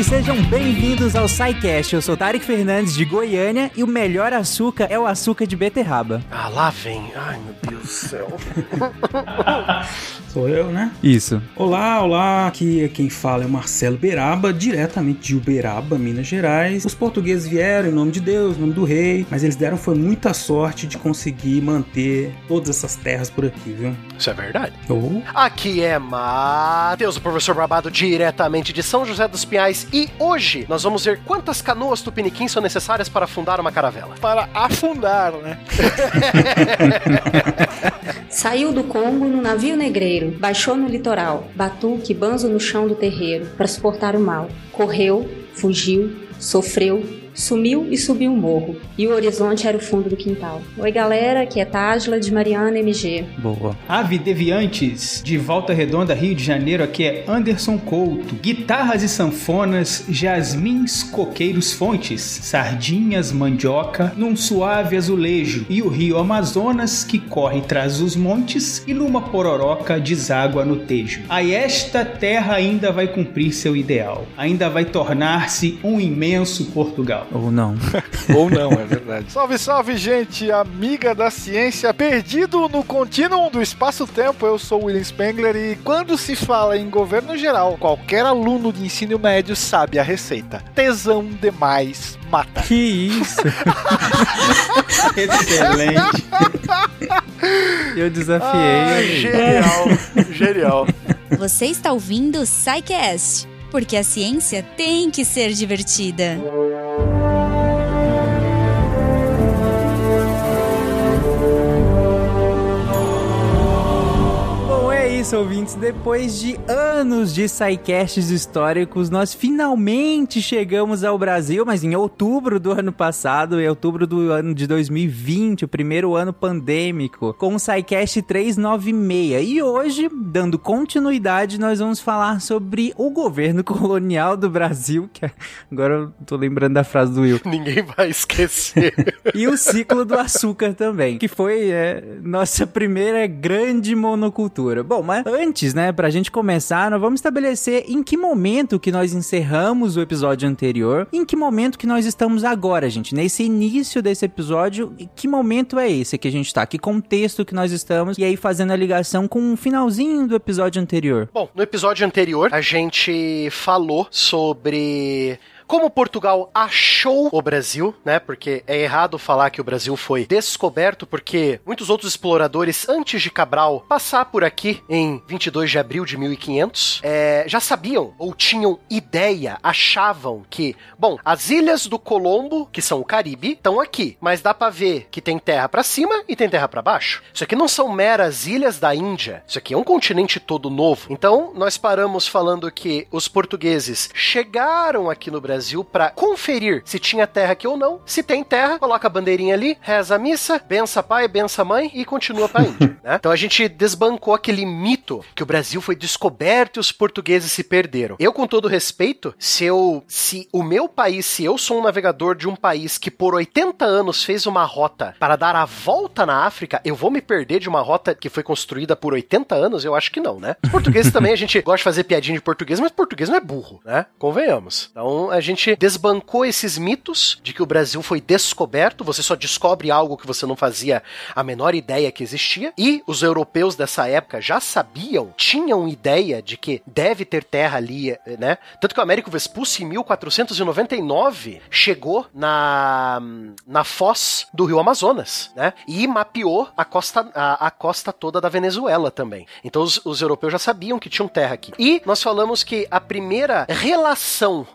ouvintes, sejam bem-vindos ao SciCast. Eu sou Tarek Fernandes de Goiânia e o melhor açúcar é o açúcar de beterraba. Ah, lá vem. Ai, meu Deus do céu. Sou eu, né? Isso. Olá, olá. Aqui é quem fala é Marcelo Beraba, diretamente de Uberaba, Minas Gerais. Os portugueses vieram em nome de Deus, em nome do rei, mas eles deram foi muita sorte de conseguir manter todas essas terras por aqui, viu? Isso é verdade. Oh. Aqui é Matheus, o professor Barbado, diretamente de São José dos Pinhais. E hoje nós vamos ver quantas canoas tupiniquim são necessárias para afundar uma caravela. Para afundar, né? Saiu do Congo no navio negreiro, baixou no litoral, batuque, banzo no chão do terreiro, para suportar o mal. Correu, fugiu, sofreu, sumiu e subiu o morro. E o horizonte era o fundo do quintal. Oi, galera, aqui é Tágila de Mariana MG. Boa. Ave Deviantes, de Volta Redonda, Rio de Janeiro, aqui é Anderson Couto. Guitarras e sanfonas, jasmins, coqueiros, fontes, sardinhas, mandioca, num suave azulejo. E o rio Amazonas, que corre tras os montes, e numa pororoca deságua no tejo. A esta terra ainda vai cumprir seu ideal. Ainda vai tornar-se um imenso Portugal. Ou não. Ou não, é verdade. Salve, salve, gente, amiga da ciência, perdido no contínuo do espaço-tempo. Eu sou o William Spengler e quando se fala em governo geral, qualquer aluno de ensino médio sabe a receita. Tesão demais mata. Que isso? Excelente. Eu desafiei. Ah, genial, genial. Você está ouvindo o porque a ciência tem que ser divertida. Isso, ouvintes. Depois de anos de sidecasts históricos, nós finalmente chegamos ao Brasil, mas em outubro do ano passado, em outubro do ano de 2020, o primeiro ano pandêmico, com o SciCast 396. E hoje, dando continuidade, nós vamos falar sobre o governo colonial do Brasil, que agora eu tô lembrando da frase do Will. Ninguém vai esquecer. E o ciclo do açúcar também, que foi é, nossa primeira grande monocultura. Bom, mas antes, né, pra gente começar, nós vamos estabelecer em que momento que nós encerramos o episódio anterior, em que momento que nós estamos agora, gente. Nesse início desse episódio, que momento é esse que a gente tá? Que contexto que nós estamos? E aí fazendo a ligação com o finalzinho do episódio anterior. Bom, no episódio anterior a gente falou sobre como Portugal achou o Brasil, né? Porque é errado falar que o Brasil foi descoberto, porque muitos outros exploradores, antes de Cabral passar por aqui em 22 de abril de 1500, é, já sabiam ou tinham ideia, achavam que, bom, as ilhas do Colombo, que são o Caribe, estão aqui, mas dá pra ver que tem terra pra cima e tem terra pra baixo. Isso aqui não são meras ilhas da Índia, isso aqui é um continente todo novo. Então, nós paramos falando que os portugueses chegaram aqui no Brasil para conferir se tinha terra aqui ou não. Se tem terra, coloca a bandeirinha ali, reza a missa, bença pai, bença mãe e continua pra Índia. né? Então a gente desbancou aquele mito que o Brasil foi descoberto e os portugueses se perderam. Eu, com todo respeito, se eu, se o meu país, se eu sou um navegador de um país que por 80 anos fez uma rota para dar a volta na África, eu vou me perder de uma rota que foi construída por 80 anos? Eu acho que não, né? Os portugueses também, a gente gosta de fazer piadinha de português, mas português não é burro, né? Convenhamos. Então a gente desbancou esses mitos de que o Brasil foi descoberto, você só descobre algo que você não fazia a menor ideia que existia, e os europeus dessa época já sabiam, tinham ideia de que deve ter terra ali, né? Tanto que o Américo Vespucci, em 1499, chegou na, na foz do rio Amazonas, né? E mapeou a costa, a, a costa toda da Venezuela também. Então os, os europeus já sabiam que tinham terra aqui. E nós falamos que a primeira relação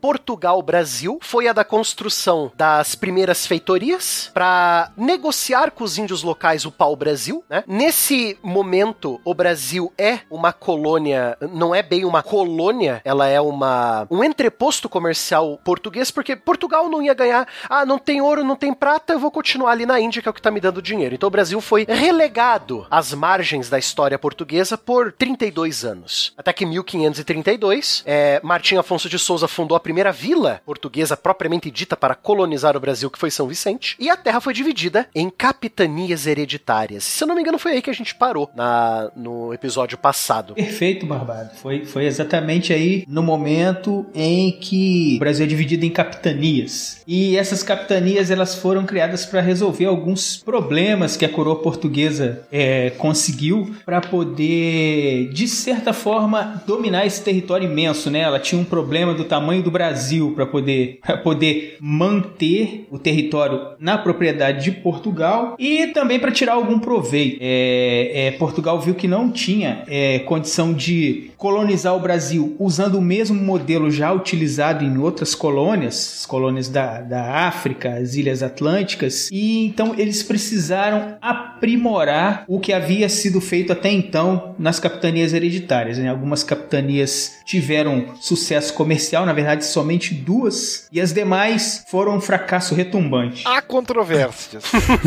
Portugal-Brasil foi a da construção das primeiras feitorias para negociar com os índios locais o pau-brasil, né? Nesse momento, o Brasil é uma colônia, não é bem uma colônia, ela é uma um entreposto comercial português, porque Portugal não ia ganhar, ah, não tem ouro, não tem prata, eu vou continuar ali na Índia, que é o que tá me dando dinheiro. Então o Brasil foi relegado às margens da história portuguesa por 32 anos. Até que em 1532, é, Martim Afonso de Souza fundou a primeira vila vila portuguesa propriamente dita para colonizar o Brasil, que foi São Vicente, e a terra foi dividida em capitanias hereditárias. Se eu não me engano, foi aí que a gente parou na, no episódio passado. Perfeito, Barbado. Foi, foi exatamente aí no momento em que o Brasil é dividido em capitanias. E essas capitanias elas foram criadas para resolver alguns problemas que a coroa portuguesa é, conseguiu para poder, de certa forma, dominar esse território imenso, né? Ela tinha um problema do tamanho do Brasil para poder, poder manter o território na propriedade de Portugal e também para tirar algum proveito. É, é, Portugal viu que não tinha é, condição de colonizar o Brasil usando o mesmo modelo já utilizado em outras colônias, as colônias da, da África, as Ilhas Atlânticas, e então eles precisaram aprimorar o que havia sido feito até então nas capitanias hereditárias. Né? Algumas capitanias tiveram sucesso comercial, na verdade, somente duas, e as demais foram um fracasso retumbante. Há controvérsias.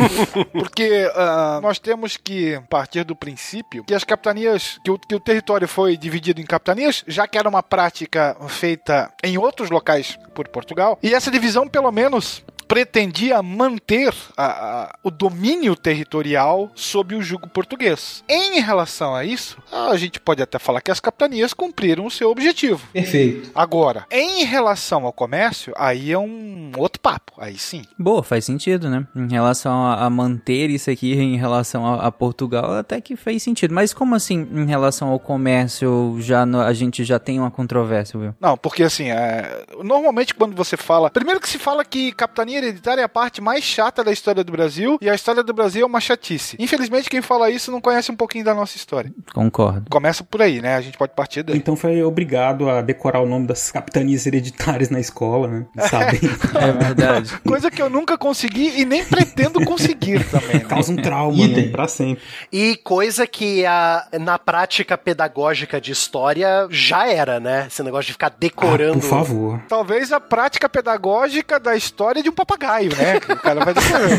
Porque uh, nós temos que partir do princípio que as capitanias, que o, que o território foi dividido em capitanias, já que era uma prática feita em outros locais por Portugal, e essa divisão, pelo menos, pretendia manter a, a, o domínio territorial sob o jugo português. Em relação a isso, a gente pode até falar que as capitanias cumpriram o seu objetivo. Perfeito. Agora, em relação ao comércio, aí é um outro papo. Aí sim. Boa, faz sentido, né? Em relação a, a manter isso aqui em relação a, a, Portugal, até que fez sentido. Mas como assim, em relação ao comércio, já no, a gente já tem uma controvérsia, viu? Não, porque assim, é, normalmente quando você fala. Primeiro que se fala que capitania hereditária é a parte mais chata da história do Brasil e a história do Brasil é uma chatice. Infelizmente, quem fala isso não conhece um pouquinho da nossa história. Concordo. Começa por aí, né? A gente pode partir daí. Então foi obrigado a decorar o nome das capitanias hereditárias na escola, né? Sabe? é verdade. Coisa que eu nunca consegui e nem pretendo conseguir também. Né? Causa um trauma, né? Pra sempre. E coisa que a, na prática pedagógica de história já era, né? Esse negócio de ficar decorando. Ah, por favor. Talvez a prática pedagógica da história de um papagaio, né? O cara vai decorando.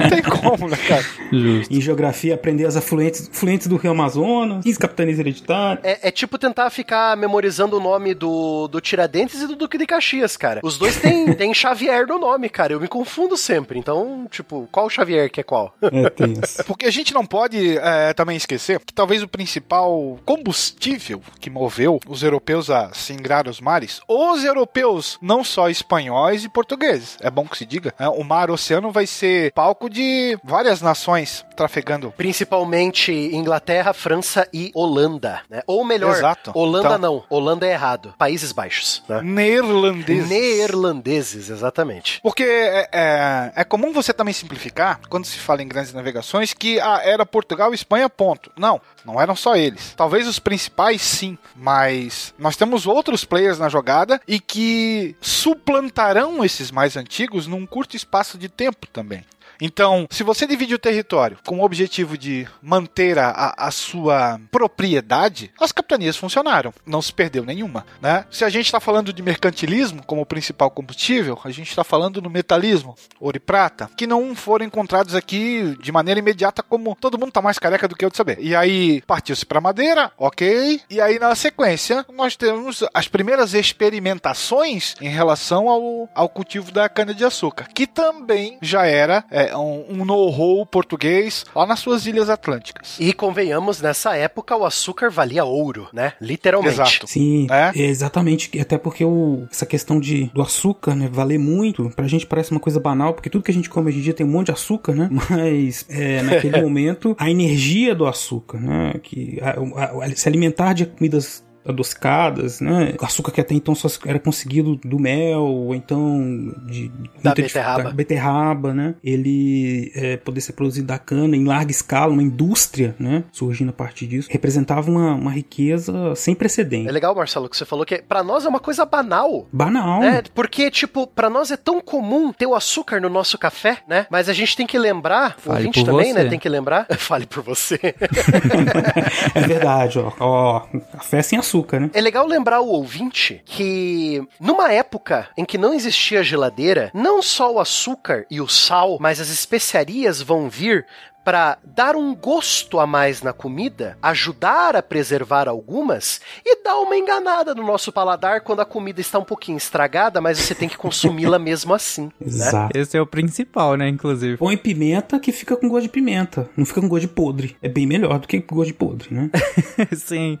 Não tem como, né, cara? Justo. Em geografia, aprender as afluentes, fluentes do Rio Amazonas, 15 capitanias hereditárias. É, é, tipo tentar ficar memorizando o nome do, do Tiradentes e do Duque de Caxias, cara. Os dois têm, têm Xavier no nome, cara. Eu me confundo sempre. Então, tipo, qual Xavier que é qual? É, tem isso. Porque a gente não pode é, também esquecer que talvez o principal combustível que moveu os europeus a singrar os mares, os europeus, não só espanhóis e portugueses, é bom que se diga, né? o mar oceano vai ser palco de várias nações trafegando. Principalmente Inglaterra, França e Holanda, né? Ou melhor, Exato. Holanda Então- não, Holanda é errado. Países Baixos, né? Neerlandeses. Neerlandeses, exatamente. Porque é, é, é comum você também simplificar, quando se fala em grandes navegações, que ah, era Portugal e Espanha, ponto. Não, não eram só eles. Talvez os principais, sim, mas nós temos outros players na jogada e que suplantarão esses mais antigos num curto espaço de tempo também. Então, se você divide o território com o objetivo de manter a, a, sua propriedade, as capitanias funcionaram. Não se perdeu nenhuma, né? Se a gente está falando de mercantilismo como principal combustível, a gente está falando no metalismo, ouro e prata, que não foram encontrados aqui de maneira imediata, como todo mundo está mais careca do que eu de saber. E aí partiu-se para madeira, ok. E aí na sequência nós temos as primeiras experimentações em relação ao, ao cultivo da cana de açúcar, que também já era é, um, um know-how português lá nas suas ilhas atlânticas. E convenhamos, nessa época o açúcar valia ouro, né? Literalmente. Exato. Sim, É? é exatamente. Até porque o, essa questão de, do açúcar, né, valer muito, pra gente parece uma coisa banal, porque tudo que a gente come hoje em dia tem um monte de açúcar, né? Mas é, naquele momento, a energia do açúcar, né? Que, a- a- a- se alimentar de comidas adocicadas, né? O açúcar que até então só era conseguido do mel, ou então de Da beterraba. da beterraba, né? Ele é, poder ser produzido da cana em larga escala, uma indústria, né? Surgindo a partir disso, representava uma, uma riqueza sem precedente. É legal, Marcelo, que você falou que pra nós é uma coisa banal. Banal. né? Porque, tipo, pra nós é tão comum ter o açúcar no nosso café, né? Mas a gente tem que lembrar, o Fale ouvinte por também, você. né? Tem que lembrar. Fale por você. É verdade, ó. ó. Café sem açúcar. Açúcar, né? É legal lembrar o ouvinte que numa época em que não existia geladeira, não só o açúcar e o sal, mas as especiarias vão vir para dar um gosto a mais na comida, ajudar a preservar algumas e dar uma enganada no nosso paladar quando a comida está um pouquinho estragada, mas você tem que consumi-la mesmo assim. Né? Exato. Esse é o principal, né, inclusive. Põe pimenta que fica com gosto de pimenta. Não fica com gosto de podre. É bem melhor do que gosto de podre, né? Sim.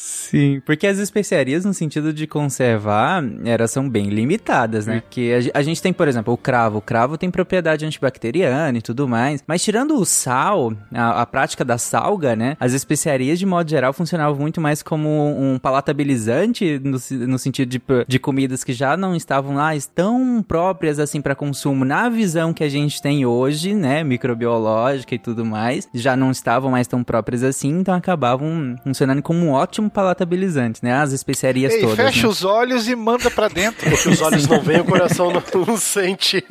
Sim, porque as especiarias, no sentido de conservar, elas são bem limitadas, né? Porque a, a, gente tem, por exemplo, o cravo. O cravo tem propriedade antibacteriana e tudo mais. Mas tirando o sal, a, a prática da salga, né? As especiarias, de modo geral, funcionavam muito mais como um palatabilizante, no, no sentido de, de comidas que já não estavam lá tão próprias assim para consumo na visão que a gente tem hoje, né? Microbiológica e tudo mais. Já não estavam mais tão próprias assim, então acabavam funcionando como um ótimo palatabilizante né? As especiarias Ei, todas. Fecha né? os olhos e manda para dentro. Porque os olhos não veem, o coração não, não sente.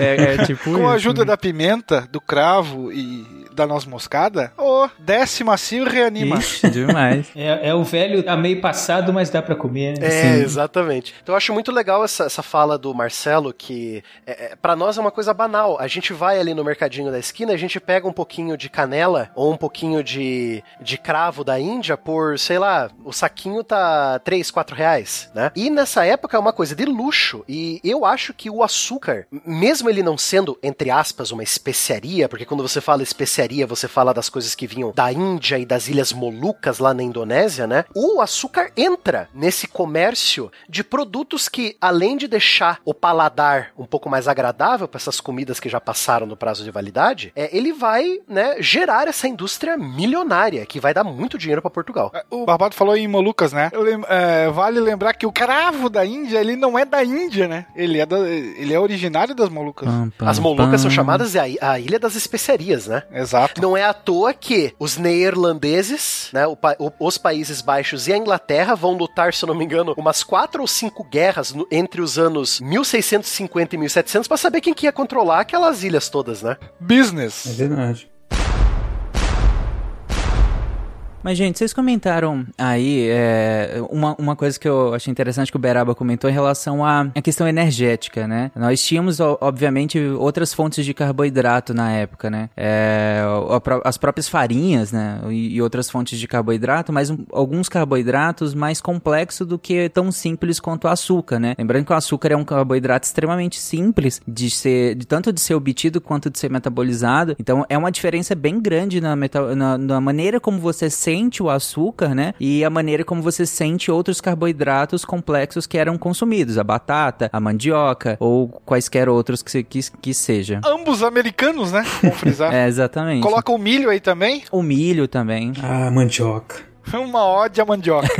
É, é tipo Com isso, a ajuda né? da pimenta, do cravo e da noz moscada, ô, desce macio e reanima. Ixi, demais. É, é o velho tá meio passado, mas dá pra comer. né? É, exatamente. Então eu acho muito legal essa, essa fala do Marcelo, que é, é, para nós é uma coisa banal. A gente vai ali no mercadinho da esquina, a gente pega um pouquinho de canela ou um pouquinho de, de cravo da Índia por, sei lá, o saquinho tá 3, 4 reais, né? E nessa época é uma coisa de luxo. E eu acho que o açúcar, mesmo ele não sendo, entre aspas, uma especiaria, porque quando você fala especiaria, você fala das coisas que vinham da Índia e das Ilhas Molucas lá na Indonésia, né? O açúcar entra nesse comércio de produtos que, além de deixar o paladar um pouco mais agradável para essas comidas que já passaram no prazo de validade, é, ele vai, né, gerar essa indústria milionária que vai dar muito dinheiro para Portugal. O Barbado falou em Molucas, né? Eu lem- é, vale lembrar que o cravo da Índia, ele não é da Índia, né? Ele é, da- ele é originário das Molucas. Pam, pam, As Molucas são chamadas a, a Ilha das Especiarias, né? Exato. Não é à toa que os neerlandeses, né, o pa- o- os Países Baixos e a Inglaterra vão lutar, se eu não me engano, umas quatro ou cinco guerras no- entre os anos 1650 e 1700 para saber quem que ia controlar aquelas ilhas todas, né? É Business. verdade. Mas, gente, vocês comentaram aí é, uma, uma coisa que eu achei interessante que o Beraba comentou em relação à, à questão energética, né? Nós tínhamos, obviamente, outras fontes de carboidrato na época, né? É, as próprias farinhas, né? E, outras fontes de carboidrato, mas alguns carboidratos mais complexos do que tão simples quanto o açúcar, né? Lembrando que o açúcar é um carboidrato extremamente simples de ser, de tanto de ser obtido quanto de ser metabolizado. Então, é uma diferença bem grande na, meta- na, na maneira como você sente o açúcar, né? E a maneira como você sente outros carboidratos complexos que eram consumidos, a batata, a mandioca ou quaisquer outros que, se- que, que seja. Ambos americanos, né? Vamos frisar. É, exatamente. Coloca o milho aí também. O milho também. Ah, mandioca. Uma ode a mandioca.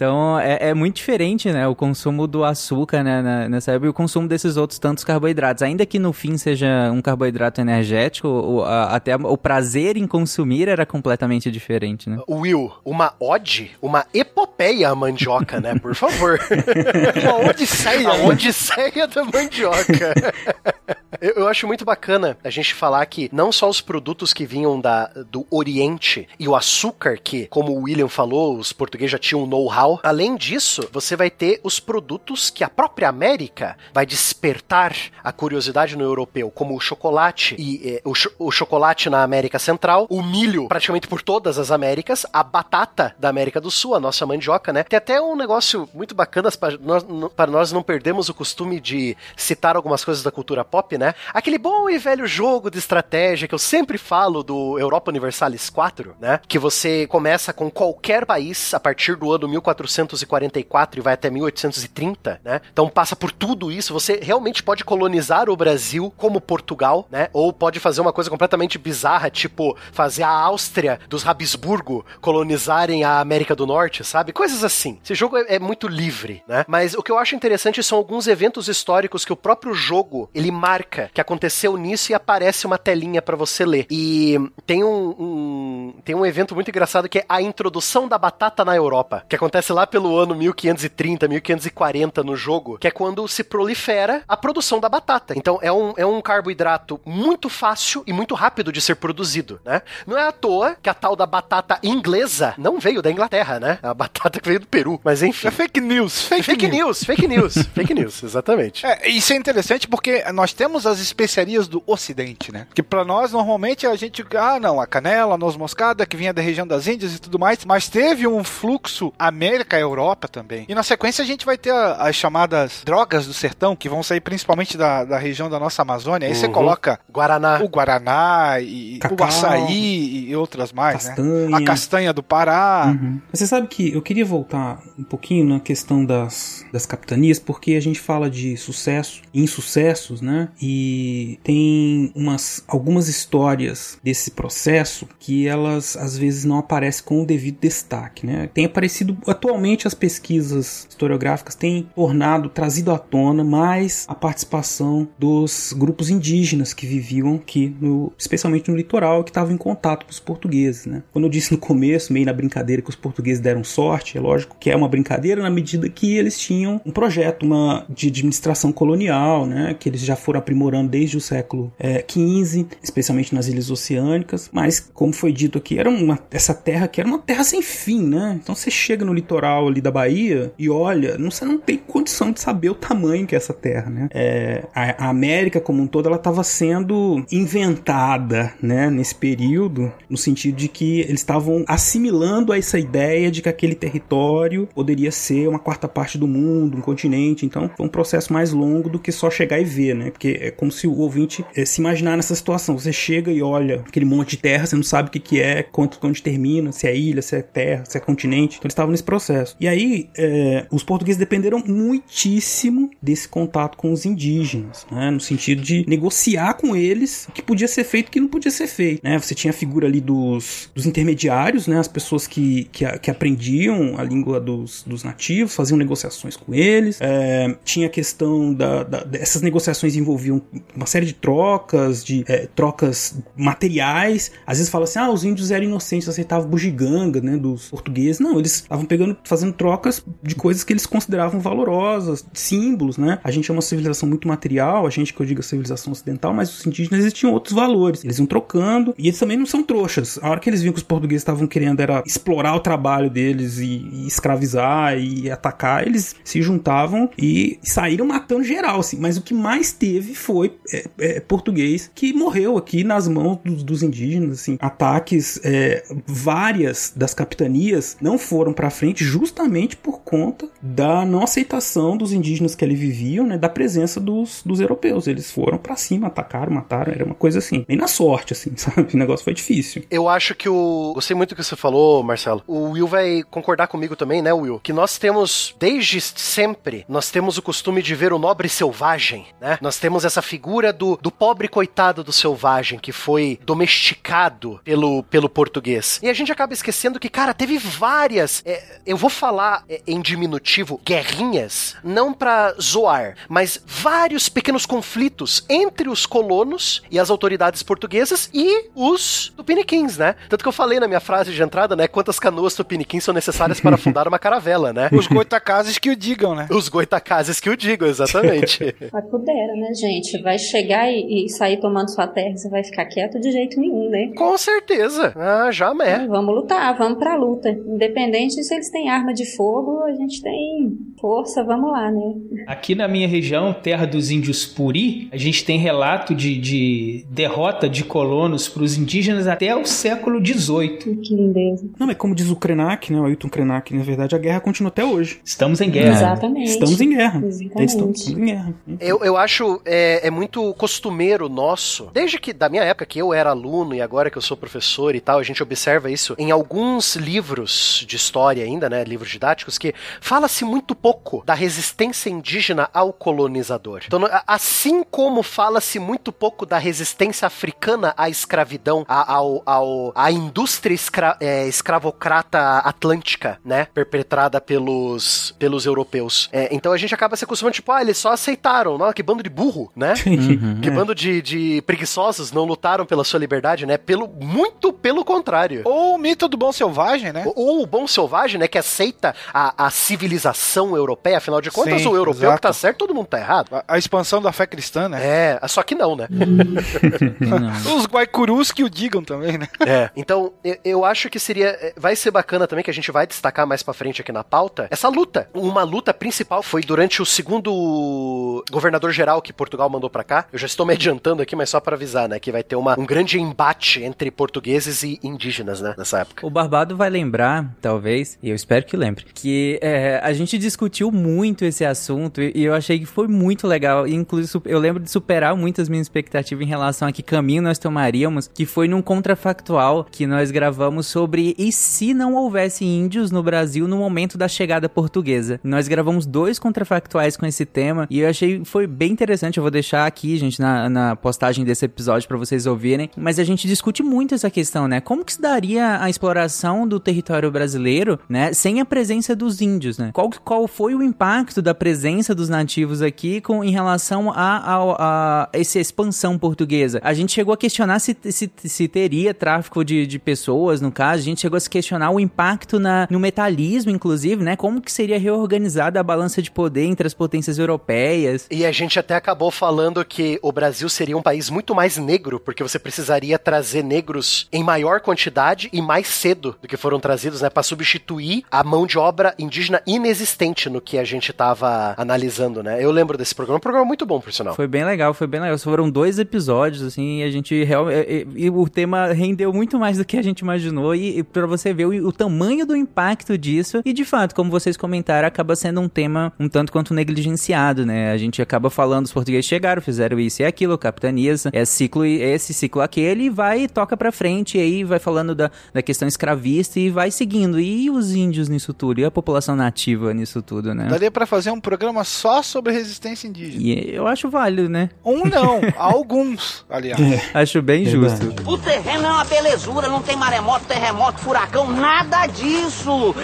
Então é, é muito diferente, né? O consumo do açúcar né, na- nessa época e o consumo desses outros tantos carboidratos. Ainda que no fim seja um carboidrato energético, o, a- até o prazer em consumir era completamente diferente, né? Will, uma ode, uma epopeia a mandioca, né? Por favor. Uma odisseia. A odisseia da mandioca. Eu, eu acho muito bacana a gente falar que não só os produtos que vinham da, do Oriente e o açúcar, que, como o William falou, os portugueses já tinham um know-how. Além disso, você vai ter os produtos que a própria América vai despertar a curiosidade no europeu, como o chocolate e eh, o, cho- o chocolate na América Central, o milho praticamente por todas as Américas, a batata da América do Sul, a nossa mandioca, né? Tem até um negócio muito bacana para nós, nós não perdermos o costume de citar algumas coisas da cultura pop, né? Aquele bom e velho jogo de estratégia que eu sempre falo do Europa Universalis 4, né? Que você começa com qualquer país a partir do ano 1444 e vai até 1830, né? Então passa por tudo isso, você realmente pode colonizar o Brasil como Portugal, né? Ou pode fazer uma coisa completamente bizarra, tipo fazer a Áustria dos Habsburgo colonizarem a América do Norte, sabe? Coisas assim. Esse jogo é, é muito livre, né? Mas o que eu acho interessante são alguns eventos históricos que o próprio jogo ele marca que aconteceu nisso e aparece uma telinha pra você ler. E tem um- um, tem um evento muito engraçado que é a introdução da batata na Europa, que acontece lá pelo ano 1530, 1540 no jogo, que é quando se prolifera a produção da batata. Então é um, é um carboidrato muito fácil e muito rápido de ser produzido, né? Não é à toa que a tal da batata inglesa não veio da Inglaterra, né? A batata que veio do Peru, mas enfim. É fake news, fake, Fake news, fake news, fake news, exatamente. É, isso é interessante porque nós temos as especiarias do Ocidente, né? Que pra nós, normalmente, a gente. Ah, não, a canela, a noz moscada, que vinha da região das Índias e tudo mais. Mas teve um fluxo América-Europa também. E na sequência a gente vai ter a- as chamadas drogas do sertão, que vão sair principalmente da, da região da nossa Amazônia. Aí você Uhum. coloca Guaraná. o Guaraná e Cacau. o açaí e outras mais, né? Castanha. A castanha do Pará. Uhum. Mas Você sabe que eu queria voltar um pouquinho na questão das, das capitanias, porque a gente fala de sucesso e insucessos, né? E tem umas, algumas histórias desse processo que elas às vezes não aparecem com o devido destaque, né? Tem aparecido atualmente as pesquisas historiográficas têm tornado, trazido à tona mais a participação dos grupos indígenas que viviam aqui, no, especialmente no litoral, que estavam em contato com os portugueses, né? Quando eu disse no começo, meio na brincadeira, que os portugueses deram sorte, é lógico que é uma brincadeira na medida que eles tinham um projeto uma, de administração colonial, né? Que eles já foram aprimorando desde o século XV, especialmente nas ilhas oceânicas, mas como foi dito aqui, era uma, essa terra que era uma terra sem fim, né? Então você chega no litoral ali da Bahia e olha, não, você não tem condição de saber o tamanho que é essa terra, né? É, a, a América como um todo, ela estava sendo inventada, né? Nesse período, no sentido de que eles estavam assimilando a essa ideia de que aquele território poderia ser uma quarta parte do mundo, um continente. Então, foi um processo mais longo do que só chegar e ver, né? Porque é como se o ouvinte eh, se imaginar nessa situação. Você chega e olha aquele monte de terra, você não sabe o que, que é, quanto onde termina, se é ilha, se é terra, se é continente. Então, eles estavam nesse processo. E aí, eh, os portugueses dependeram muitíssimo desse contato com os indígenas, né? No sentido de negociar com eles o que podia ser feito e o que não podia ser feito, né? Você tinha a figura ali dos, dos intermediários, né? As pessoas que, que, que aprendiam a língua dos, dos nativos, faziam negociações com eles. É, tinha a questão da, da- Essas negociações envolviam uma série de trocas, de é, trocas materiais. Às vezes fala assim, ah, os índios eram inocentes, aceitavam bugiganga, né? Dos portugueses. Não, eles estavam pegando, fazendo trocas de coisas que eles consideravam valorosas, símbolos, né? A gente é uma civilização muito material, a gente que eu digo civilização ocidental, mas os indígenas eles tinham outros valores. Eles iam trocando e eles também não são trouxas. A hora que eles viam que os portugueses estavam querendo era explorar o trabalho deles e, e escravizar e atacar, eles se juntavam e saíram matando geral, assim. Mas o que mais teve foi é, é, português que morreu aqui nas mãos dos, dos indígenas, assim. Ataques, é, várias das capitanias não foram pra frente justamente por conta da não aceitação dos indígenas que ali viviam, né, da presença dos, dos europeus. Eles foram pra cima, atacaram, mataram, era uma coisa assim, bem na sorte, assim, sabe? O negócio foi difícil. Eu acho que o. Gostei muito do que você falou, Marcelo. O Will vai concordar comigo também, né, Will? Que nós temos, desde sempre, nós temos o costume de ver o nobre selvagem, né? Nós temos essa figura do, do pobre coitado do selvagem que foi domesticado pelo, pelo português. E a gente acaba esquecendo que, cara, teve várias. é, eu vou falar é, em diminutivo, guerrinhas, não pra zoar, mas vários pequenos conflitos entre os colonos e as autoridades portuguesas e os tupiniquins, né? Tanto que eu falei na minha frase de entrada, né? Quantas canoas tupiniquins são necessárias para fundar uma caravela, né? Os goitacazes que o digam, né? Os goitacazes que o digo, exatamente. Mas pudera, né, gente? Vai chegar e, e sair tomando sua terra, você vai ficar quieto de jeito nenhum, né? Com certeza. Ah, já é. Vamos lutar, vamos pra luta. Independente se eles têm arma de fogo, a gente tem força, vamos lá, né? Aqui na minha região, terra dos índios Puri, a gente tem relato de, de derrota de colonos para os indígenas até o século XVIII. Que lindeza. Não, mas como diz o Krenak, né, o Ailton Krenak, na verdade a guerra continua até hoje. Estamos em guerra. Exatamente. Estamos em guerra. Exatamente. Estamos em guerra. Eu, eu acho é, é muito costumeiro nosso, desde que da minha época que eu era aluno e agora que eu sou professor e tal, a gente observa isso em alguns livros de história ainda, né, livros didáticos, que fala-se muito pouco da resistência indígena ao colonizador. Então, assim como fala-se muito pouco da resistência africana à escravidão, a- ao, ao, à indústria escra, é, escravocrata atlântica, né, perpetrada pelos, pelos europeus. É, então a gente acaba se acostumando, tipo, ah, eles só aceitaram, não, que bando de burro, né? Uhum, Que é. bando de, de preguiçosos não lutaram pela sua liberdade, né? Pelo muito pelo contrário. Ou o mito do bom selvagem, né? Ou, ou o bom selvagem, né? Que aceita a, a civilização europeia, afinal de contas, Sim, o europeu exato. que tá certo, todo mundo tá errado. A, a expansão da fé cristã, né? É, só que não, né? Não. Os guaicurus que o digam também, né? É. Então, eu, eu acho que seria. é, Vai ser bacana também, que a gente vai destacar mais pra frente aqui na pauta, essa luta. Uma luta principal foi durante o segundo governador-geral que Portugal mandou pra cá. Eu já estou me adiantando aqui, mas só pra avisar, né? Que vai ter uma, um grande embate entre portugueses e indígenas, né? Nessa época. O Barbado vai lembrar, talvez, e eu espero que lembre, que é, a gente discutiu muito esse assunto e e eu achei que foi muito legal. Inclusive, eu lembro de superar muito as minhas expectativas em relação a que caminho nós tomaríamos, que foi num contrafactual que nós gravamos sobre e se não houvesse índios no Brasil no momento da chegada portuguesa. Nós gravamos dois contrafactuais com esse tema e eu achei foi bem interessante. Eu vou deixar aqui, gente, na, na postagem desse episódio pra vocês ouvirem. Mas a gente discute muito essa questão, né? Como que se daria a exploração do território brasileiro, né? Sem a presença dos índios, né? Qual, qual foi o impacto da presença dos nativos aqui com, em relação a, a, a essa expansão portuguesa? A gente chegou a questionar se, se, se teria tráfico de, de pessoas, no caso. A gente chegou a se questionar o impacto na, no metalismo, inclusive, né? Como que seria reorganizada a balança de poder entre as potências europeias? E a gente até acabou falando que o Brasil seria um país muito mais negro, porque você precisaria trazer negros em maior quantidade e mais cedo do que foram trazidos, né, Pra substituir a mão de obra indígena inexistente no que a gente tava analisando, né? Eu lembro desse programa, um programa muito bom, por sinal. Foi bem legal, foi bem legal. Foram dois episódios, assim, e a gente realmente. E, o tema rendeu muito mais do que a gente imaginou. E, e pra você ver o, o tamanho do impacto disso. E de fato, como vocês comentaram, acaba sendo um tema um tanto quanto negligenciado, né? A gente acaba falando, os portugueses chegaram, fizeram isso e aquilo, capitanias, esse ciclo, esse ciclo aquele, e vai toca pra frente. E aí vai falando da, da questão escravista e vai seguindo. E os índios nisso tudo? E a população nativa nisso tudo, né? Daria pra fazer um programa só sobre resistência indígena. E eu acho válido, né? Um não, alguns, aliás. Acho bem Verdade. justo. O terreno é uma belezura, não tem maremoto, terremoto, furacão, nada disso.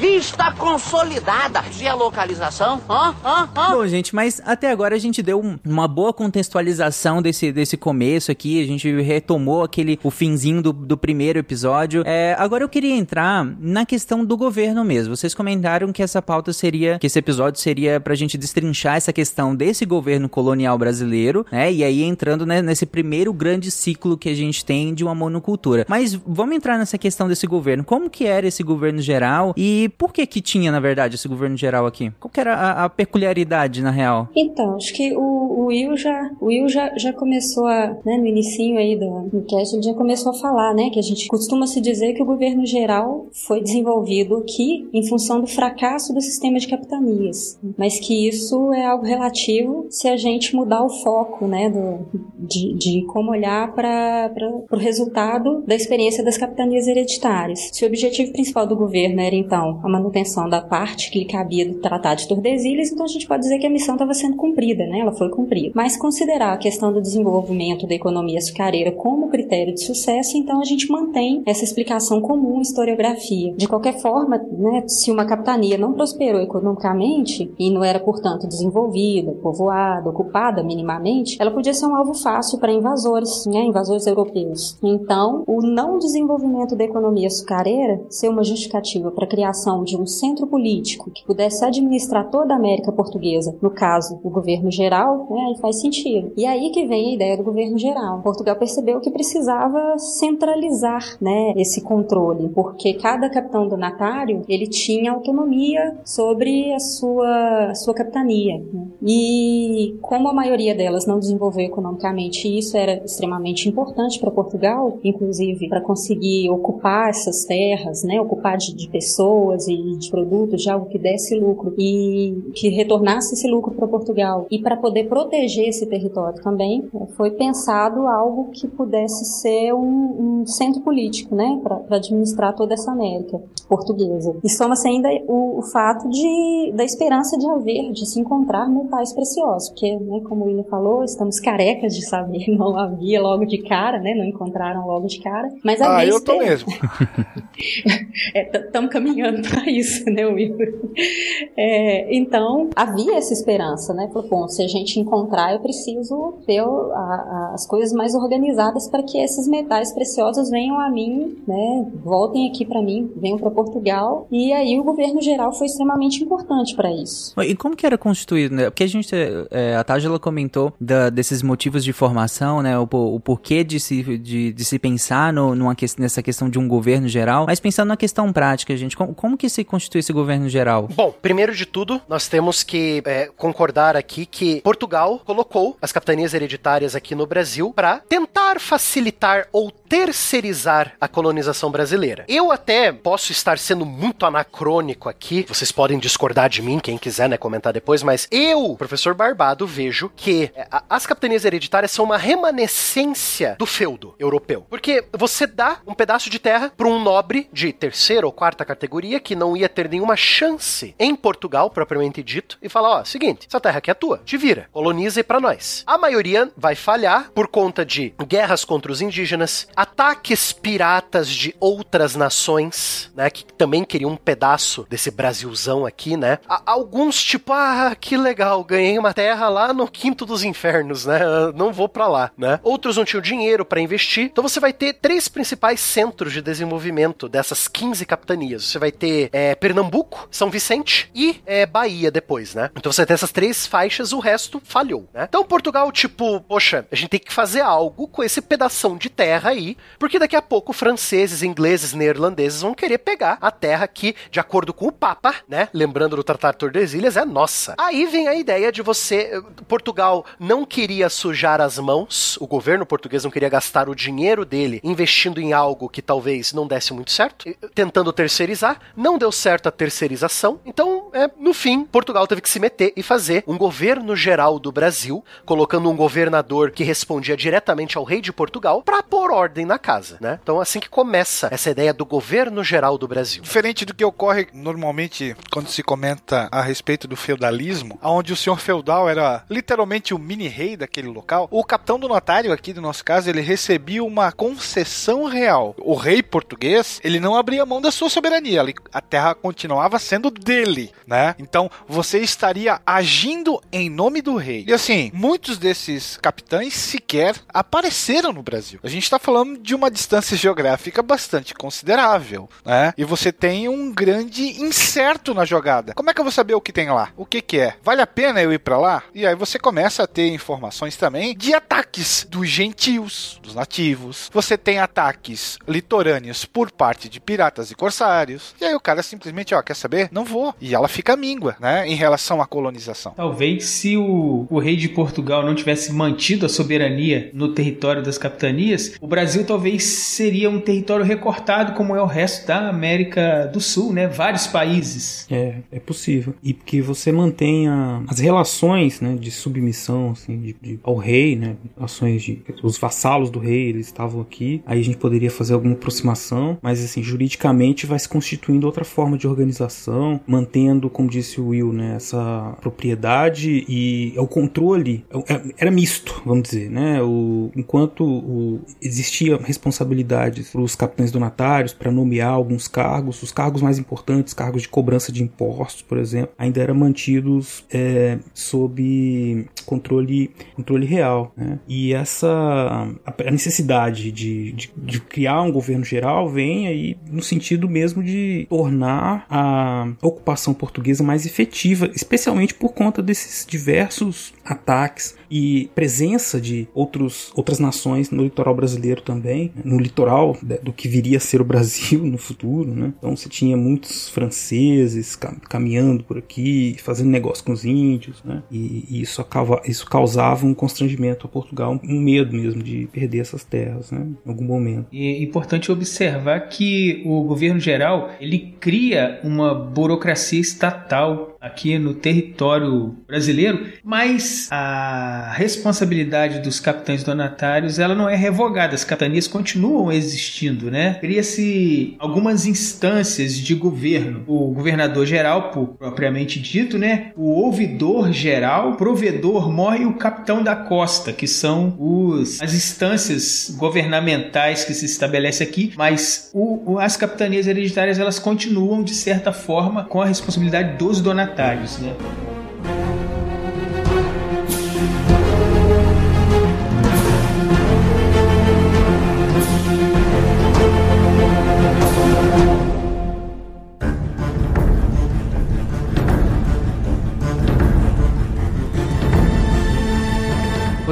Vista consolidada. E a localização? Hã? Hã? Hã? Bom, gente, mas até agora a gente deu um- uma boa contextualização desse, desse começo aqui. A gente retomou aquele o finzinho do, do primeiro episódio. É, agora eu queria entrar na questão do governo mesmo. Vocês comentaram que essa pauta seria, que esse episódio seria pra gente destrinchar essa questão desse governo colonial brasileiro, né? E aí entrando né, nesse primeiro grande ciclo que a gente tem de uma monocultura. Mas vamos entrar nessa questão desse governo. Como que era esse governo geral e por que que tinha, na verdade, esse governo geral aqui? Qual que era a, a peculiaridade, na real? Então, acho que o, o Will já, o Will já, já começou a, né, no inicinho aí do, cast, ele já começou a falar, né, que a gente costuma se dizer que o governo geral foi desenvolvido aqui em função do fracasso do sistema de capitanias, mas que isso é algo relativo se a gente mudar o foco, né, do, de, de como olhar para o resultado da experiência das capitanias hereditárias. Se o objetivo principal do governo era, então, a manutenção da parte que lhe cabia do Tratado de Tordesilhas, então a gente pode dizer que a missão estava sendo cumprida, né? Ela foi cumprida. Mas considerar a questão do desenvolvimento da economia açucareira como critério de sucesso, então a gente mantém essa explicação comum historiografia. De qualquer forma, né, se uma capitania não prosperou economicamente e não era, portanto, desenvolvida, povoada, ocupada minimamente, ela podia ser um alvo fácil para invasores, né, invasores europeus. Então, o não desenvolvimento da economia açucareira ser uma justificativa para a criação de um centro político que pudesse administrar toda a América Portuguesa, no caso, o governo geral, né, faz sentido. E aí que vem a ideia do governo geral. Portugal percebeu que precisava centralizar, né, esse controle, porque cada capitão donatário, ele tinha autonomia sobre a sua, a sua capitania. né? E como a maioria delas não desenvolveu economicamente, isso era extremamente importante para Portugal, inclusive para conseguir ocupar essas terras, né, ocupar de, de pessoas e de produtos, de algo que desse lucro e que retornasse esse lucro para Portugal. E para poder proteger esse território também, eh, foi pensado algo que pudesse ser um, um centro político, né, para administrar toda essa América portuguesa. E soma-se ainda o, o fato de, da esperança de haver, de se encontrar metais preciosos, porque, né, como o William falou, estamos carecas de saber, não havia logo de cara, né, não encontraram logo de cara, mas Ah, havia eu tô esperança. mesmo. Estamos caminhando para isso, né, Will? É, então, havia essa esperança, né? Falou, bom, se a gente encontrar, eu preciso ter a- a- as coisas mais organizadas para que esses metais preciosos preciosos venham a mim, né? Voltem aqui para mim, venham para Portugal. E aí o governo geral foi extremamente importante para isso. E como que era constituído, né? Porque a gente, é, a Tágila comentou da, desses motivos de formação, né? O, o porquê de se, de, de se pensar no, numa, nessa questão de um governo geral, mas pensando na questão prática, gente, como, como que se constitui esse governo geral? Bom, primeiro de tudo, nós temos que é, concordar aqui que Portugal colocou as capitanias hereditárias aqui no Brasil para tentar facilitar ou terceirizar a colonização brasileira. Eu até posso estar sendo muito anacrônico aqui, vocês podem discordar de mim, quem quiser, né, comentar depois, mas eu, professor Barbado, vejo que é, as capitanias hereditárias são uma remanescência do feudo europeu. Porque você dá um pedaço de terra para um nobre de terceira ou quarta categoria que não ia ter nenhuma chance em Portugal, propriamente dito, e fala: ó, seguinte, essa terra aqui é tua, te vira, coloniza aí pra nós. A maioria vai falhar por conta de guerras contra os indígenas, ataques piratas de outras nações, né, que também queriam um pedaço desse Brasilzão aqui, né? alguns, tipo, ah, que legal, ganhei uma terra lá no quinto dos infernos, né? Não vou para lá, né? Outros não tinham dinheiro para investir. Então você vai ter três principais centros de desenvolvimento dessas 15 capitanias. Você vai ter é, Pernambuco, São Vicente e é, Bahia depois, né? Então você tem essas três faixas, o resto falhou, né? Então Portugal, tipo, poxa, a gente tem que fazer algo com esse pedação de terra aí, porque daqui a pouco franceses, ingleses, neerlandeses vão querer pegar a terra que, de acordo com o Papa, né? Lembrando do Tratado de Tordesilhas, é nossa. Aí vem a ideia de você. Portugal não queria sujar as mãos, o governo português não queria gastar o dinheiro dele investindo em algo que talvez não desse muito certo, tentando terceirizar. Não deu certo a terceirização, então, é, no fim, Portugal teve que se meter e fazer um governo geral do Brasil, colocando um governador que respondia diretamente ao rei de Portugal para pôr ordem na casa, né? Então, assim que começa essa ideia do governo geral do Brasil. Diferente do que ocorre normalmente quando se comenta a respeito do feudalismo, onde o senhor feudal era literalmente o mini-rei daquele local, o capitão do notário, aqui do nosso caso, ele recebia uma concessão real. O rei português, ele não abria mão da sua soberania, a terra continuava sendo dele, né? Então, você estaria agindo em nome do rei. E assim, muitos desses capitães sequer apareceram no Brasil. A gente está falando de uma distância geográfica bastante considerável, né? E você tem um grande incerto na jogada. Como é que eu vou saber o que tem lá? O que que é? Vale a pena eu ir para lá? E aí você começa a ter informações também de ataques dos gentios, dos nativos. Você tem ataques litorâneos por parte de piratas e corsários. E aí o cara simplesmente, ó, quer saber? Não vou. E ela fica míngua, né, em relação à colonização. Talvez se o, o rei de Portugal não tivesse mantido a soberania no território das capitanias, o Brasil talvez seria um território recortado como é o resto da América do Sul, né? Vários países. É, é possível. E que você mantenha as relações, né, de submissão, assim, de, de, ao rei, né, ações de os vassalos do rei, eles estavam aqui. Aí a gente poderia fazer alguma aproximação, mas assim, juridicamente vai se constituindo outra forma de organização, mantendo, como disse o Will, né, essa propriedade e o controle é, era misto, vamos dizer, né? O, enquanto o, existia responsabilidades para os capitães donatários para nomear alguns cargos, os cargos mais importantes, cargos de cobrança de impostos, por exemplo, ainda eram mantidos é, sob controle, controle real. Né? E essa a necessidade de, de, de, criar um governo geral vem aí no sentido mesmo de tornar a ocupação portuguesa mais efetiva, especialmente por conta desses diversos ataques e presença de outros, outras nações no litoral brasileiro também, né? no litoral do que viria a ser o Brasil no futuro, né? Então você tinha muitos franceses caminhando por aqui, fazendo negócio com os índios, né? E, e isso, acaba, isso causava um constrangimento a Portugal, um medo mesmo de perder essas terras, né? Em algum momento. E é importante observar que o governo geral ele cria uma burocracia estatal aqui no território brasileiro, mas a responsabilidade dos capitães donatários ela não é revogada, as capitanias continuam existindo, né? Cria-se algumas instâncias de governo, o governador geral, propriamente dito, né? O ouvidor geral, provedor mor e o capitão da costa, que são os, as instâncias governamentais que se estabelece aqui, mas o, as capitanias hereditárias elas continuam de certa forma com a responsabilidade dos donatários signatários, né?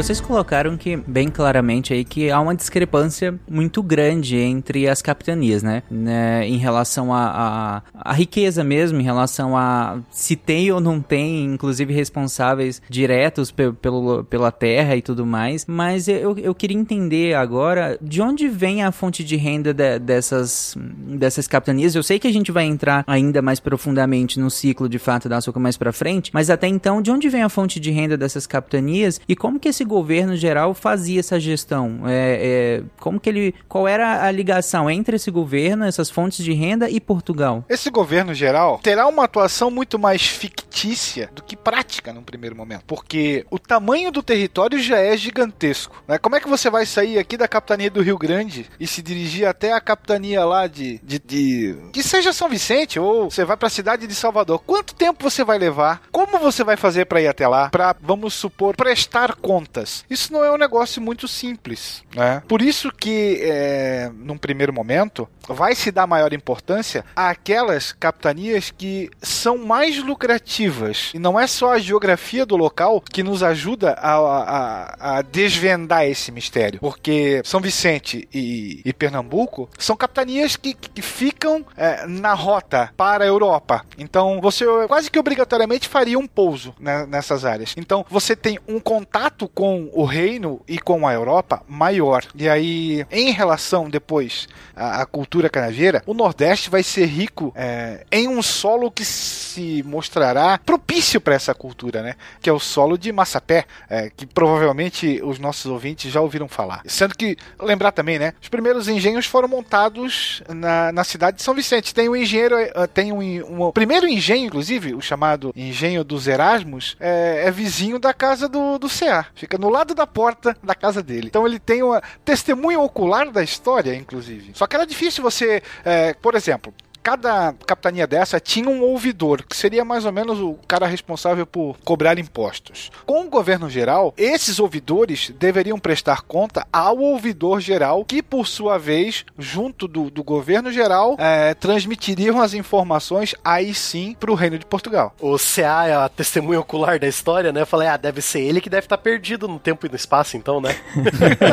Vocês colocaram que bem claramente aí que há uma discrepância muito grande entre as capitanias, né? né em relação a, a, a, riqueza mesmo, em relação a se tem ou não tem, inclusive responsáveis diretos pe pelo, pela terra e tudo mais. Mas eu, eu queria entender agora de onde vem a fonte de renda de, dessas, dessas capitanias. Eu sei que a gente vai entrar ainda mais profundamente no ciclo de fato da açúcar mais para frente, mas até então, de onde vem a fonte de renda dessas capitanias e como que esse governo geral fazia essa gestão? É, é, como que ele, qual era a ligação entre esse governo, essas fontes de renda e Portugal? Esse governo geral terá uma atuação muito mais fictícia do que prática num primeiro momento, porque o tamanho do território já é gigantesco. Né? Como é que você vai sair aqui da capitania do Rio Grande e se dirigir até a capitania lá de, de, de que seja São Vicente ou você vai para a cidade de Salvador? Quanto tempo você vai levar? Como você vai fazer para ir até lá? Para vamos supor prestar Isso não é um negócio muito simples, né? Por isso que é, num primeiro momento vai se dar maior importância àquelas capitanias que são mais lucrativas. E não é só a geografia do local que nos ajuda a, a, a desvendar esse mistério. Porque São Vicente e, e Pernambuco são capitanias que, que ficam é, na rota para a Europa. Então você quase que obrigatoriamente faria um pouso né, nessas áreas. Então você tem um contato com o reino e com a Europa maior. E aí, em relação depois à, à cultura canaveira, o Nordeste vai ser rico é, em um solo que se mostrará propício para essa cultura, né? Que é o solo de Massapé, é, que provavelmente os nossos ouvintes já ouviram falar. Sendo que, lembrar também, né? Os primeiros engenhos foram montados na, na cidade de São Vicente. Tem um engenheiro, é, tem um, um, primeiro engenho, inclusive, o chamado Engenho dos Erasmus, é, é vizinho da casa do, do CA. Fica no lado da porta da casa dele. Então ele tem uma testemunha ocular da história, inclusive. Só que era difícil você, é, por exemplo, cada capitania dessa tinha um ouvidor, que seria mais ou menos o cara responsável por cobrar impostos. Com o governo geral, esses ouvidores deveriam prestar conta ao ouvidor geral, que por sua vez, junto do, do governo geral, é, transmitiriam as informações aí sim para o reino de Portugal. O CA é a testemunha ocular da história, né? Eu falei, ah, deve ser ele que deve estar perdido no tempo e no espaço, então, né?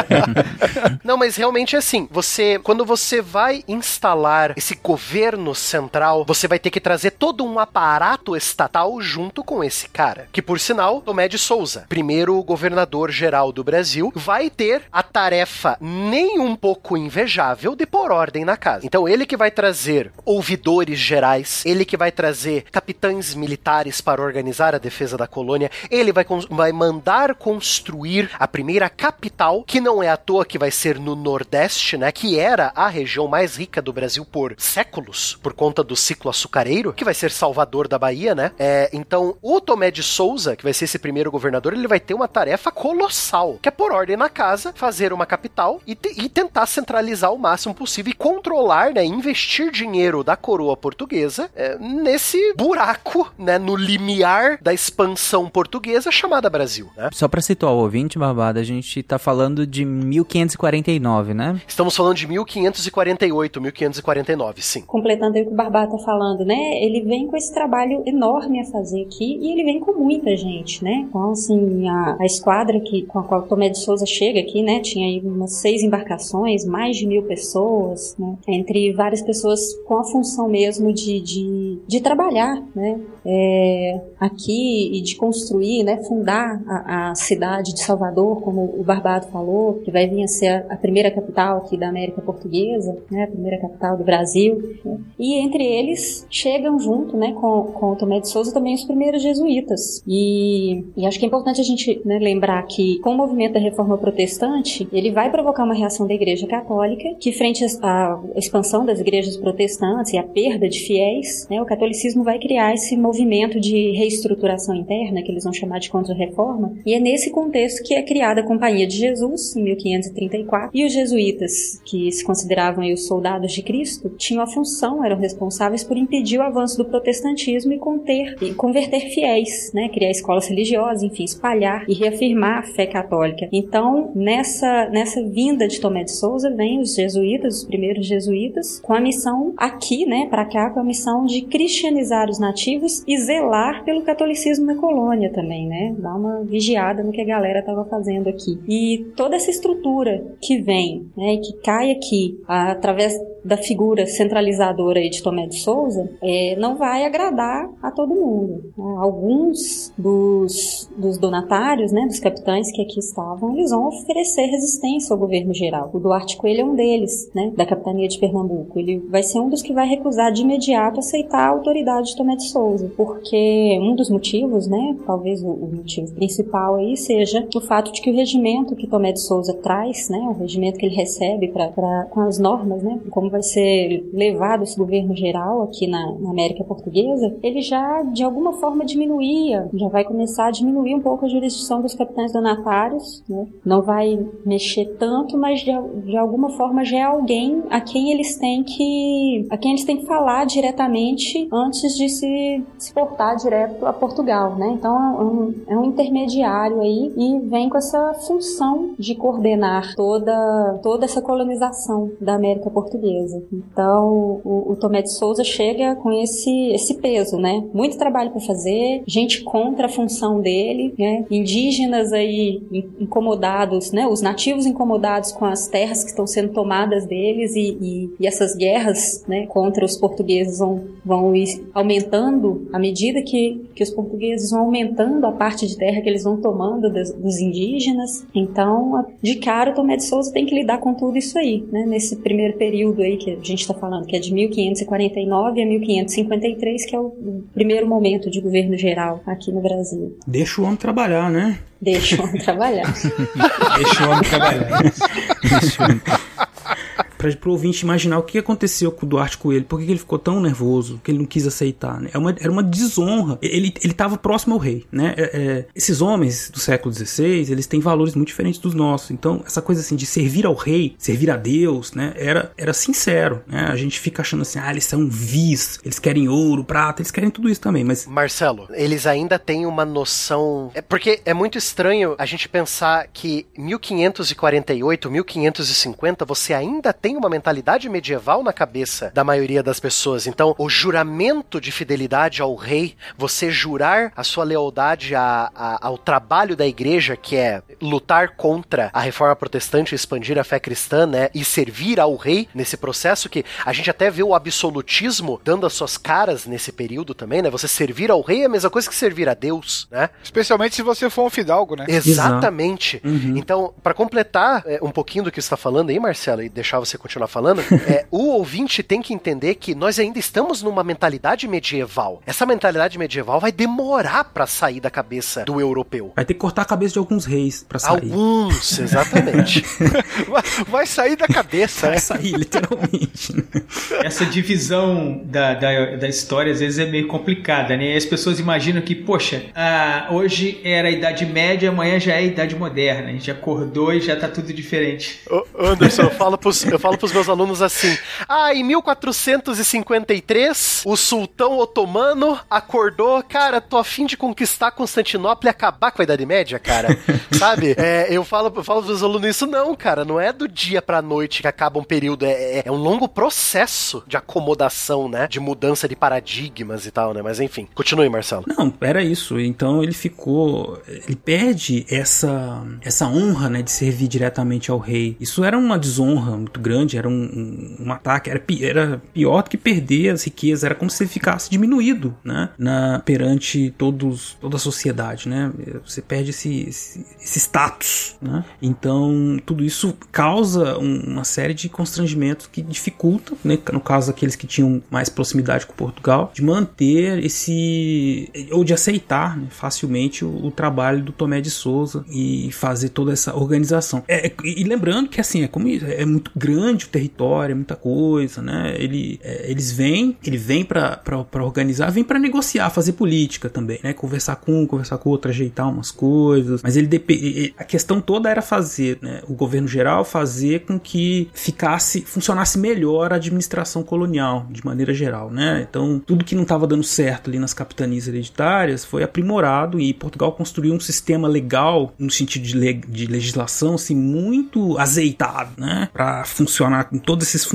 Não, mas realmente é assim. Você, quando você vai instalar esse governo governo central, você vai ter que trazer todo um aparato estatal junto com esse cara. Que, por sinal, Tomé de Souza, primeiro governador geral do Brasil, vai ter a tarefa nem um pouco invejável de pôr ordem na casa. Então, ele que vai trazer ouvidores gerais, ele que vai trazer capitães militares para organizar a defesa da colônia, ele vai, vai mandar construir a primeira capital, que não é à toa que vai ser no Nordeste, né? Que era a região mais rica do Brasil por séculos por conta do ciclo açucareiro, que vai ser Salvador da Bahia, né? É, então, o Tomé de Souza, que vai ser esse primeiro governador, ele vai ter uma tarefa colossal, que é por ordem na casa, fazer uma capital e, te, e tentar centralizar o máximo possível e controlar, né, investir dinheiro da coroa portuguesa é, nesse buraco, né, no limiar da expansão portuguesa chamada Brasil, né? Só para situar o ouvinte, Barbada, a gente tá falando de 1549, né? Estamos falando de 1548, 1549, sim completando o que o Barbá tá falando, né? Ele vem com esse trabalho enorme a fazer aqui e ele vem com muita gente, né? Então, assim, a, a esquadra que, com a qual Tomé de Souza chega aqui, né? Tinha aí umas seis embarcações, mais de mil pessoas, né? Entre várias pessoas com a função mesmo de, de, de trabalhar, né? É, aqui e de construir, né? Fundar a, a, cidade de Salvador, como o Barbado falou, que vai vir a ser a, a primeira capital aqui da América Portuguesa, né? A primeira capital do Brasil. E entre eles chegam junto, né, com, com o Tomé de Souza também os primeiros jesuítas. E, e acho que é importante a gente né, lembrar que com o movimento da reforma protestante, ele vai provocar uma reação da Igreja Católica, que frente à expansão das igrejas protestantes e à perda de fiéis, né, o catolicismo vai criar esse movimento de reestruturação interna, que eles vão chamar de contra-reforma, e é nesse contexto que é criada a Companhia de Jesus, em 1534, e os jesuítas, que se consideravam os soldados de Cristo, tinham a função Eram responsáveis por impedir o avanço do protestantismo e, conter, e converter fiéis, né? criar escolas religiosas, enfim, espalhar e reafirmar a fé católica. Então, nessa, nessa vinda de Tomé de Souza, vem os jesuítas, os primeiros jesuítas, com a missão aqui, né, para cá, com a missão de cristianizar os nativos e zelar pelo catolicismo na colônia também, né? Dar uma vigiada no que a galera estava fazendo aqui. E toda essa estrutura que vem, né, que cai aqui através da figura centralizadora de Tomé de Souza é, não vai agradar a todo mundo. Alguns dos, dos donatários, né, dos capitães que aqui estavam, eles vão oferecer resistência ao governo geral. O Duarte Coelho é um deles, né, da capitania de Pernambuco. Ele vai ser um dos que vai recusar de imediato aceitar a autoridade de Tomé de Souza, porque um dos motivos, né, talvez o, o motivo principal aí seja o fato de que o regimento que Tomé de Souza traz, né, o regimento que ele recebe pra com as normas, né, como vai ser levado esse governo geral aqui na, na, América Portuguesa, ele já de alguma forma diminuía, já vai começar a diminuir um pouco a jurisdição dos capitães donatários, né? não vai mexer tanto, mas de, de alguma forma já é alguém a quem eles têm que a quem eles têm que falar diretamente antes de se, se portar direto a Portugal, né? Então é um, é um intermediário aí e vem com essa função de coordenar toda toda essa colonização da América Portuguesa. Então, o, o Tomé de Souza chega com esse, esse peso, né? Muito trabalho para fazer, gente contra a função dele, né? Indígenas aí incomodados, né? Os nativos incomodados com as terras que estão sendo tomadas deles e, e, e essas guerras, né? Contra os portugueses vão, vão aumentando à medida que, que os portugueses vão aumentando a parte de terra que eles vão tomando dos, dos indígenas. Então, de cara, o Tomé de Souza tem que lidar com tudo isso aí, né? Nesse primeiro período aí que a gente está falando, que é de 1549 a 1553, que é o primeiro momento de governo geral aqui no Brasil. Deixa o homem trabalhar, né? Deixa o homem trabalhar. Deixa o homem trabalhar. Deixa o homem para o ouvinte imaginar o que aconteceu com o Duarte Coelho, por que ele ficou tão nervoso, que ele não quis aceitar, né? É uma, era uma desonra. Ele estava próximo ao rei, né? É, é, esses homens do século XVI, eles têm valores muito diferentes dos nossos. Então, essa coisa assim de servir ao rei, servir a Deus, né? Era, era sincero, né? A gente fica achando assim, ah, eles são vis, eles querem ouro, prata, eles querem tudo isso também, mas... Marcelo, eles ainda têm uma noção... É porque é muito estranho a gente pensar que 1548, 1550, você ainda tem tem uma mentalidade medieval na cabeça da maioria das pessoas. Então, o juramento de fidelidade ao rei, você jurar a sua lealdade a, a, ao trabalho da igreja, que é lutar contra a reforma protestante expandir a fé cristã, né? E servir ao rei nesse processo que a gente até vê o absolutismo dando as suas caras nesse período também, né? Você servir ao rei é a mesma coisa que servir a Deus, né? Especialmente se você for um fidalgo, né? Exatamente. Uhum. Então, para completar é, um pouquinho do que você está falando aí, Marcelo, e deixar você continuar falando, é, o ouvinte tem que entender que nós ainda estamos numa mentalidade medieval. Essa mentalidade medieval vai demorar para sair da cabeça do europeu. Vai ter que cortar a cabeça de alguns reis para sair. Alguns, exatamente. vai sair da cabeça. Vai sair, literalmente. Essa divisão da, da, da história às vezes é meio complicada, né? E as pessoas imaginam que, poxa, ah, hoje era a Idade Média, amanhã já é a Idade Moderna. A gente acordou e já tá tudo diferente. Ô, Anderson, eu falo pros, eu falo pros meus alunos assim: ah, em 1453, o sultão otomano acordou, cara, tô afim de conquistar Constantinopla e acabar com a Idade Média, cara. Sabe? É, eu, falo, eu falo pros meus alunos isso, não, cara, não é do dia pra noite que acaba um período, é, é, é um longo processo de acomodação, né? De mudança de paradigmas e tal, né? Mas enfim, continue, Marcelo. Não, era isso. Então ele ficou. Ele perde essa, essa honra, né, de servir diretamente ao rei. Isso era uma desonra muito grande grande, era um, um, um ataque, era, era pior do que perder as riquezas, era como se ele ficasse diminuído, né? Na, perante todos, toda a sociedade, né? Você perde esse, esse, esse status, né? Então, tudo isso causa um, uma série de constrangimentos que dificultam, né? No caso daqueles que tinham mais proximidade com Portugal, de manter esse, ou de aceitar né, facilmente o, o, trabalho do Tomé de Souza e fazer toda essa organização. É, e lembrando que, assim, é como é muito grande grande o território, é muita coisa, né? Ele, é, eles vêm, ele vem para organizar, vem para negociar, fazer política também, né? Conversar com um, conversar com outro, ajeitar umas coisas. Mas ele. A questão toda era fazer, né? O governo geral fazer com que ficasse, funcionasse melhor a administração colonial, de maneira geral, né? Então, tudo que não estava dando certo ali nas capitanias hereditárias foi aprimorado e Portugal construiu um sistema legal, no sentido de, le de legislação, assim, muito azeitado, né? Para funcionar com todos esses,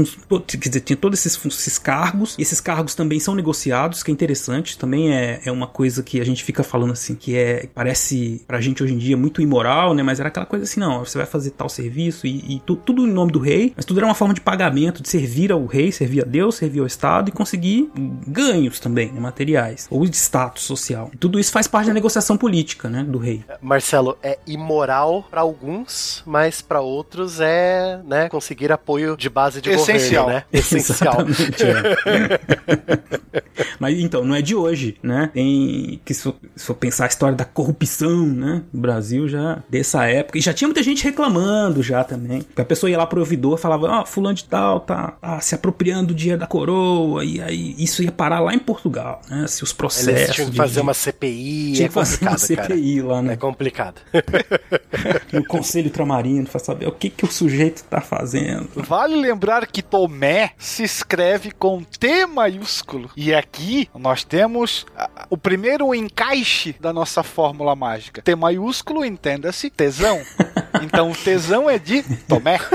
quer dizer, tinha todos esses, esses cargos, e esses cargos também são negociados, que é interessante, também é, é uma coisa que a gente fica falando assim, que é, parece pra gente hoje em dia muito imoral, né? Mas era aquela coisa assim, não, você vai fazer tal serviço e, e tu, tudo em nome do rei, mas tudo era uma forma de pagamento, de servir ao rei, servir a Deus, servir ao Estado e conseguir ganhos também, né, materiais, ou de status social. E tudo isso faz parte da negociação política, né, do rei. Marcelo, é imoral para alguns, mas para outros é, né, conseguir apoio de base de Essencial. governo, né? Essencial. é. mas então, não é de hoje, né? Tem que se for, pensar a história da corrupção, né, no Brasil já dessa época, e já tinha muita gente reclamando já também. Porque a pessoa ia lá pro ouvidor, falava: "Ó, oh, fulano de tal tá, tá se apropriando do dinheiro da coroa", e aí isso ia parar lá em Portugal, né? Se os processos Eles tinham que de- fazer uma CPI, tinha é que fazer uma complicado, cara. CPI lá, né? É complicado. no Conselho Ultramarino pra saber o que, que o sujeito tá fazendo. Vale lembrar que Tomé se escreve com T maiúsculo. E aqui nós temos o primeiro encaixe da nossa fórmula mágica. T maiúsculo, entenda-se, tesão. Então o tesão é de Tomé.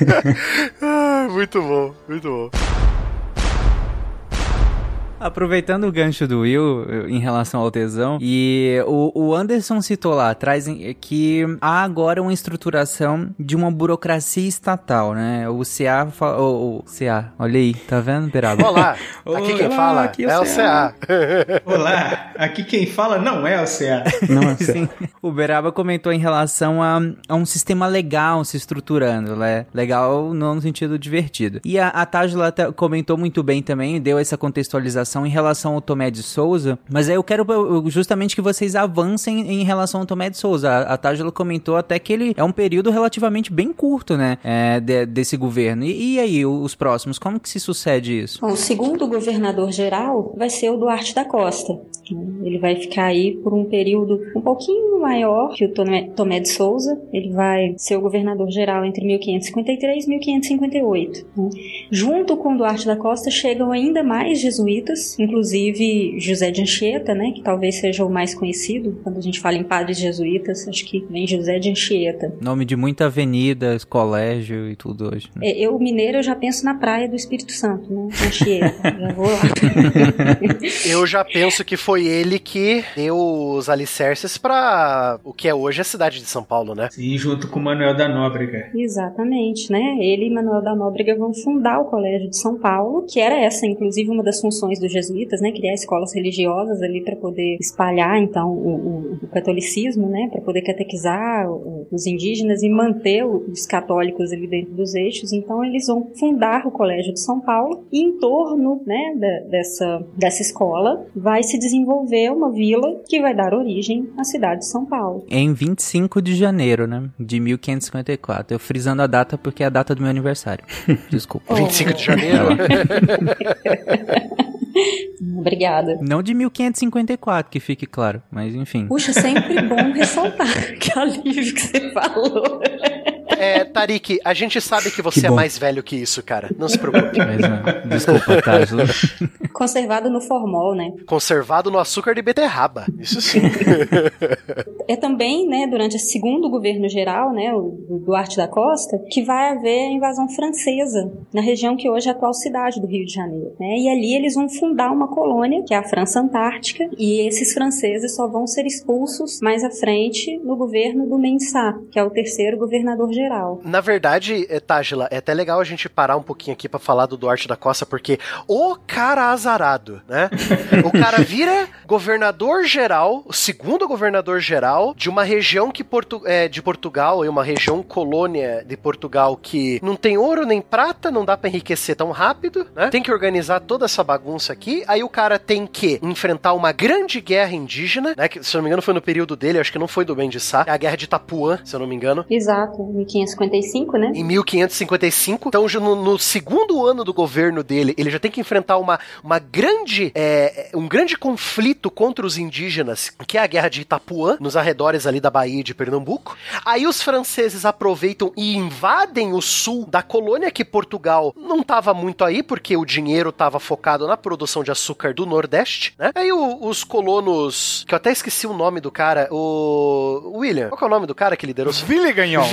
Ah, muito bom, muito bom. Aproveitando o gancho do Will eu, em relação ao tesão, e o, o Anderson citou lá atrás em- que há agora uma estruturação de uma burocracia estatal, né? O CA, o, o CA, olha aí, tá vendo, Beraba? Olá, aqui quem Olá, fala aqui é o CA. Olá, aqui quem fala não é o CA. Não é Sim. O Beraba comentou em relação a, a um sistema legal se estruturando, né? Legal não no sentido divertido. E a, a Tajla comentou muito bem também, deu essa contextualização em relação ao Tomé de Souza, mas aí eu quero justamente que vocês avancem em relação ao Tomé de Souza. A, a comentou até que ele é um período relativamente bem curto, né? é, de- desse governo. E, e aí, os próximos, como que se sucede isso? Bom, o segundo governador geral vai ser o Duarte da Costa. Ele vai ficar aí por um período um pouquinho maior que o Tomé, de Souza. Ele vai ser o governador geral entre 1553 e 1558. né? Junto com Duarte da Costa chegam ainda mais jesuítas, inclusive José de Anchieta, né, que talvez seja o mais conhecido quando a gente fala em padres jesuítas. Acho que vem José de Anchieta. Nome de muita avenida, colégio e tudo hoje. né? É, Eu, mineiro, eu já penso na praia do Espírito Santo, né? Anchieta. já vou lá. Eu já penso que foi ele que deu os alicerces pra o que é hoje a cidade de São Paulo, né? E junto com o Manuel da Nóbrega. Exatamente, né? Ele e Manuel da Nóbrega vão fundar o Colégio de São Paulo, que era essa, inclusive, uma das funções dos jesuítas, né? Criar escolas religiosas ali para poder espalhar, então, o, o- o catolicismo, né? Para poder catequizar o- os indígenas e manter os católicos ali dentro dos eixos. Então, eles vão fundar o Colégio de São Paulo e em torno, né? da- dessa, dessa escola vai se desenvolver uma vila que vai dar origem à cidade de São Paulo. Em 25 de janeiro, né? De 1554. Eu frisando a data porque é a data do meu aniversário. Desculpa. 25 de janeiro. Obrigada. Não de 1554, que fique claro. Mas enfim. Puxa, sempre bom ressaltar que alívio que você falou. É, Tarik, a gente sabe que você Que é mais velho que isso, cara. Não se preocupe. Mas, não. Desculpa, tá? Conservado no formol, né? Conservado no açúcar de beterraba. Isso sim. É também, né, durante esse segundo governo geral, né, o do Duarte da Costa, que vai haver a invasão francesa na região que hoje é a atual cidade do Rio de Janeiro, né? E ali eles vão fundar uma colônia, que é a França Antártica, e esses franceses só vão ser expulsos mais à frente no governo do Mensah, que é o terceiro governador geral. Na verdade, é, Tágila, é até legal a gente parar um pouquinho aqui pra falar do Duarte da Costa, porque o cara azarado, né? O cara vira governador geral, o segundo governador geral de uma região que Portu é, de Portugal, e uma região colônia de Portugal que não tem ouro nem prata, não dá pra enriquecer tão rápido, né? Tem que organizar toda essa bagunça aqui. Aí o cara tem que enfrentar uma grande guerra indígena, né? Que, se eu não me engano foi no período dele, acho que não foi do Bem de Sá, é a guerra de Itapuã, se eu não me engano. Exato, 1555, né? Em 1555. Então, no, no segundo ano do governo dele, ele já tem que enfrentar uma, uma grande, é, um grande conflito contra os indígenas, que é a Guerra de Itapuã, nos arredores ali da Bahia de Pernambuco. Aí os franceses aproveitam e invadem o sul da colônia, que Portugal não estava muito aí, porque o dinheiro estava focado na produção de açúcar do Nordeste, né? Aí o- os colonos, que eu até esqueci o nome do cara, o William, qual que é o nome do cara que liderou? Villegagnon, né?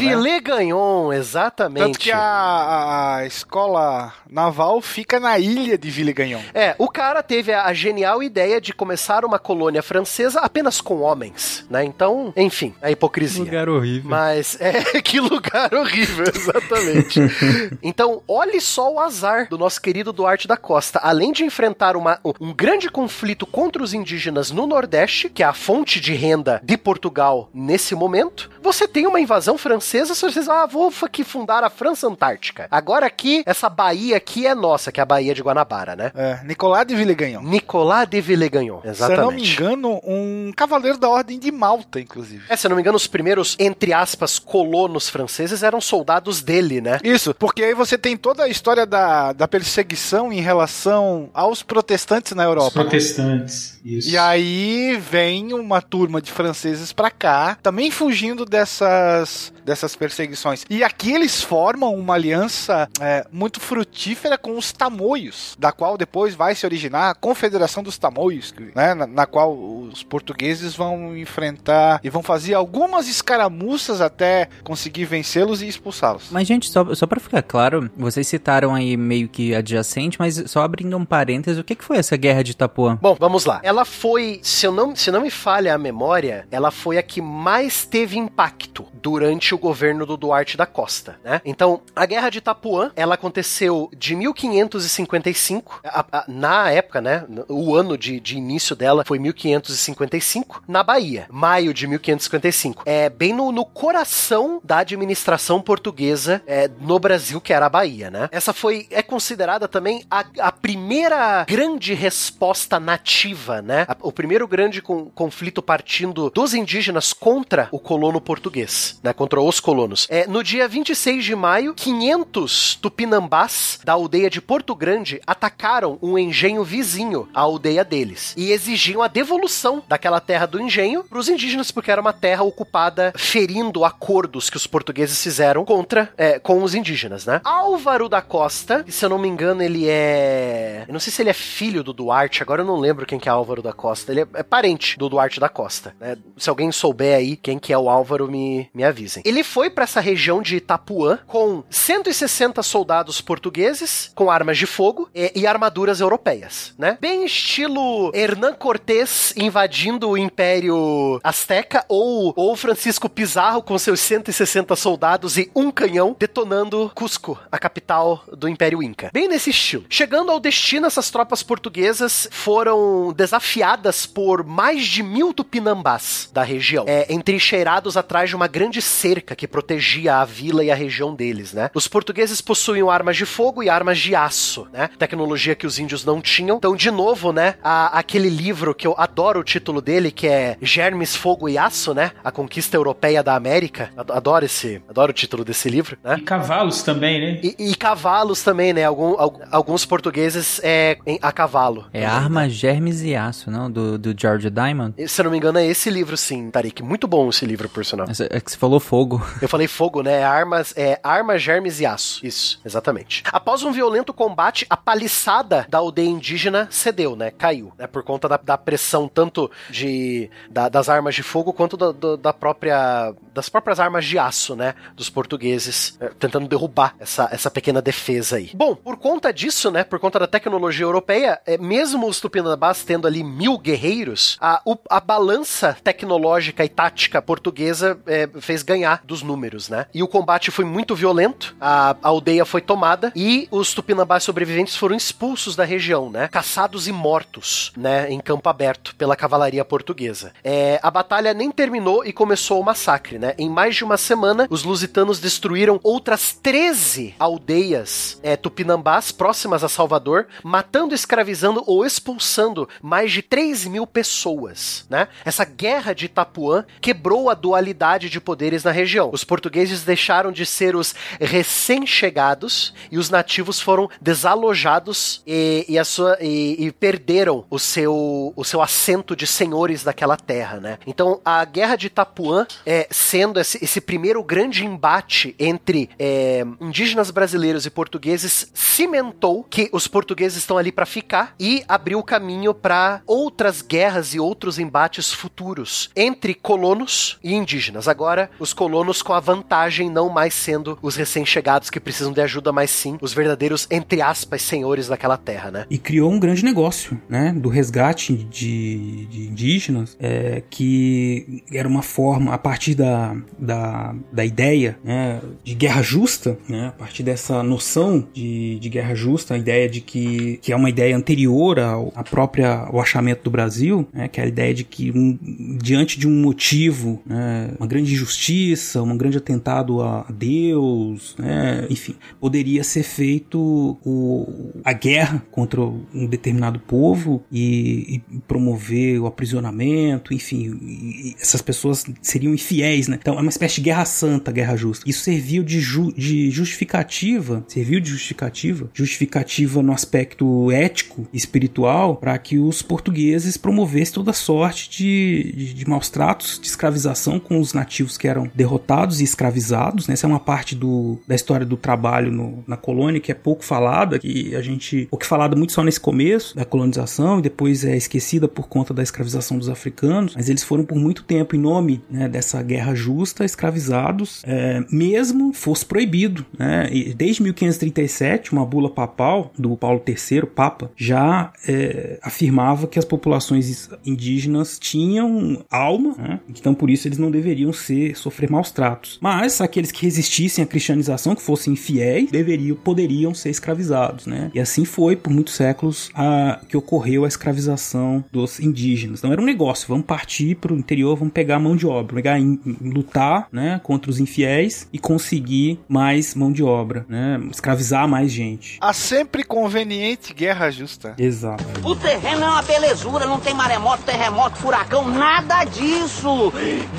Villegagnon, exatamente. Tanto que a, a- a escola naval fica na ilha de Villegagnon. É, o cara teve a, a genial ideia de começar uma colônia francesa apenas com homens, né? Então, enfim, a hipocrisia. Lugar horrível. Mas é que lugar horrível, exatamente. então, olhe só o azar do nosso querido Duarte da Costa. Além de enfrentar uma- um grande conflito contra os indígenas no Nordeste, que é a fonte de renda de Portugal nesse momento, você tem uma invasão francesa, se vocês ah, vou aqui fundar a França Antártica. Agora aqui, essa baía aqui é nossa, que é a Baía de Guanabara, né? É, Nicolas de Villegagnon. Nicolas de Villegagnon, Se eu exatamente. não me engano, um cavaleiro da Ordem de Malta, inclusive. É, se eu não me engano, os primeiros, entre aspas, colonos franceses eram soldados dele, né? Isso, porque aí você tem toda a história da, da perseguição em relação aos protestantes na Os Europa. protestantes. Isso. E aí vem uma turma de franceses pra cá, também fugindo dessas, dessas perseguições. E aqui eles formam uma aliança é, muito frutífera com os tamoios, da qual depois vai se originar a Confederação dos Tamoios, né, na, na qual os portugueses vão enfrentar e vão fazer algumas escaramuças até conseguir vencê-los e expulsá-los. Mas, gente, só, só pra ficar claro, vocês citaram aí meio que adjacente, mas só abrindo um parênteses, o que, que foi essa guerra de Itapuã? Bom, vamos lá. Ela foi, se eu não, se não me falha a memória, ela foi a que mais teve impacto durante o governo do Duarte da Costa, né? Então, a Guerra de Itapuã, ela aconteceu de 1555, a- a- na época, né? O ano de, de início dela foi 1555, na Bahia, maio de 1555. É bem no, no coração da administração portuguesa é, no Brasil, que era a Bahia, né? Essa foi, é considerada também a, a primeira grande resposta nativa, né? A- o primeiro grande con- conflito partindo dos indígenas contra o colono português, né? Contra os colonos. É, no dia 26 de maio, 500 tupinambás da aldeia de Porto Grande atacaram um engenho vizinho à aldeia deles e exigiam a devolução daquela terra do engenho para os indígenas, porque era uma terra ocupada ferindo acordos que os portugueses fizeram contra é, com os indígenas, né? Álvaro da Costa, que se eu não me engano ele é, eu não sei se ele é filho do Duarte, agora eu não lembro quem que é Álvaro da Costa. Ele é, é parente do Duarte da Costa, né? Se alguém souber aí quem que é o Álvaro, me, me avisem. Ele foi para essa região de Itapuã com 160 soldados portugueses com armas de fogo e, e armaduras europeias, né? Bem estilo Hernán Cortés invadindo o Império Azteca ou, ou Francisco Pizarro com seus 160 soldados e um canhão detonando Cusco, a capital do Império Inca. Bem nesse estilo. Chegando ao destino, essas tropas portuguesas foram desafiadas por mais de mil tupinambás da região, é, entrincheirados atrás de uma grande cerca que protegia a vila e a região deles, né? Os portugueses possuíam armas de fogo e armas de aço, né? Tecnologia que os índios não tinham. Então, de novo, né? a- aquele livro que eu adoro o título dele, que é Germes, Fogo e Aço, né? A conquista europeia da América. Ad- Adoro esse, adoro o título desse livro, né? E cavalos também, né? E, e cavalos também, né? Algum- al- alguns portugueses é em- a cavalo. É Arma? Germes e Aço, não? Do, do George Diamond? Se eu não me engano, é esse livro, sim, Tarik. Muito bom esse livro, por sinal. É que você falou fogo. Eu falei fogo, né? Armas, é armas, germes e aço. Isso, exatamente. Após um violento combate, a paliçada da aldeia indígena cedeu, né? Caiu, né? Por conta da, da pressão tanto de da- das armas de fogo quanto da, da- da própria das próprias armas de aço, né? Dos portugueses é, tentando derrubar essa, essa pequena defesa aí. Bom, por conta disso, né? Por conta da tecnologia europeia, é, mesmo os tupinambás tendo ali mil guerreiros, a, a balança tecnológica e tática portuguesa é, fez ganhar dos números, né? E o combate foi muito violento, a, a aldeia foi tomada e os tupinambás sobreviventes foram expulsos da região, né? Caçados e mortos, né? Em campo aberto pela cavalaria portuguesa. É, a batalha nem terminou e começou o massacre, né? Em mais de uma semana, os lusitanos destruíram outras 13 aldeias é, tupinambás próximas a Salvador, matando, escravizando ou expulsando mais de 3 mil pessoas, né? Essa guerra de Itapuã quebrou a dualidade de poderes na região região. Os portugueses deixaram de ser os recém-chegados e os nativos foram desalojados e, e, sua, e, e perderam o seu, o seu assento de senhores daquela terra, né? Então a guerra de Itapuã é, sendo esse, esse primeiro grande embate entre é, indígenas brasileiros e portugueses cimentou que os portugueses estão ali para ficar e abriu o caminho para outras guerras e outros embates futuros entre colonos e indígenas. Agora, os colonos com a vantagem não mais sendo os recém-chegados que precisam de ajuda, mas sim os verdadeiros, entre aspas, senhores daquela terra, né? E criou um grande negócio, né? Do resgate de, de indígenas, é, que era uma forma, a partir da, da, da ideia né, de guerra justa, né? A partir dessa noção de, de guerra justa, a ideia de que, que é uma ideia anterior ao a própria ao achamento do Brasil, né? Que é a ideia de que um, diante de um motivo, né, uma grande injustiça, um grande atentado a Deus, né, enfim, poderia ser feito o, a guerra contra um determinado povo e, e promover o aprisionamento, enfim, essas pessoas seriam infiéis, né? Então é uma espécie de guerra santa, guerra justa. Isso serviu de, ju, de justificativa, serviu de justificativa, justificativa no aspecto ético, espiritual, para que os portugueses promovessem toda sorte de, de, de maus tratos, de escravização com os nativos que eram derrotados e escravizados. Né? Essa é uma parte do, da história do trabalho no, na colônia que é pouco falada, que a gente. pouco falada muito só nesse começo da colonização e depois é esquecida por conta da escravização dos africanos. Mas eles foram por muito tempo, em nome né, dessa guerra justa, escravizados, é, mesmo fosse proibido. Né? E desde 1537, uma bula papal do Paulo III, Papa, já é, afirmava que as populações indígenas tinham alma, né? então por isso eles não deveriam ser sofrer maus tratos. Mas aqueles que resistissem à cristianização, que fossem fiéis, deveriam, poderiam ser escravizados, né? E assim foi por muitos séculos a, que ocorreu a escravização dos indígenas. Então era um negócio, vamos partir para o interior, vamos pegar mão de obra, pegar em, em, lutar, né, contra os infiéis e conseguir mais mão de obra, né? Escravizar mais gente. A sempre conveniente guerra justa. Exato. O terreno é uma belezura, não tem maremoto, terremoto, furacão, nada disso.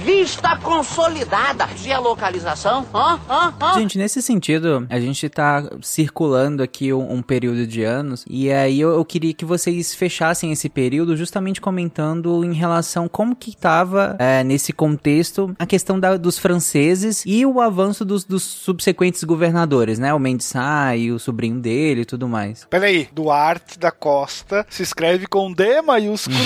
Vista consolidada. Geolocalização? Hã? Hã? Hã? Gente, nesse sentido, a gente tá circulando aqui um, um período de anos, e aí eu, eu, queria que vocês fechassem esse período justamente comentando em relação como que tava é, nesse contexto a questão da, dos franceses e o avanço dos, dos subsequentes governadores, né? O Mendes e o sobrinho dele e tudo mais. Peraí, Duarte da Costa se escreve com D maiúsculo,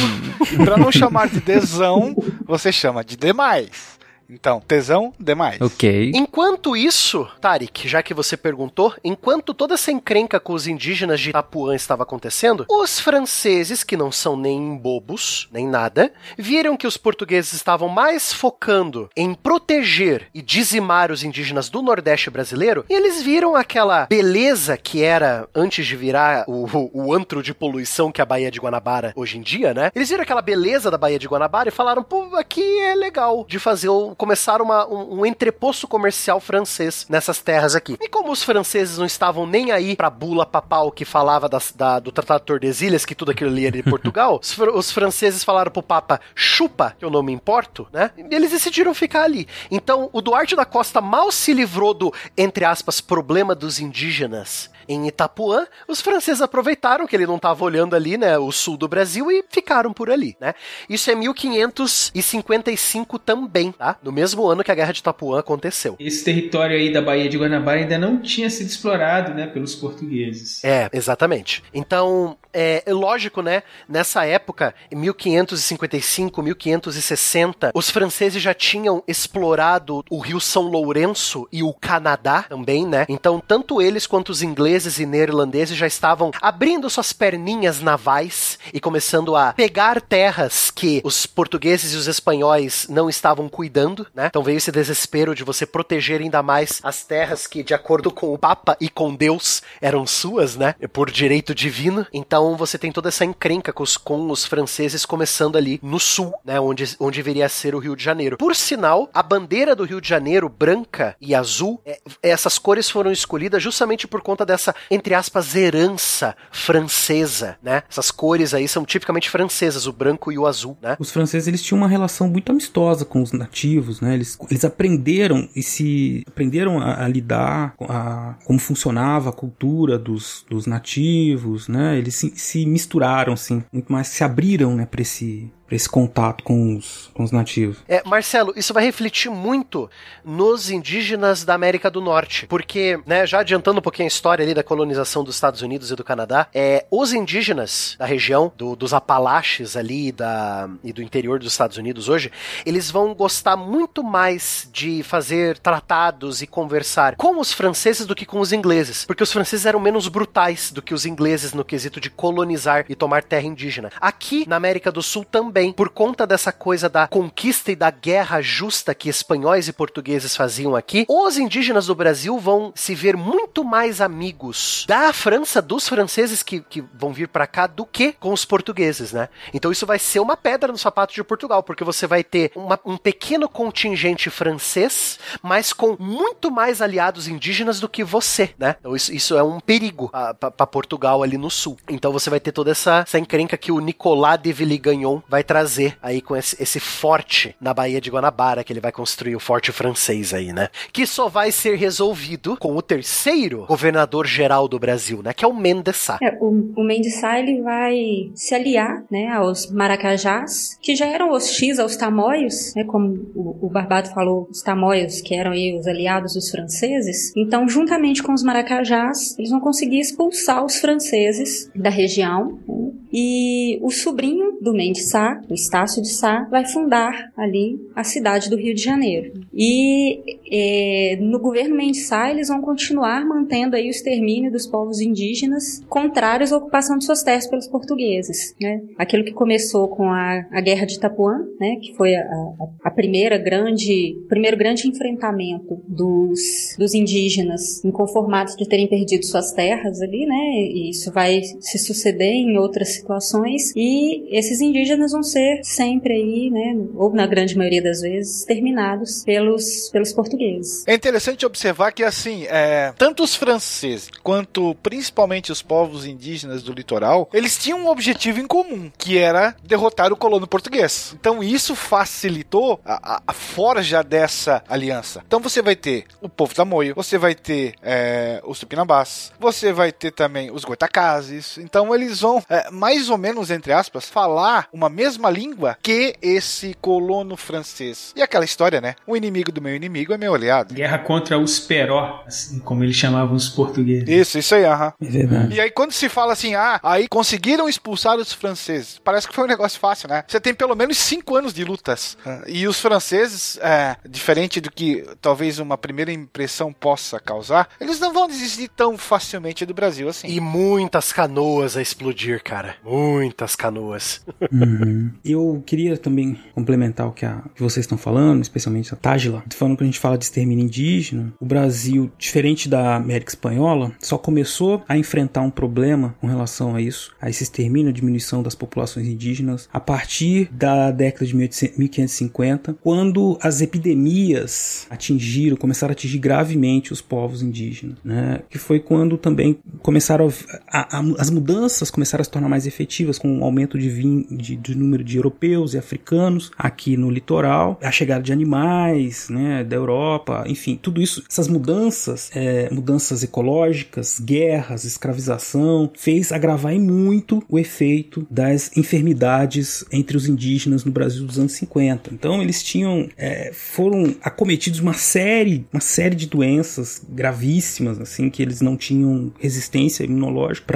e pra não chamar de Dzão, você chama de demais. Então, tesão demais. Ok. Enquanto isso, Tarik, já que você perguntou, enquanto toda essa encrenca com os indígenas de Itapuã estava acontecendo, os franceses, que não são nem bobos, nem nada, viram que os portugueses estavam mais focando em proteger e dizimar os indígenas do Nordeste brasileiro, e eles viram aquela beleza que era, antes de virar o, o, o antro de poluição que é a Baía de Guanabara hoje em dia, né? Eles viram aquela beleza da Baía de Guanabara e falaram, pô, aqui é legal de fazer o começaram uma, um, um entreposto comercial francês nessas terras aqui. E como os franceses não estavam nem aí pra bula papal que falava das, da, do Tratado de Tordesilhas, que tudo aquilo ali era de Portugal, os, os, franceses falaram pro Papa, chupa, que eu não me importo, né? E eles decidiram ficar ali. Então, o Duarte da Costa mal se livrou do, entre aspas, problema dos indígenas em Itapuã, os franceses aproveitaram que ele não estava olhando ali, né, o sul do Brasil e ficaram por ali, né? Isso é 1555 também, tá? No mesmo ano que a Guerra de Itapuã aconteceu. Esse território aí da Baía de Guanabara ainda não tinha sido explorado, né, pelos portugueses. É, exatamente. Então, é, é lógico, né, nessa época, em 1555, 1560, os franceses já tinham explorado o Rio São Lourenço e o Canadá também, né? Então, tanto eles quanto os ingleses e neerlandeses já estavam abrindo suas perninhas navais e começando a pegar terras que os portugueses e os espanhóis não estavam cuidando, né? Então veio esse desespero de você proteger ainda mais as terras que, de acordo com o Papa e com Deus, eram suas, né? Por direito divino. Então você tem toda essa encrenca com os, com os franceses começando ali no sul, né? Onde, onde deveria ser o Rio de Janeiro. Por sinal, a bandeira do Rio de Janeiro, branca e azul, é, essas cores foram escolhidas justamente por conta dessa essa, entre aspas, herança francesa, né? Essas cores aí são tipicamente francesas, o branco e o azul, né? Os franceses eles tinham uma relação muito amistosa com os nativos, né? Eles, eles aprenderam e se aprenderam a, a lidar a, como funcionava a cultura dos, dos nativos, né? Eles se, se misturaram, assim, muito mais se abriram, né, para esse esse contato com os, com os nativos. É, Marcelo, isso vai refletir muito nos indígenas da América do Norte, porque, né, já adiantando um pouquinho a história ali da colonização dos Estados Unidos e do Canadá, é, os indígenas da região, do, dos Apalaches ali da, e do interior dos Estados Unidos hoje, eles vão gostar muito mais de fazer tratados e conversar com os franceses do que com os ingleses, porque os franceses eram menos brutais do que os ingleses no quesito de colonizar e tomar terra indígena. Aqui na América do Sul também também, por conta dessa coisa da conquista e da guerra justa que espanhóis e portugueses faziam aqui, os indígenas do Brasil vão se ver muito mais amigos da França, dos franceses que, que vão vir para cá, do que com os portugueses, né? Então isso vai ser uma pedra no sapato de Portugal, porque você vai ter uma, um pequeno contingente francês, mas com muito mais aliados indígenas do que você, né? Então isso, isso é um perigo para Portugal ali no sul. Então você vai ter toda essa, essa encrenca que o Nicolas de Villegagnon vai trazer aí com esse, esse forte na Baía de Guanabara, que ele vai construir o forte francês aí, né? Que só vai ser resolvido com o terceiro governador geral do Brasil, né? Que é o Mendes Sá. É, o, o Mendes Sá, ele vai se aliar, né, aos maracajás, que já eram hostis aos tamoios, né, como o, o Barbado falou, os tamoios, que eram aí os aliados dos franceses. Então, juntamente com os maracajás, eles vão conseguir expulsar os franceses da região, né? e o sobrinho do Mendes Sá, o Estácio de Sá, vai fundar ali a cidade do Rio de Janeiro. E é, no governo Mendes Sá, eles vão continuar mantendo aí o extermínio dos povos indígenas contrários à ocupação de suas terras pelos portugueses. Né? Aquilo que começou com a, a Guerra de Itapuã, né, que foi a, a, primeira grande, primeiro grande enfrentamento dos, dos indígenas inconformados de terem perdido suas terras ali, né? E isso vai se suceder em outras situações e esses indígenas vão ser sempre aí, né, ou na grande maioria das vezes, terminados pelos, pelos portugueses. É interessante observar que, assim, é, tanto os franceses quanto principalmente os povos indígenas do litoral, eles tinham um objetivo em comum, que era derrotar o colono português. Então isso facilitou a, a, a forja dessa aliança. Então você vai ter o povo da Moio, você vai ter é, os Tupinambás, você vai ter também os Goitacazes. Então eles vão, é, mais ou menos, entre aspas, falar uma mesma língua que esse colono francês. E aquela história, né? O inimigo do meu inimigo é meu aliado. Guerra contra os Peró, assim como eles chamavam os portugueses. Isso, isso aí, aham. É verdade. E aí quando se fala assim, ah, aí conseguiram expulsar os franceses, parece que foi um negócio fácil, né? Você tem pelo menos cinco anos de lutas. E os franceses, é, diferente do que talvez uma primeira impressão possa causar, eles não vão desistir tão facilmente do Brasil assim. E muitas canoas a explodir, cara. Muitas canoas. Uhum. Eu queria também complementar o que, a, que vocês estão falando, especialmente a Tágila. Falando que a gente fala de extermínio indígena, o Brasil, diferente da América Espanhola, só começou a enfrentar um problema com relação a isso, a esse extermínio, a diminuição das populações indígenas, a partir da década de 1550, quando as epidemias atingiram, começaram a atingir gravemente os povos indígenas, né? Que foi quando também começaram a, a, a, as mudanças começaram a se tornar mais efetivas com o aumento de, vin, de, de, número de europeus e africanos aqui no litoral, a chegada de animais, né, da Europa, enfim, tudo isso, essas mudanças, é, mudanças ecológicas, guerras, escravização, fez agravar muito o efeito das enfermidades entre os indígenas no Brasil dos anos 50. Então eles tinham, é, foram acometidos uma série, uma série de doenças gravíssimas, assim, que eles não tinham resistência imunológica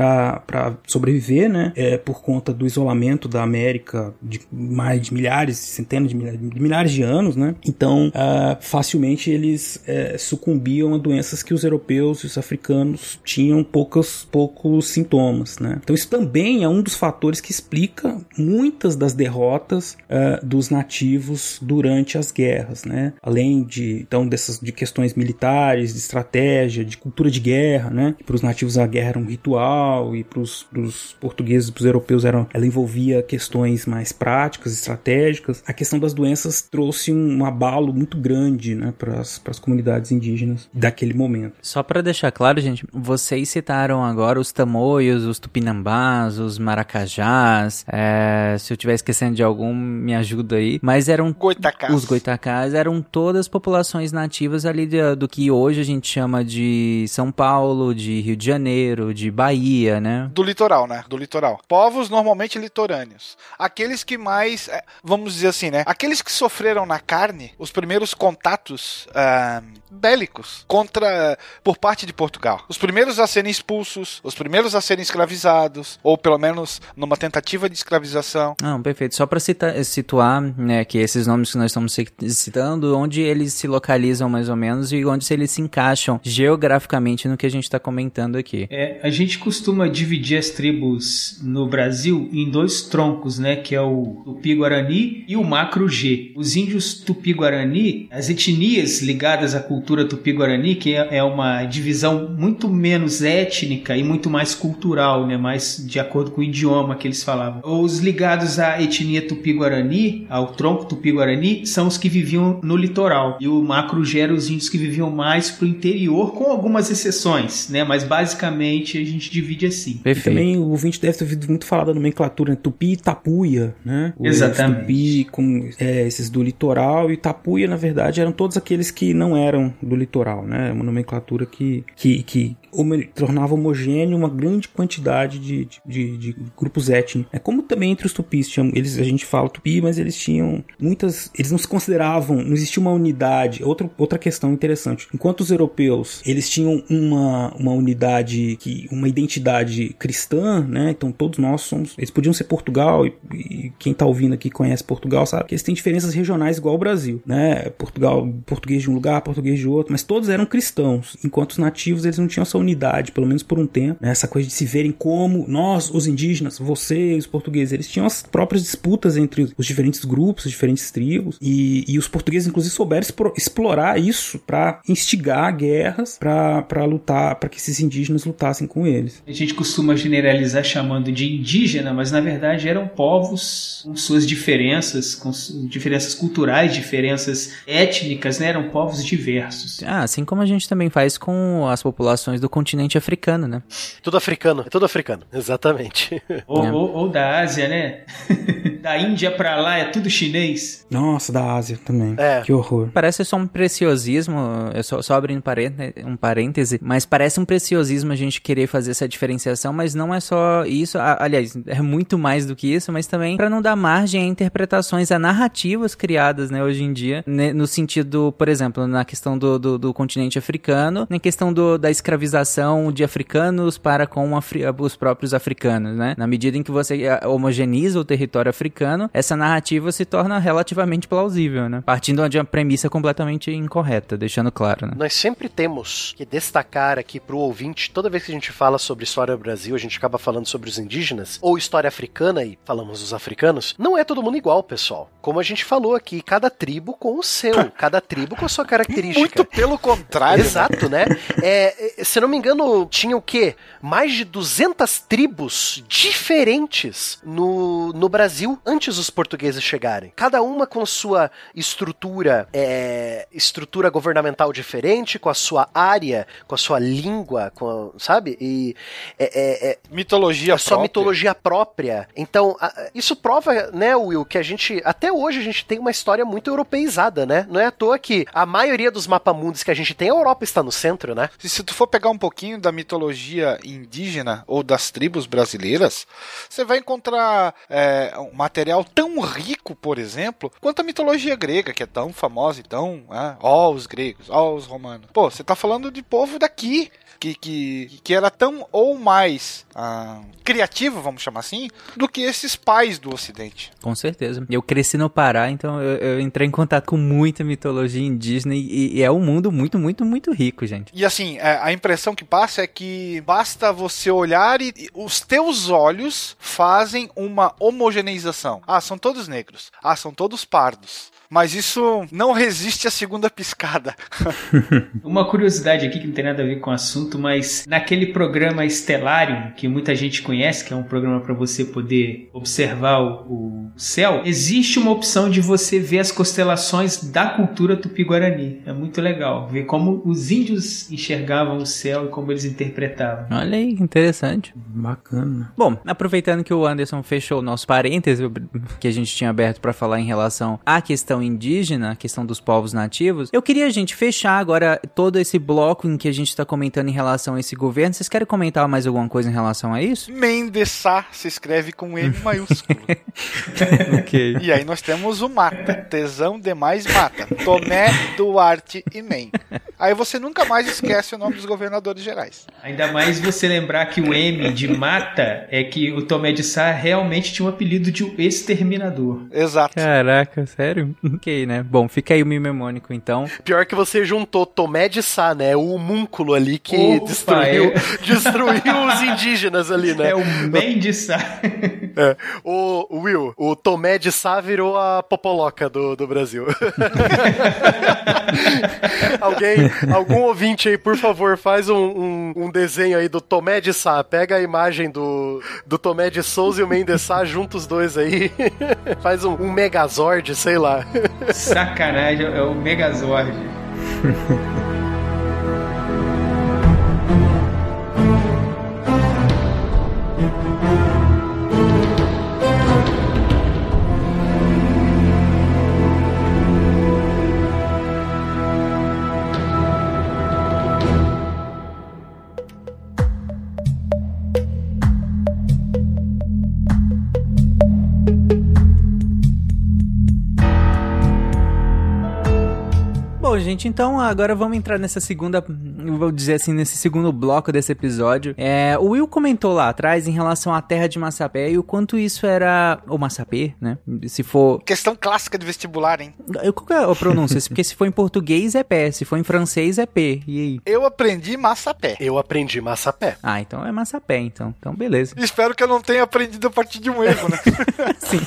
para sobreviver, né, é, por conta do isolamento da América de mais de milhares, centenas de milhares de, milhares de anos, né? Então, uh, facilmente eles uh, sucumbiam a doenças que os europeus e os africanos tinham poucos, poucos sintomas, né? Então, isso também é um dos fatores que explica muitas das derrotas uh, dos nativos durante as guerras, né? Além de, então, dessas de questões militares, de estratégia, de cultura de guerra, né? Para os nativos a guerra era um ritual e para os portugueses para os europeus eram, ela envolvia questões mais práticas, estratégicas. A questão das doenças trouxe um abalo muito grande né, para as comunidades indígenas daquele momento. Só para deixar claro, gente, vocês citaram agora os tamoios, os tupinambás, os maracajás. É, se eu estiver esquecendo de algum, me ajuda aí. Mas eram Goitacás. os goitacás eram todas populações nativas ali de, do que hoje a gente chama de São Paulo, de Rio de Janeiro, de Bahia, né? Do litoral, né? Do litoral. Povos normalmente litorâneos. Aqueles que mais, é, vamos dizer assim, né? Aqueles que sofreram na carne os primeiros contatos ah, bélicos contra por parte de Portugal. Os primeiros a serem expulsos, os primeiros a serem escravizados, ou pelo menos numa tentativa de escravização. Não, perfeito. Só para situar, né, que esses nomes que nós estamos citando, onde eles se localizam mais ou menos e onde eles se encaixam geograficamente no que a gente está comentando aqui. É, a gente costuma dividir as tribos no Brasil em dois troncos, né, que é o Tupi-Guarani e o Macro-G. Os índios Tupi-Guarani, as etnias ligadas à cultura Tupi-Guarani, que é, é uma divisão muito menos étnica e muito mais cultural, né, mais de acordo com o idioma que eles falavam. Os ligados à etnia Tupi-Guarani, ao tronco Tupi-Guarani, são os que viviam no litoral. E o Macro-G eram os índios que viviam mais pro interior, com algumas exceções, né, mas basicamente a gente divide assim. E também o ouvinte deve ter ouvido muito falar da nomenclatura né? Tupi e Tapuia, né? Os Exatamente. Tupi com é, esses do litoral e Tapuia, na verdade, eram todos aqueles que não eram do litoral, né? Uma nomenclatura que, que, que tornava homogêneo uma grande quantidade de, de, de- grupos étnicos. É como também entre os tupis, tinham, eles, a gente fala tupi, mas eles tinham muitas, eles não se consideravam, não existia uma unidade. Outra, outra questão interessante, enquanto os europeus, eles tinham uma, uma unidade, que uma identidade cristã, né? Então todos nós somos, eles podiam ser Portugal e, e quem tá ouvindo aqui conhece Portugal sabe que eles têm diferenças regionais igual ao Brasil, né? Portugal, português de um lugar, português de outro, mas todos eram cristãos, enquanto os nativos eles não tinham essa unidade, pelo menos por um tempo, né? essa coisa de se verem como nós, os indígenas, vocês, os portugueses, eles tinham as próprias disputas entre os diferentes grupos, as diferentes tribos, e, e os portugueses inclusive souberam explorar isso para instigar guerras, para lutar, para que esses indígenas lutassem com eles. A gente costuma generalizar chamando de indígena, mas na verdade eram povos com suas diferenças, com diferenças culturais, diferenças étnicas, né? Eram povos diversos. Ah, assim como a gente também faz com as populações do continente africano, né? Tudo africano, é tudo africano, exatamente. Ou, É. ou- ou da Ásia, né? da Índia pra lá é tudo chinês. Nossa, da Ásia também. É. Que horror. Parece só um preciosismo, eu só, só abrindo parêntese, um parêntese, mas parece um preciosismo a gente querer fazer essa diferenciação, mas não é só isso, a- aliás, é muito mais do que isso, mas também para não dar margem a interpretações, a narrativas criadas, né, hoje em dia, né, no sentido, por exemplo, na questão do, do, do continente africano, na questão do, da escravização de africanos para com afri- os próprios africanos, né, na medida em que você eh, homogeneiza o território africano, essa narrativa se torna relativamente plausível, né? Partindo de uma premissa completamente incorreta, deixando claro, né? Nós sempre temos que destacar aqui pro ouvinte, toda vez que a gente fala sobre história do Brasil, a gente acaba falando sobre os indígenas, ou história africana e falamos dos africanos, não é todo mundo igual, pessoal. Como a gente falou aqui, cada tribo com o seu, cada tribo com a sua característica. Muito pelo contrário. né? Exato, né? É, é, se não me engano, tinha o quê? Mais de 200 tribos diferentes no, no Brasil antes dos portugueses chegarem. Cada uma com sua estrutura, é, estrutura governamental diferente, com a sua área, com a sua língua, com, a- sabe? E é, é, é, Mitologia a sua própria. mitologia própria. Então, a- isso prova, né, Will, que a gente, até hoje, a gente tem uma história muito europeizada, né? Não é à toa que a maioria dos mapamundos que a gente tem, a Europa está no centro, né? Se, se tu for pegar um pouquinho da mitologia indígena ou das tribos brasileiras, você vai encontrar é, um material tão rico, por exemplo, quanto a mitologia grega, que é tão famosa e tão. ah, Ó, os gregos, ó, os romanos. Pô, você tá falando de povo daqui. Que, que, que era tão ou mais ah, criativo, vamos chamar assim, do que esses pais do Ocidente. Com certeza. Eu cresci no Pará, então eu, eu entrei em contato com muita mitologia indígena e, e é um mundo muito, muito, muito rico, gente. E assim, é, a impressão impressão que passa é que basta você olhar e, e os teus olhos fazem uma homogeneização. Ah, são todos negros. Ah, são todos pardos. Mas isso não resiste à segunda piscada. Uma curiosidade aqui que não tem nada a ver com o assunto, mas naquele programa Stellarium, que muita gente conhece, que é um programa para você poder observar o, o, céu, existe uma opção de você ver as constelações da cultura tupi-guarani. É muito legal ver como os índios enxergavam o céu e como eles interpretavam. Olha aí, interessante. Bacana. Bom, aproveitando que o Anderson fechou o nosso parêntese que a gente tinha aberto para falar em relação à questão indígena, a questão dos povos nativos, eu queria, gente, fechar agora todo esse bloco em que a gente está comentando em relação a esse governo. Vocês querem comentar mais alguma coisa em relação a isso? Mendesá se escreve com M maiúsculo. ok. E aí nós temos o mata, tesão demais mata, Tomé, Duarte e Men. Aí você nunca mais esquece o nome dos governadores gerais. Ainda mais você lembrar que o M de mata é que o Tomé de Sá realmente tinha um apelido de exterminador. Exato. Caraca, sério? ok, né? Bom, fica aí o mnemônico então. Pior que você juntou Tomé de Sá, né? O homúnculo ali que Opa, destruiu, é. destruiu os indígenas ali, né? É o Men de Sá. É. O Will, o Tomé de Sá virou a popoloca do, do Brasil. Alguém, algum ouvinte aí, por favor, faz um, um, um desenho aí do Tomé de Sá. Pega a imagem do, do Tomé de Souza e o Mendes Sá, junta os dois aí. faz um, um Megazord, sei lá. Sacanagem, é o Megazord. gente, então agora vamos entrar nessa segunda, vou dizer assim, nesse segundo bloco desse episódio. É, o Will comentou lá atrás em relação à terra de Massapé e o quanto isso era. Ou Massapê, né? Se for. Questão clássica de vestibular, hein? Qual que é a pronúncia? Porque se for em português é pé, se for em francês é P. E aí? Eu aprendi massapé. Eu aprendi Massapé. Ah, então é Massapé, então. Então, beleza. Espero que eu não tenha aprendido a partir de um erro, né? Sim.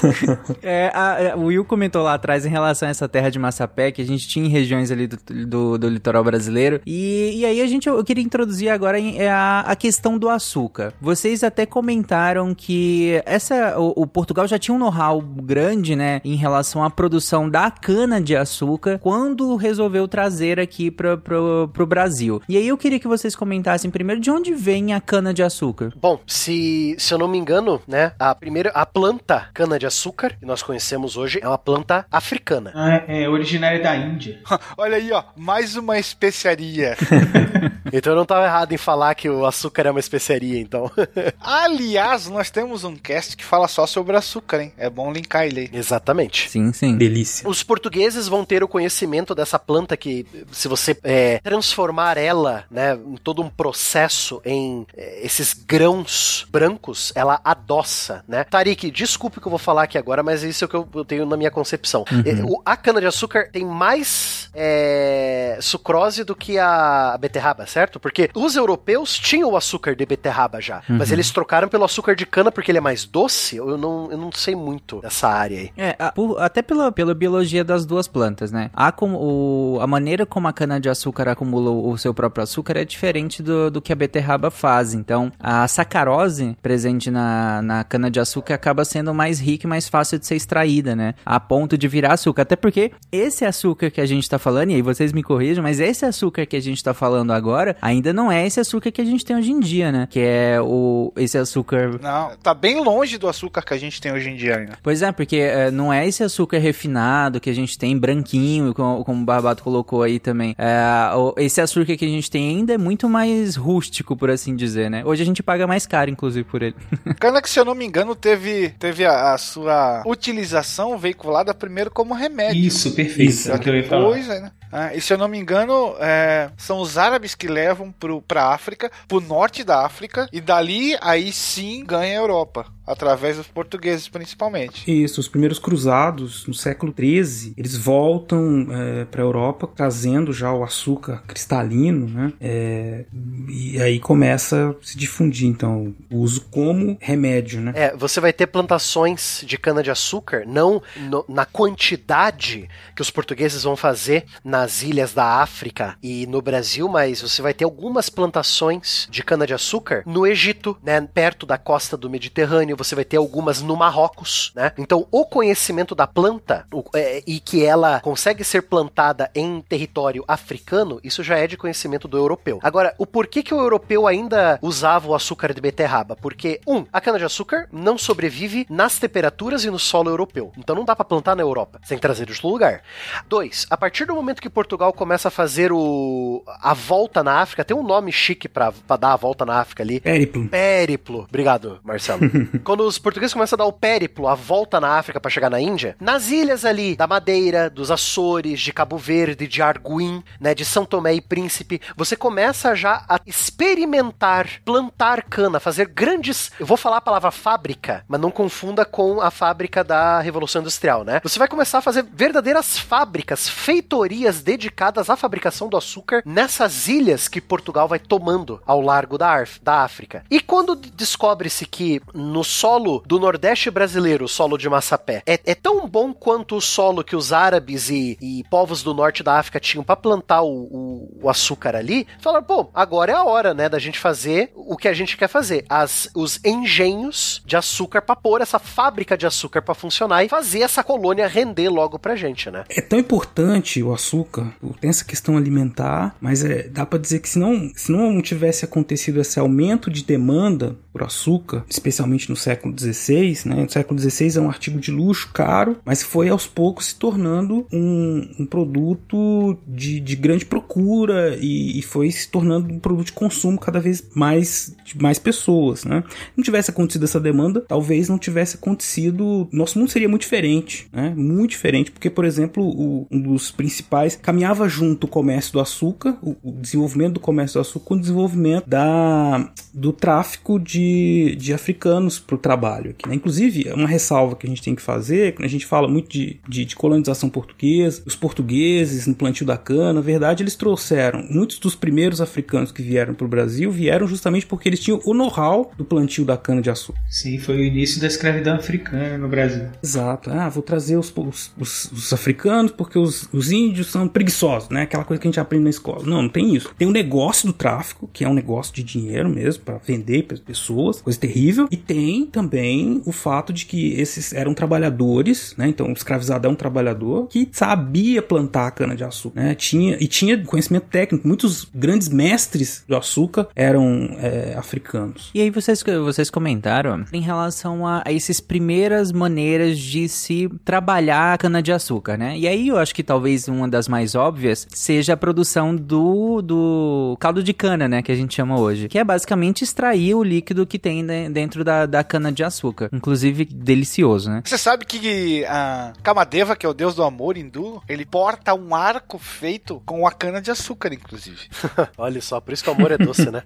É, a- a- o Will comentou lá atrás em relação a essa terra de Massapé, que a gente tinha em regiões ali do, do, do litoral brasileiro. E, e aí a gente, eu queria introduzir agora em- é a, a questão do açúcar. Vocês até comentaram que essa, o, o Portugal já tinha um know-how grande, né, em relação à produção da cana de açúcar quando resolveu trazer aqui para pro, pro Brasil. E aí eu queria que vocês comentassem primeiro de onde vem a cana de açúcar. Bom, se, se eu não me engano, né, a primeira, a planta cana-de-açúcar que nós conhecemos hoje é uma planta africana. Ah, é originária da Índia. Olha aí, ó, mais uma especiaria. Então eu não tava errado em falar que o açúcar é uma especiaria, então. Aliás, nós temos um cast que fala só sobre açúcar, hein? É bom linkar ele aí. Exatamente. Sim, sim. Delícia. Os portugueses vão ter o conhecimento dessa planta que, se você é, transformar ela, né, em todo um processo em é, esses grãos brancos, ela adoça, né? Tarik, desculpe o que eu vou falar aqui agora, mas isso é o que eu, eu tenho na minha concepção. É, o- a cana-de-açúcar tem mais é, sucrose do que a beterraba, certo? Porque os europeus tinham o açúcar de beterraba já, mas eles trocaram pelo açúcar de cana porque ele é mais doce. Eu não, eu não sei muito dessa área aí. É, a- por- até pela, pela biologia das duas plantas, né? Há como, o, a maneira como a cana-de-açúcar acumula o, seu próprio açúcar é diferente do, do que a beterraba faz. Então, a sacarose presente na, na cana-de-açúcar acaba sendo mais rica e mais fácil de ser extraída, né? A ponto de virar açúcar. Até porque esse açúcar que a gente tá falando, e aí vocês me corrijam, mas esse açúcar que a gente tá falando agora ainda não é esse açúcar que a gente tem hoje em dia, né? Que é o, esse açúcar Não, tá bem longe do açúcar que a gente tem hoje em dia ainda. Pois é, porque é, não é esse açúcar refinado que a gente tem, branquinho, como, como o Barbato colocou aí também. É, o- esse açúcar que a gente tem ainda é muito mais rústico, por assim dizer, né? Hoje a gente paga mais caro, inclusive, por ele. Cana que, se eu não me engano, teve, teve a, a sua utilização veiculada primeiro como remédio. Isso, perfeito. Isso. É que eu ia falar. Depois, né? Ah, e se eu não me engano, é, são os árabes que levam pro, pra África, pro norte da África, e dali aí sim ganha a Europa. Através dos portugueses principalmente. Isso, os primeiros cruzados no século XIII, eles voltam é, para a Europa trazendo já o açúcar cristalino, né? É, e aí começa a se difundir, então, o uso como remédio, né? É, você vai ter plantações de cana-de-açúcar, não no, na quantidade que os portugueses vão fazer nas ilhas da África e no Brasil, mas você vai ter algumas plantações de cana-de-açúcar no Egito, né, perto da costa do Mediterrâneo, você vai ter algumas no Marrocos, né? Então, o conhecimento da planta o, é, e que ela consegue ser plantada em território africano, isso já é de conhecimento do europeu. Agora, o porquê que o europeu ainda usava o açúcar de beterraba? Porque, um, a cana-de-açúcar não sobrevive nas temperaturas e no solo europeu. Então não dá para plantar na Europa, sem trazer de outro lugar. Dois, a partir do momento que Portugal começa a fazer o a volta na África, tem um nome chique para dar a volta na África ali. Périplo. Périplo. Obrigado, Marcelo. Quando os portugueses começam a dar o périplo, a volta na África para chegar na Índia, nas ilhas ali da Madeira, dos Açores, de Cabo Verde, de Arguim, né, de São Tomé e Príncipe, você começa já a experimentar, plantar cana, fazer grandes, eu vou falar a palavra fábrica, mas não confunda com a fábrica da Revolução Industrial, né? Você vai começar a fazer verdadeiras fábricas, feitorias dedicadas à fabricação do açúcar nessas ilhas que Portugal vai tomando ao largo da, da África. E quando descobre-se que no solo do Nordeste brasileiro, o solo de Massapé, é, é tão bom quanto o solo que os árabes e, e povos do norte da África tinham para plantar o, o, o, açúcar ali, falaram, pô, agora é a hora, né, da gente fazer o que a gente quer fazer. As, os engenhos de açúcar para pôr essa fábrica de açúcar para funcionar e fazer essa colônia render logo pra gente, né? É tão importante o açúcar, tem essa questão alimentar, mas é, dá para dizer que se não, se não tivesse acontecido esse aumento de demanda por açúcar, especialmente no século XVI, né? No século XVI é um artigo de luxo caro, mas foi aos poucos se tornando um, um produto de, de grande procura e, e, foi se tornando um produto de consumo cada vez mais de mais pessoas, né? Não tivesse acontecido essa demanda, talvez não tivesse acontecido, nosso mundo seria muito diferente, né? Muito diferente, porque por exemplo, o, um dos principais caminhava junto o comércio do açúcar, o, o desenvolvimento do comércio do açúcar com o desenvolvimento da do tráfico de, de africanos para o trabalho aqui, né? Inclusive, uma ressalva que a gente tem que fazer, quando a gente fala muito de, de, de colonização portuguesa, os portugueses no plantio da cana, na verdade eles trouxeram muitos dos primeiros africanos que vieram para o Brasil vieram justamente porque eles tinham o know-how do plantio da cana de açúcar. Sim, foi o início da escravidão africana no Brasil. Exato. Ah, vou trazer os, os, os, os africanos porque os, os índios são preguiçosos, né? Aquela coisa que a gente aprende na escola. Não, não tem isso. Tem o um negócio do tráfico, que é um negócio de dinheiro mesmo, para vender para as pessoas, coisa terrível. E tem também o fato de que esses eram trabalhadores, né? Então, o escravizado é um trabalhador que sabia plantar a cana de açúcar, né? Tinha, e tinha conhecimento técnico. Muitos grandes mestres do açúcar eram é, africanos. E aí vocês, vocês comentaram em relação a, a essas primeiras maneiras de se trabalhar a cana de açúcar, né? E aí eu acho que talvez uma das mais óbvias seja a produção do, do caldo de cana, né? Que a gente chama hoje. Que é basicamente extrair o líquido que tem dentro da, da cana de açúcar. Inclusive, delicioso, né? Você sabe que a Kamadeva, que é o deus do amor hindu, ele porta um arco feito com a cana de açúcar, inclusive. Olha só, por isso que o amor é doce, né?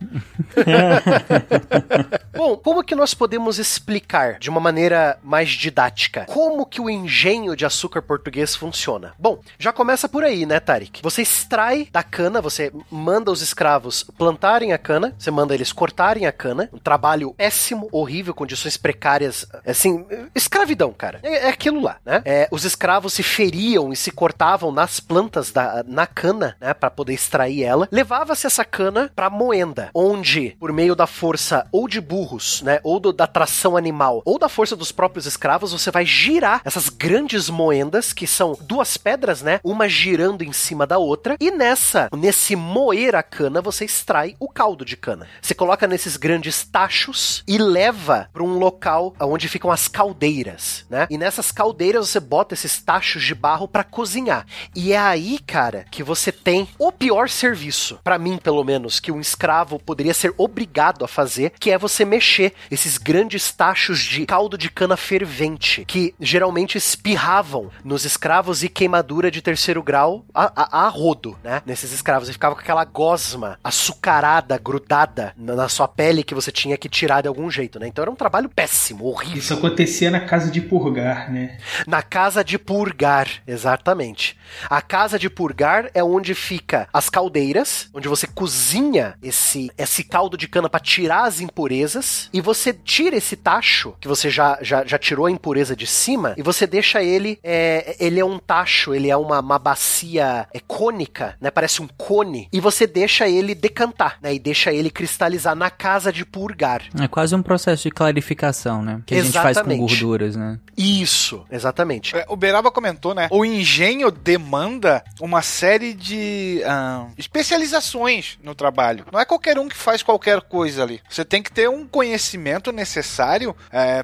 Bom, como que nós podemos explicar de uma maneira mais didática como que o engenho de açúcar português funciona? Bom, já começa por aí, né, Tarik? Você extrai da cana, você manda os escravos plantarem a cana, você manda eles cortarem a cana, um trabalho péssimo, horrível, condições precárias, assim, escravidão, cara. É, é aquilo lá, né? É, os escravos se feriam e se cortavam nas plantas da na cana, né, para poder extrair ela. Levava-se essa cana para moenda, onde por meio da força ou de burros, né, ou do, da tração animal, ou da força dos próprios escravos, você vai girar essas grandes moendas que são duas pedras, né, uma girando em cima da outra, e nessa, nesse moer a cana, você extrai o caldo de cana. Você coloca nesses grandes tachos e leva para um local onde ficam as caldeiras, né? E nessas caldeiras você bota esses tachos de barro para cozinhar. E é aí, cara, que você tem o pior serviço, para mim pelo menos, que um escravo poderia ser obrigado a fazer, que é você mexer esses grandes tachos de caldo de cana fervente, que geralmente espirravam nos escravos e queimadura de terceiro grau a, a, a rodo, né? Nesses escravos. E ficava com aquela gosma açucarada, grudada na, na sua pele que você tinha que tirar de algum jeito, né? Então era um trabalho péssimo, horrível. Isso acontecia na casa de purgar, né? Na casa de purgar, exatamente. A casa de purgar é onde fica as caldeiras, onde você cozinha esse, esse caldo de cana para tirar as impurezas, e você tira esse tacho, que você já, já, já tirou a impureza de cima, e você deixa ele, é, ele é um tacho, ele é uma, uma bacia é, cônica, né, parece um cone, e você deixa ele decantar, né, e deixa ele cristalizar na casa de purgar. É quase um processo de clarificação, né? Que a gente faz com Exatamente. gorduras, né? Isso, exatamente. É, O Beraba comentou, né? O engenho demanda uma série de ah, especializações no trabalho. Não é qualquer um que faz qualquer coisa ali. Você tem que ter um conhecimento necessário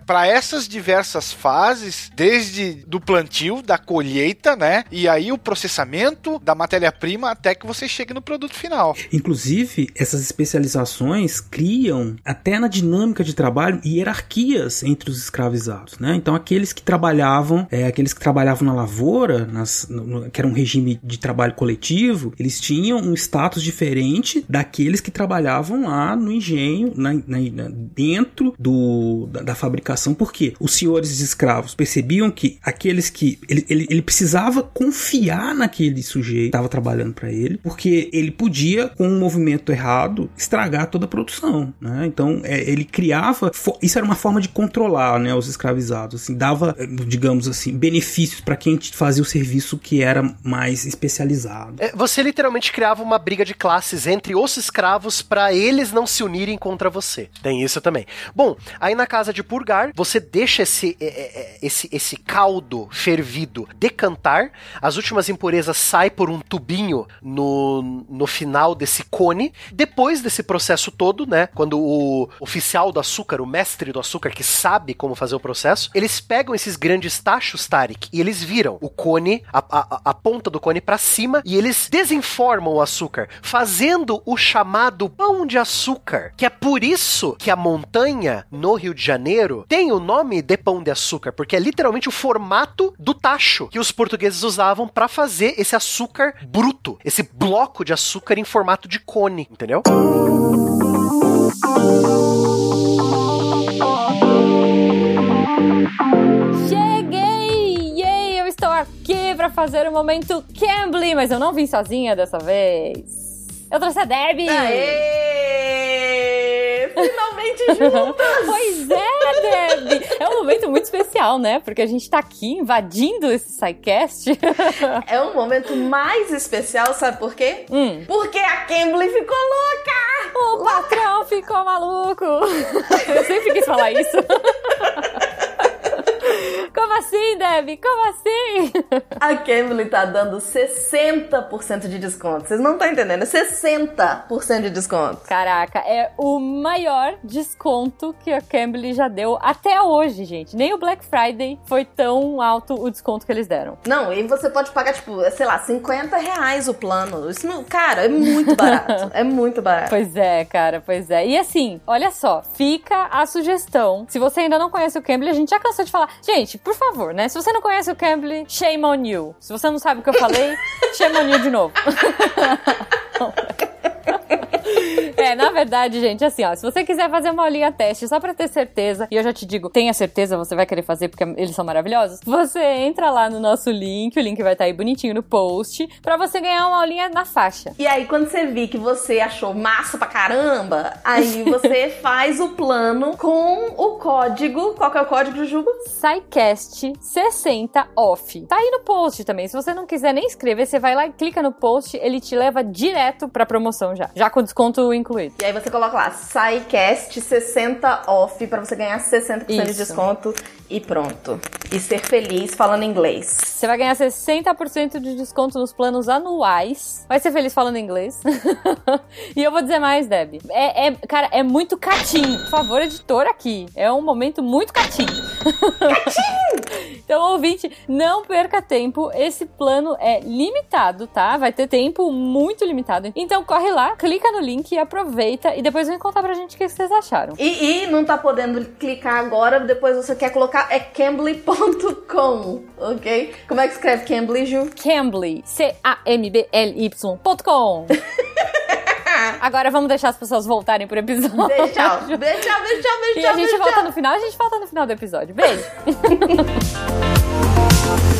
para essas diversas fases, desde do plantio, da colheita, né? E aí o processamento da matéria-prima até que você chegue no produto final. Inclusive, essas especializações criam, até na dinâmica de trabalho, hierarquias entre os escravizados, né? Então, aqueles que trabalhavam, é, aqueles que trabalhavam na lavoura, nas, no- que era um regime de trabalho coletivo, eles tinham um status diferente daqueles que trabalhavam lá no engenho, na- na- dentro do, da, da fabricação, porque os senhores escravos percebiam que aqueles que ele, ele, ele precisava confiar naquele sujeito que estava trabalhando para ele, porque ele podia, com um movimento errado, estragar toda a produção. Né? Então é, ele criava, isso era uma forma de controlar né, os escravizados, assim, dava, digamos assim, benefícios para quem fazia o serviço que era mais especializado. É, Você literalmente criava uma briga de classes entre os escravos pra eles não se unirem contra você. Tem isso também. Bom, aí na casa de purgar, você deixa esse, é, é, esse, esse caldo fervido decantar, as últimas impurezas saem por um tubinho no, no final desse cone. Depois desse processo todo, né, quando o oficial do açúcar, o mestre do açúcar que sabe como fazer o processo, eles pegam esses grandes tachos, Tarek, e eles viram o cone, a, a, a ponta do cone pra cima, e eles desenformam o açúcar, fazendo o chamado pão de açúcar, que é por isso que a montanha no Rio de Janeiro tem o nome de pão de açúcar, porque é literalmente o formato do tacho que os portugueses usavam pra fazer esse açúcar bruto, esse bloco de açúcar em formato de cone, entendeu? Cheguei! Yay! Eu estou aqui pra fazer o momento Cambly, mas eu não vim sozinha dessa vez. Eu trouxe a Debbie! Aê! Finalmente juntas! Pois é, Debbie! É um momento muito especial, né? Porque a gente tá aqui invadindo esse SciCast. É um momento mais especial, sabe por quê? Hum. Porque a Kimberly ficou louca! O patrão ficou maluco! Eu sempre quis falar isso. Como assim, Debbie? Como assim? A Kimberly tá dando 60% de desconto. Vocês não estão entendendo, é 60% de desconto. Caraca, é o maior desconto que a Cambly já deu até hoje, gente. Nem o Black Friday foi tão alto o desconto que eles deram. Não, e você pode pagar, tipo, sei lá, 50 reais o plano. Isso não, cara, é muito barato. é muito barato. Pois é, cara, pois é. E assim, olha só, fica a sugestão. Se você ainda não conhece o Cambly, a gente já cansou de falar. Gente, por favor, né? Se você não conhece o Cambly, shame on you. Se você não sabe o que eu falei, shame on you de novo. Verdade, gente, assim, ó, se você quiser fazer uma aulinha teste só pra ter certeza, e eu já te digo, tenha certeza, você vai querer fazer porque eles são maravilhosos, você entra lá no nosso link, o link vai estar aí bonitinho no post, pra você ganhar uma aulinha na faixa. E aí, quando você vir que você achou massa pra caramba, aí você faz o plano com o código. Qual que é o código, Jujuba? SciCast 60 off. Tá aí no post também. Se você não quiser nem escrever, você vai lá e clica no post, ele te leva direto pra promoção já. Já com desconto incluído. E aí você coloca lá, SciCast 60 off pra você ganhar 60% de Isso. desconto. E pronto. E ser feliz falando inglês. Você vai ganhar 60% de desconto nos planos anuais. Vai ser feliz falando inglês. e eu vou dizer mais, Deb. É, é, cara, é muito catim. Por favor, editor aqui. É um momento muito catim. então, ouvinte, não perca tempo. Esse plano é limitado, tá? Vai ter tempo muito limitado. Então, corre lá, clica no link e aproveita. E depois vem contar pra gente o que vocês acharam. E, e não tá podendo clicar agora, depois você quer colocar é cambly.com, ok? Como é que escreve Cambly, Ju? Cambly. C-A-M-B-L-Y.com. Agora vamos deixar as pessoas voltarem pro episódio. Beijo, tchau. Beijo, tchau, beijo, tchau, beijo, E tchau, a gente volta no final, a gente volta no final do episódio. Beijo.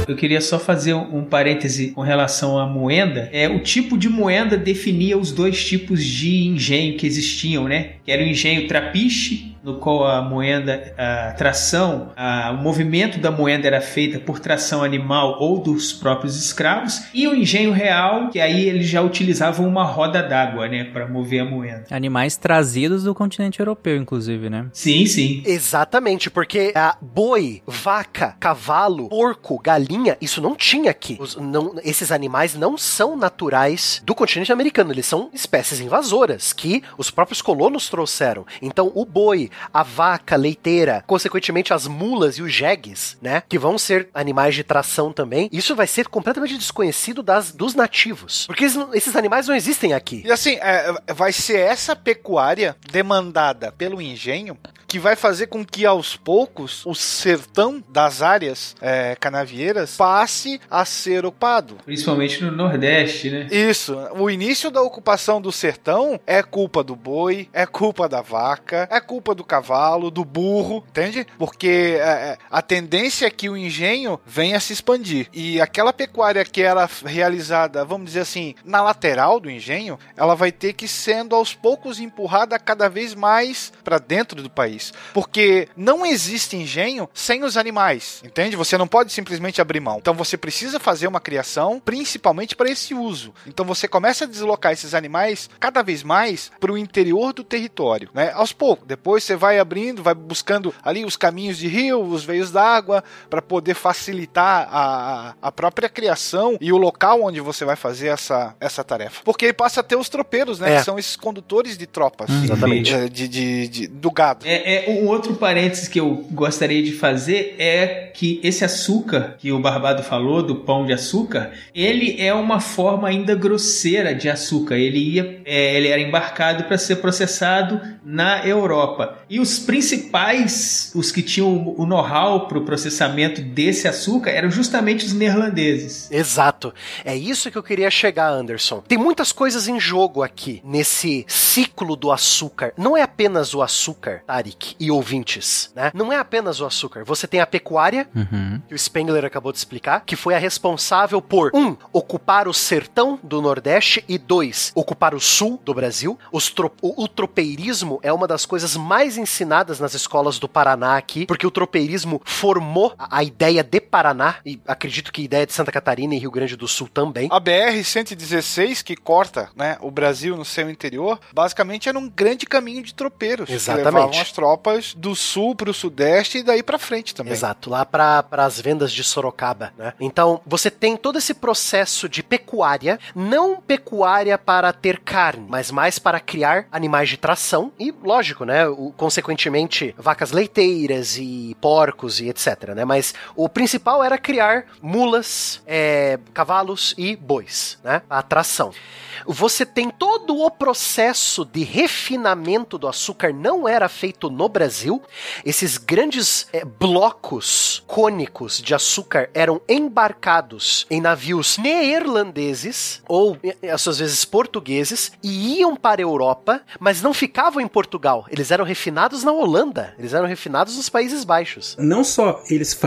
Eu queria só fazer um um parêntese com relação à moenda. É, o tipo de moenda definia os dois tipos de engenho que existiam, né? Que era o engenho trapiche, no qual a moenda, a tração, a- o movimento da moenda era feita por tração animal ou dos próprios escravos, e o engenho real, que aí eles já utilizavam uma roda d'água, né, para mover a moenda. Animais trazidos do continente europeu, inclusive, né? Sim, sim. Exatamente, porque a boi, vaca, cavalo, porco, galinha, isso não tinha aqui. Os- não- esses animais não são naturais do continente americano, eles são espécies invasoras que os próprios colonos trouxeram. Então, o boi, a vaca leiteira, consequentemente as mulas e os jegues, né, que vão ser animais de tração também, isso vai ser completamente desconhecido das, dos nativos. Porque esses, esses animais não existem aqui. E assim, é, vai ser essa pecuária demandada pelo engenho que vai fazer com que aos poucos o sertão das áreas é, canavieiras passe a ser ocupado. Principalmente no Nordeste, né? Isso, o início da ocupação do sertão é culpa do boi, é culpa da vaca, é culpa do cavalo, do burro, entende? Porque é, é, a tendência é que o engenho venha se expandir. E aquela pecuária que era realizada, vamos dizer assim, na lateral do engenho, ela vai ter que sendo aos poucos empurrada cada vez mais para dentro do país. Porque não existe engenho sem os animais, entende? Você não pode simplesmente abrir mão. Então você precisa fazer uma criação principalmente para esse uso. Então você começa a deslocar esses animais cada vez mais para o interior do território, né? Aos poucos. Depois você vai abrindo, vai buscando ali os caminhos de rio, os veios d'água, para poder facilitar a, a própria criação e o local onde você vai fazer essa, essa tarefa. Porque ele passa a ter os tropeiros, né? É. Que são esses condutores de tropas. Exatamente. É, De, de- de- do gado. É, é, um outro parênteses que eu gostaria de fazer é que esse açúcar que o Barbado falou, do pão de açúcar, ele é uma forma ainda grosseira de açúcar. Ele, ia, é, ele era embarcado para ser processado na Europa. E os principais, os que tinham o know-how para o processamento desse açúcar, eram justamente os neerlandeses. Exato. É isso que eu queria chegar, Anderson. Tem muitas coisas em jogo aqui nesse ciclo do açúcar. Não é apenas o açúcar, Tarik e ouvintes, né? Não é apenas o açúcar. Você tem a pecuária, Uhum. que o Spengler acabou de explicar, que foi a responsável por um, ocupar o sertão do Nordeste e dois, ocupar o sul do Brasil. Os tro- o, o tropeirismo é uma das coisas mais ensinadas nas escolas do Paraná aqui, porque o tropeirismo formou a, a ideia de Paraná e acredito que a ideia de Santa Catarina e Rio Grande do Sul também. A BR-116, que corta né, o Brasil no seu interior, basicamente era um grande caminho de tropeiros. Exatamente. Que levavam as tropas do sul para o sudeste e daí para frente também. Exato, lá para as vendas de Sorocaba, né? Então, você tem todo esse processo de pecuária, não pecuária para ter carne, mas mais para criar animais de tração e, lógico, né, o, consequentemente, vacas leiteiras e porcos e etc, né? Mas o principal era criar mulas, é, cavalos e bois, né? A tração. Você tem todo o processo de refinamento do açúcar não era feito no Brasil. Esses grandes eh, blocos cônicos de açúcar eram embarcados em navios neerlandeses ou eh, às vezes portugueses e iam para a Europa, mas não ficavam em Portugal. Eles eram refinados na Holanda. Eles eram refinados nos Países Baixos. Não só eles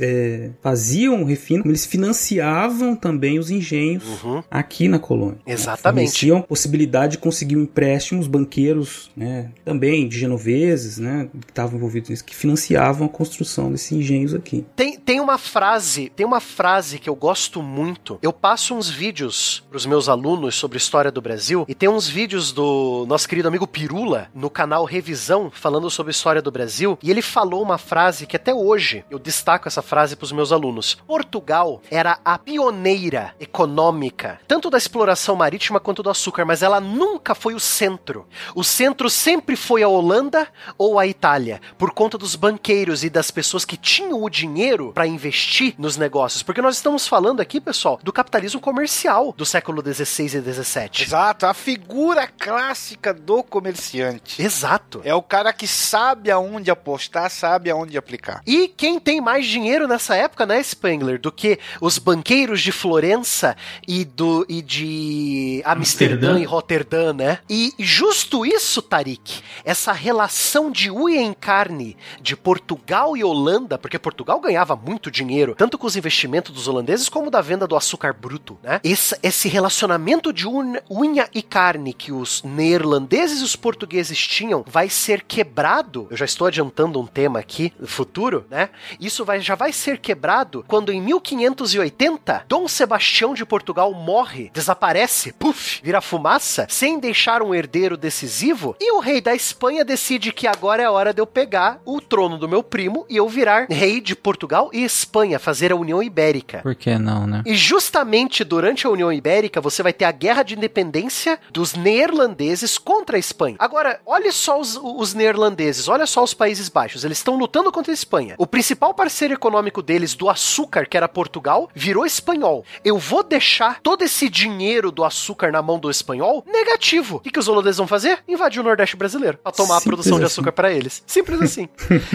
é, faziam o refino, como eles financiavam também os engenhos Uhum. aqui na colônia. Exatamente. Forneciam possibilidade de conseguir um empréstimo, os banqueiros, né, também de genoveses, né, que estavam envolvidos nisso, que financiavam a construção desses engenhos aqui. Tem, tem uma frase, tem uma frase que eu gosto muito. Eu passo uns vídeos pros meus alunos sobre história do Brasil e tem uns vídeos do nosso querido amigo Pirula no canal Revisão falando sobre história do Brasil e ele falou uma frase que até hoje eu destaco essa frase pros meus alunos. Portugal era a pioneira econômica, tanto da exploração marítima quanto do açúcar, mas ela nunca foi o centro. O centro sempre foi a Holanda ou a Itália, por conta dos banqueiros e das pessoas que tinham o dinheiro para investir nos negócios. Porque nós estamos falando aqui, pessoal, do capitalismo comercial do século XVI e XVII. Exato, a figura clássica do comerciante. Exato. É o cara que sabe aonde apostar, sabe aonde aplicar. E quem tem mais dinheiro nessa época, né, Spengler, do que os banqueiros de Florença e do e de Amsterdã, Amsterdã. e Roterdã, né? E justo isso, Tarik, essa relação de unha em carne de Portugal e Holanda, porque Portugal ganhava muito dinheiro, tanto com os investimentos dos holandeses como da venda do açúcar bruto, né? Esse, esse relacionamento de unha, unha e carne que os neerlandeses e os portugueses tinham vai ser quebrado. Eu já estou adiantando um tema aqui futuro, né? Isso vai, já vai ser quebrado quando em 1580 Dom Sebastião de Portugal morre, desaparece, puf, vira fumaça, sem deixar um herdeiro decisivo, e o rei da Espanha decide que agora é a hora de eu pegar o trono do meu primo e eu virar rei de Portugal e Espanha, fazer a União Ibérica. Por que não, né? E justamente durante a União Ibérica você vai ter a guerra de independência dos neerlandeses contra a Espanha. Agora, olha só os, os neerlandeses, olha só os Países Baixos, eles estão lutando contra a Espanha. O principal parceiro econômico deles do açúcar, que era Portugal, virou espanhol. Eu vou deixar todo esse dinheiro do açúcar na mão do espanhol? Negativo. O que, que os holandeses vão fazer? Invadir o Nordeste brasileiro pra tomar a Simples produção de assim. açúcar para eles. Simples assim.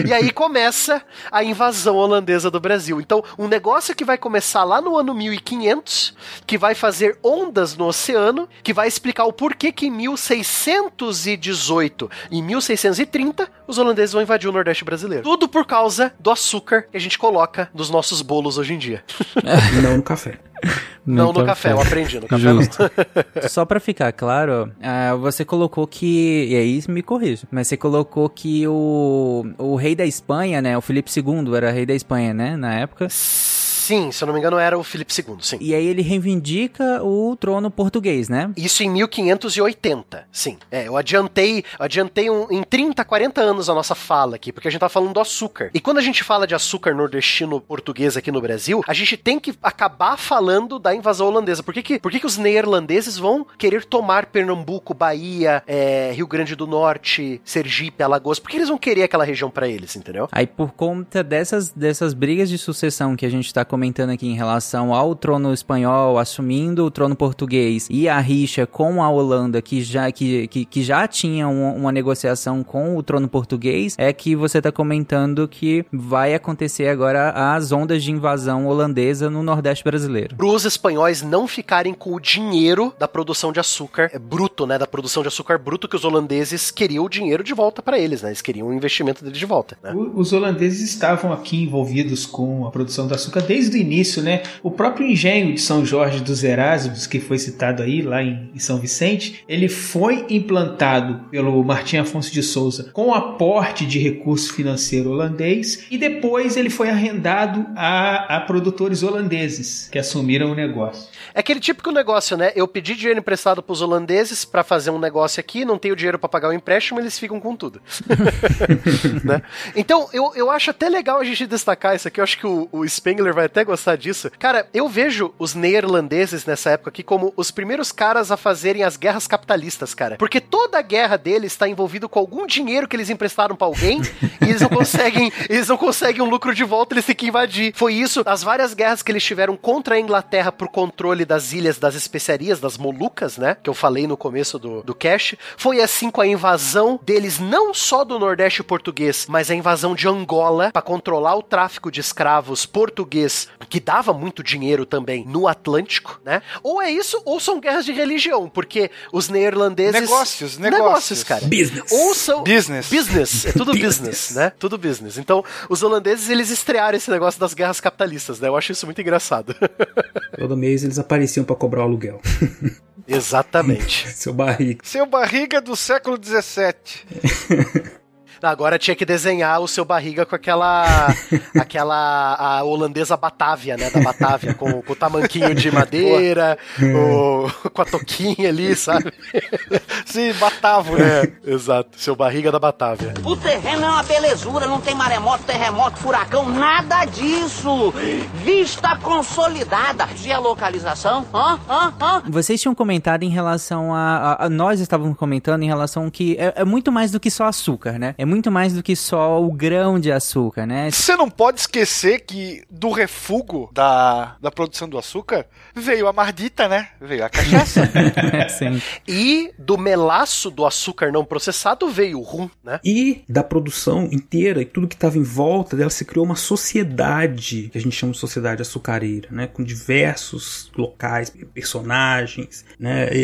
e aí começa a invasão holandesa do Brasil. Então, um negócio que vai começar lá no ano 1500, que vai fazer ondas no oceano, que vai explicar o porquê que em 1618 e 1630 os holandeses vão invadir o Nordeste brasileiro. Tudo por causa do açúcar que a gente coloca nos nossos bolos hoje em dia. Não no café. Não no café, eu aprendi, no café não. Só pra ficar claro, ah, você colocou que. E aí me corrija. Mas você colocou que o, o rei da Espanha, né? O Felipe II era rei da Espanha, né? Na época. Sim, se eu não me engano era o Felipe II, sim. E aí ele reivindica o trono português, né? Isso em 1580, sim. É, eu adiantei, eu adiantei um, em 30, 40 anos a nossa fala aqui, porque a gente tá falando do açúcar. E quando a gente fala de açúcar nordestino português aqui no Brasil, a gente tem que acabar falando da invasão holandesa. Por que que, por que, que os neerlandeses vão querer tomar Pernambuco, Bahia, é, Rio Grande do Norte, Sergipe, Alagoas? Por que eles vão querer aquela região pra eles, entendeu? Aí por conta dessas, dessas brigas de sucessão que a gente tá comentando aqui em relação ao trono espanhol assumindo o trono português e a rixa com a Holanda que já, que, que, que já tinha uma, uma negociação com o trono português, é que você tá comentando que vai acontecer agora as ondas de invasão holandesa no Nordeste brasileiro. Para os espanhóis não ficarem com o dinheiro da produção de açúcar é, bruto, né? Da produção de açúcar bruto que os holandeses queriam o dinheiro de volta para eles, né? Eles queriam o investimento dele de volta. Né? O- Os holandeses estavam aqui envolvidos com a produção do açúcar desde o início, né? O próprio engenho de São Jorge dos Erasmos, que foi citado aí, lá em, em São Vicente, ele foi implantado pelo Martim Afonso de Souza com aporte de recurso financeiro holandês e depois ele foi arrendado a, a produtores holandeses que assumiram o negócio. É aquele típico negócio, né? Eu pedi dinheiro emprestado pros holandeses para fazer um negócio aqui, não tenho dinheiro para pagar o empréstimo, eles ficam com tudo. né? Então, eu, eu acho até legal a gente destacar isso aqui. Eu acho que o, o Spengler vai até gostar disso. Cara, eu vejo os neerlandeses nessa época aqui como os primeiros caras a fazerem as guerras capitalistas, cara. Porque toda a guerra deles está envolvido com algum dinheiro que eles emprestaram para alguém e eles não conseguem, eles não conseguem um lucro de volta, eles têm que invadir. Foi isso, as várias guerras que eles tiveram contra a Inglaterra por controle das ilhas das especiarias, das Molucas, né? Que eu falei no começo do, do cast. Foi assim com a invasão deles, não só do Nordeste português, mas a invasão de Angola para controlar o tráfico de escravos português, que dava muito dinheiro também no Atlântico, né? Ou é isso, ou são guerras de religião, porque os neerlandeses. Negócios, Negócios, negócios. cara. Business. Ou são. Business. Business. É tudo business. Business. né? Tudo business. Então, os holandeses, eles estrearam esse negócio das guerras capitalistas, né? Eu acho isso muito engraçado. Todo mês eles apareciam pra cobrar o aluguel. Exatamente. Seu barriga. Seu barriga do século XVII. Agora tinha que desenhar o seu barriga com aquela. aquela. a holandesa Batávia, né? Da Batávia, com, com o tamanquinho de madeira, o, com a toquinha ali, sabe? Sim, Batavo, né? É, exato. Seu barriga da Batávia. O terreno é uma belezura, não tem maremoto, terremoto, furacão, nada disso. Vista consolidada. Geolocalização? Hã? Hã? Hã? Vocês tinham comentado em relação a, a- a- Nós estávamos comentando em relação que é, é muito mais do que só açúcar, né? É muito mais do que só o grão de açúcar, né? Você não pode esquecer que do refugo da, da produção do açúcar veio a mardita, né? Veio a cachaça. Sim. E do melaço do açúcar não processado veio o rum, né? E da produção inteira e tudo que estava em volta dela, se criou uma sociedade, que a gente chama de sociedade açucareira, né? Com diversos locais, personagens, né? E,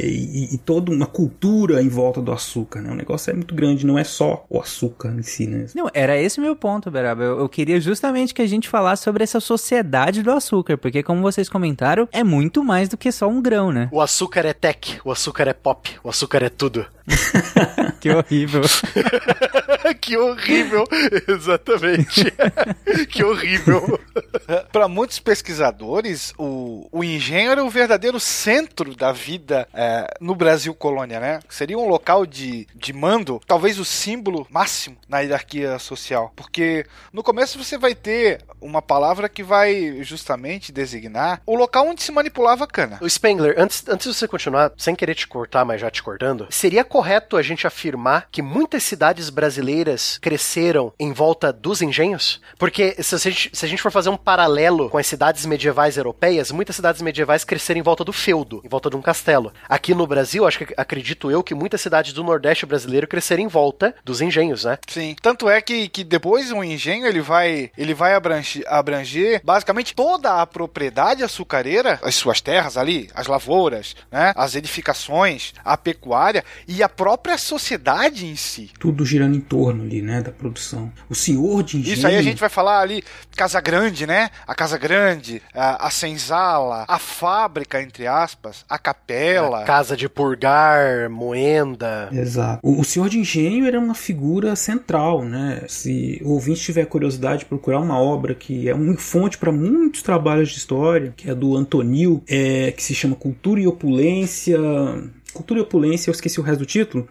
e- e toda uma cultura em volta do açúcar, né? O negócio é muito grande, não é só o açúcar em si, né? Não, era esse o meu ponto, Beraba. Eu, eu queria justamente que a gente falasse sobre essa sociedade do açúcar, porque como vocês comentaram, é muito mais do que só um grão, né? O açúcar é tech, o açúcar é pop, o açúcar é tudo. Que horrível. que horrível! Exatamente. que horrível. Para muitos pesquisadores, o, o engenho era o verdadeiro centro da vida é, no Brasil colônia, né? Seria um local de, de mando, talvez o símbolo máximo na hierarquia social. Porque no começo você vai ter uma palavra que vai justamente designar o local onde se manipulava a cana. O Spengler, antes, antes de você continuar, sem querer te cortar, mas já te cortando, seria correto a gente afirmar que muitas cidades brasileiras cresceram em volta dos engenhos? Porque se a gente, se a gente for fazer um paralelo com as cidades medievais europeias, muitas cidades medievais cresceram em volta do feudo, em volta de um castelo. Aqui no Brasil, acho que acredito eu que muitas cidades do Nordeste brasileiro cresceram em volta dos engenhos, né? Sim. Tanto é que, que depois o engenho ele vai, ele vai abranger, abranger basicamente toda a propriedade açucareira, as suas terras ali, as lavouras, né, as edificações, a pecuária e a própria sociedade em si. Tudo girando em torno ali, né? Da produção. O senhor de engenho... Isso aí a gente vai falar ali, Casa Grande, né? A Casa Grande, a, a senzala, a fábrica, entre aspas, a capela. Casa de purgar, moenda. Exato. O, o senhor de engenho era uma figura central, né? Se o ouvinte tiver curiosidade de procurar uma obra que é uma fonte para muitos trabalhos de história, que é do Antonil, é, que se chama Cultura e Opulência. Cultura e Opulência, eu esqueci o resto do título,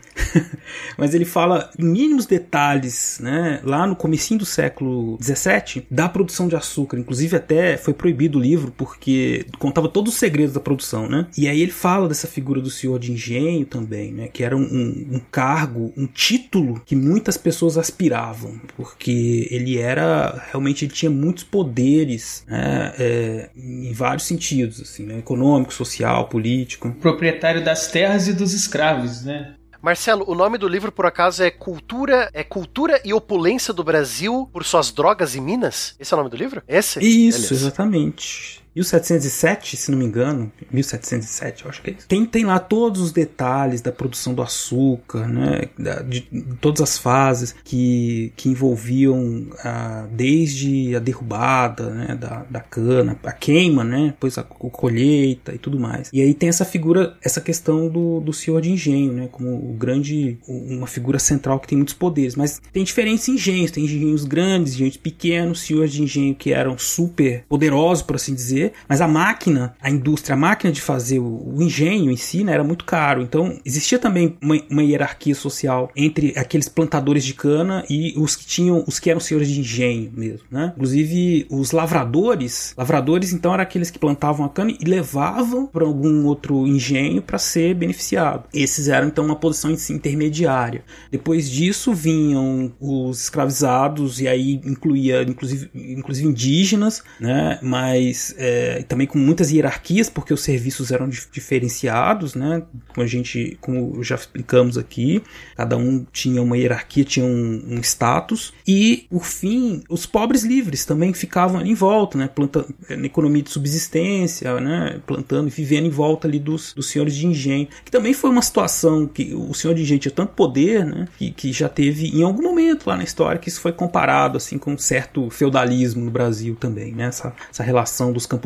mas ele fala em mínimos detalhes, né, lá no comecinho do século XVII, da produção de açúcar. Inclusive até foi proibido o livro porque contava todos os segredos da produção, né? E aí ele fala dessa figura do senhor de engenho também, né, que era um, um, um cargo, um título que muitas pessoas aspiravam, porque ele era realmente ele tinha muitos poderes, né, é, em vários sentidos, assim, né, econômico, social, político. Proprietário das terras e dos escravos, né? Marcelo, o nome do livro por acaso é Cultura, é Cultura e Opulência do Brasil por suas drogas e minas? Esse é o nome do livro? Esse? Isso, Beleza. exatamente. 1707, se não me engano, 1707, eu acho que é isso. Tem, tem lá todos os detalhes da produção do açúcar, né, da- de, de todas as fases que, que envolviam ah, desde a derrubada né, da, da cana, a queima, né, depois a co- colheita e tudo mais. E aí tem essa figura, essa questão do, do senhor de engenho, né, como o grande, uma figura central que tem muitos poderes, mas tem diferentes engenhos, tem engenhos grandes, engenhos pequenos, senhores de engenho que eram super poderosos, por assim dizer, mas a máquina, a indústria, a máquina de fazer o, o engenho em si, né, era muito caro. Então, existia também uma, uma hierarquia social entre aqueles plantadores de cana e os que tinham, os que eram senhores de engenho mesmo, né? Inclusive, os lavradores, lavradores então eram aqueles que plantavam a cana e levavam para algum outro engenho para ser beneficiado. Esses eram então uma posição intermediária. Depois disso vinham os escravizados e aí incluía inclusive, inclusive indígenas, né? Mas é, também com muitas hierarquias porque os serviços eram dif- diferenciados, né? Como a gente, como já explicamos aqui, cada um tinha uma hierarquia, tinha um, um status e por fim os pobres livres também ficavam em volta, né? Planta, na economia de subsistência, né? Plantando e vivendo em volta ali dos, dos senhores de engenho, que também foi uma situação que o senhor de engenho tinha tanto poder, né? Que, que já teve em algum momento lá na história que isso foi comparado assim com um certo feudalismo no Brasil também, né? Essa, essa relação dos camponeses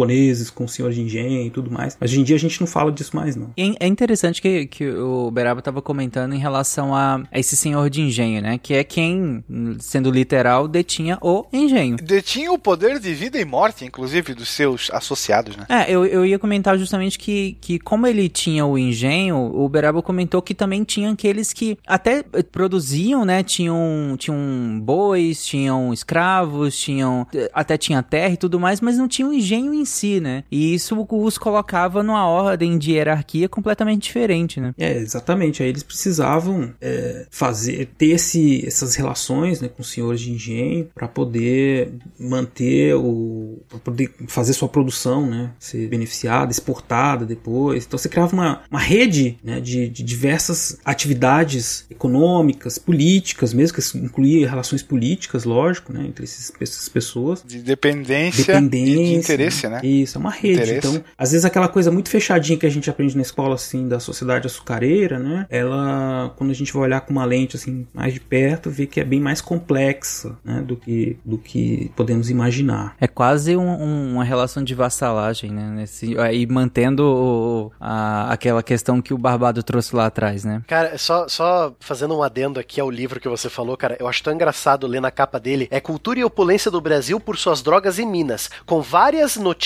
com senhores de engenho e tudo mais. Mas hoje em dia a gente não fala disso mais, não. E É interessante que, que o Beraba estava comentando em relação a, a esse senhor de engenho, né? Que é quem, sendo literal, detinha o engenho. Detinha o poder de vida e morte, inclusive, dos seus associados, né? É, eu, eu ia comentar justamente que, que como ele tinha o engenho, o Beraba comentou que também tinha aqueles que até produziam, né? Tinham, tinham bois, tinham escravos, tinham eh, até tinha terra e tudo mais, mas não tinha o engenho em si, né? E isso os colocava numa ordem de hierarquia completamente diferente, né? É, exatamente. Aí eles precisavam é, fazer, ter esse, essas relações né, com os senhores de engenho para poder manter o. para poder fazer sua produção, né? Ser beneficiada, exportada depois. Então você criava uma, uma rede né, de, de diversas atividades econômicas, políticas, mesmo, que incluía relações políticas, lógico, né? Entre esses, essas pessoas. De dependência, Dependência. e de interesse, né? Isso, é uma rede. Interesse. Então, às vezes aquela coisa muito fechadinha que a gente aprende na escola, assim, da sociedade açucareira, né? Ela, quando a gente vai olhar com uma lente, assim, mais de perto, vê que é bem mais complexa, né? Do que, do que podemos imaginar. É quase um- um- uma relação de vassalagem, né? Nesse, aí mantendo o- a- aquela questão que o Barbado trouxe lá atrás, né? Cara, só, só fazendo um adendo aqui ao livro que você falou, cara, eu acho tão engraçado ler na capa dele. É Cultura e Opulência do Brasil por suas drogas e minas, com várias notícias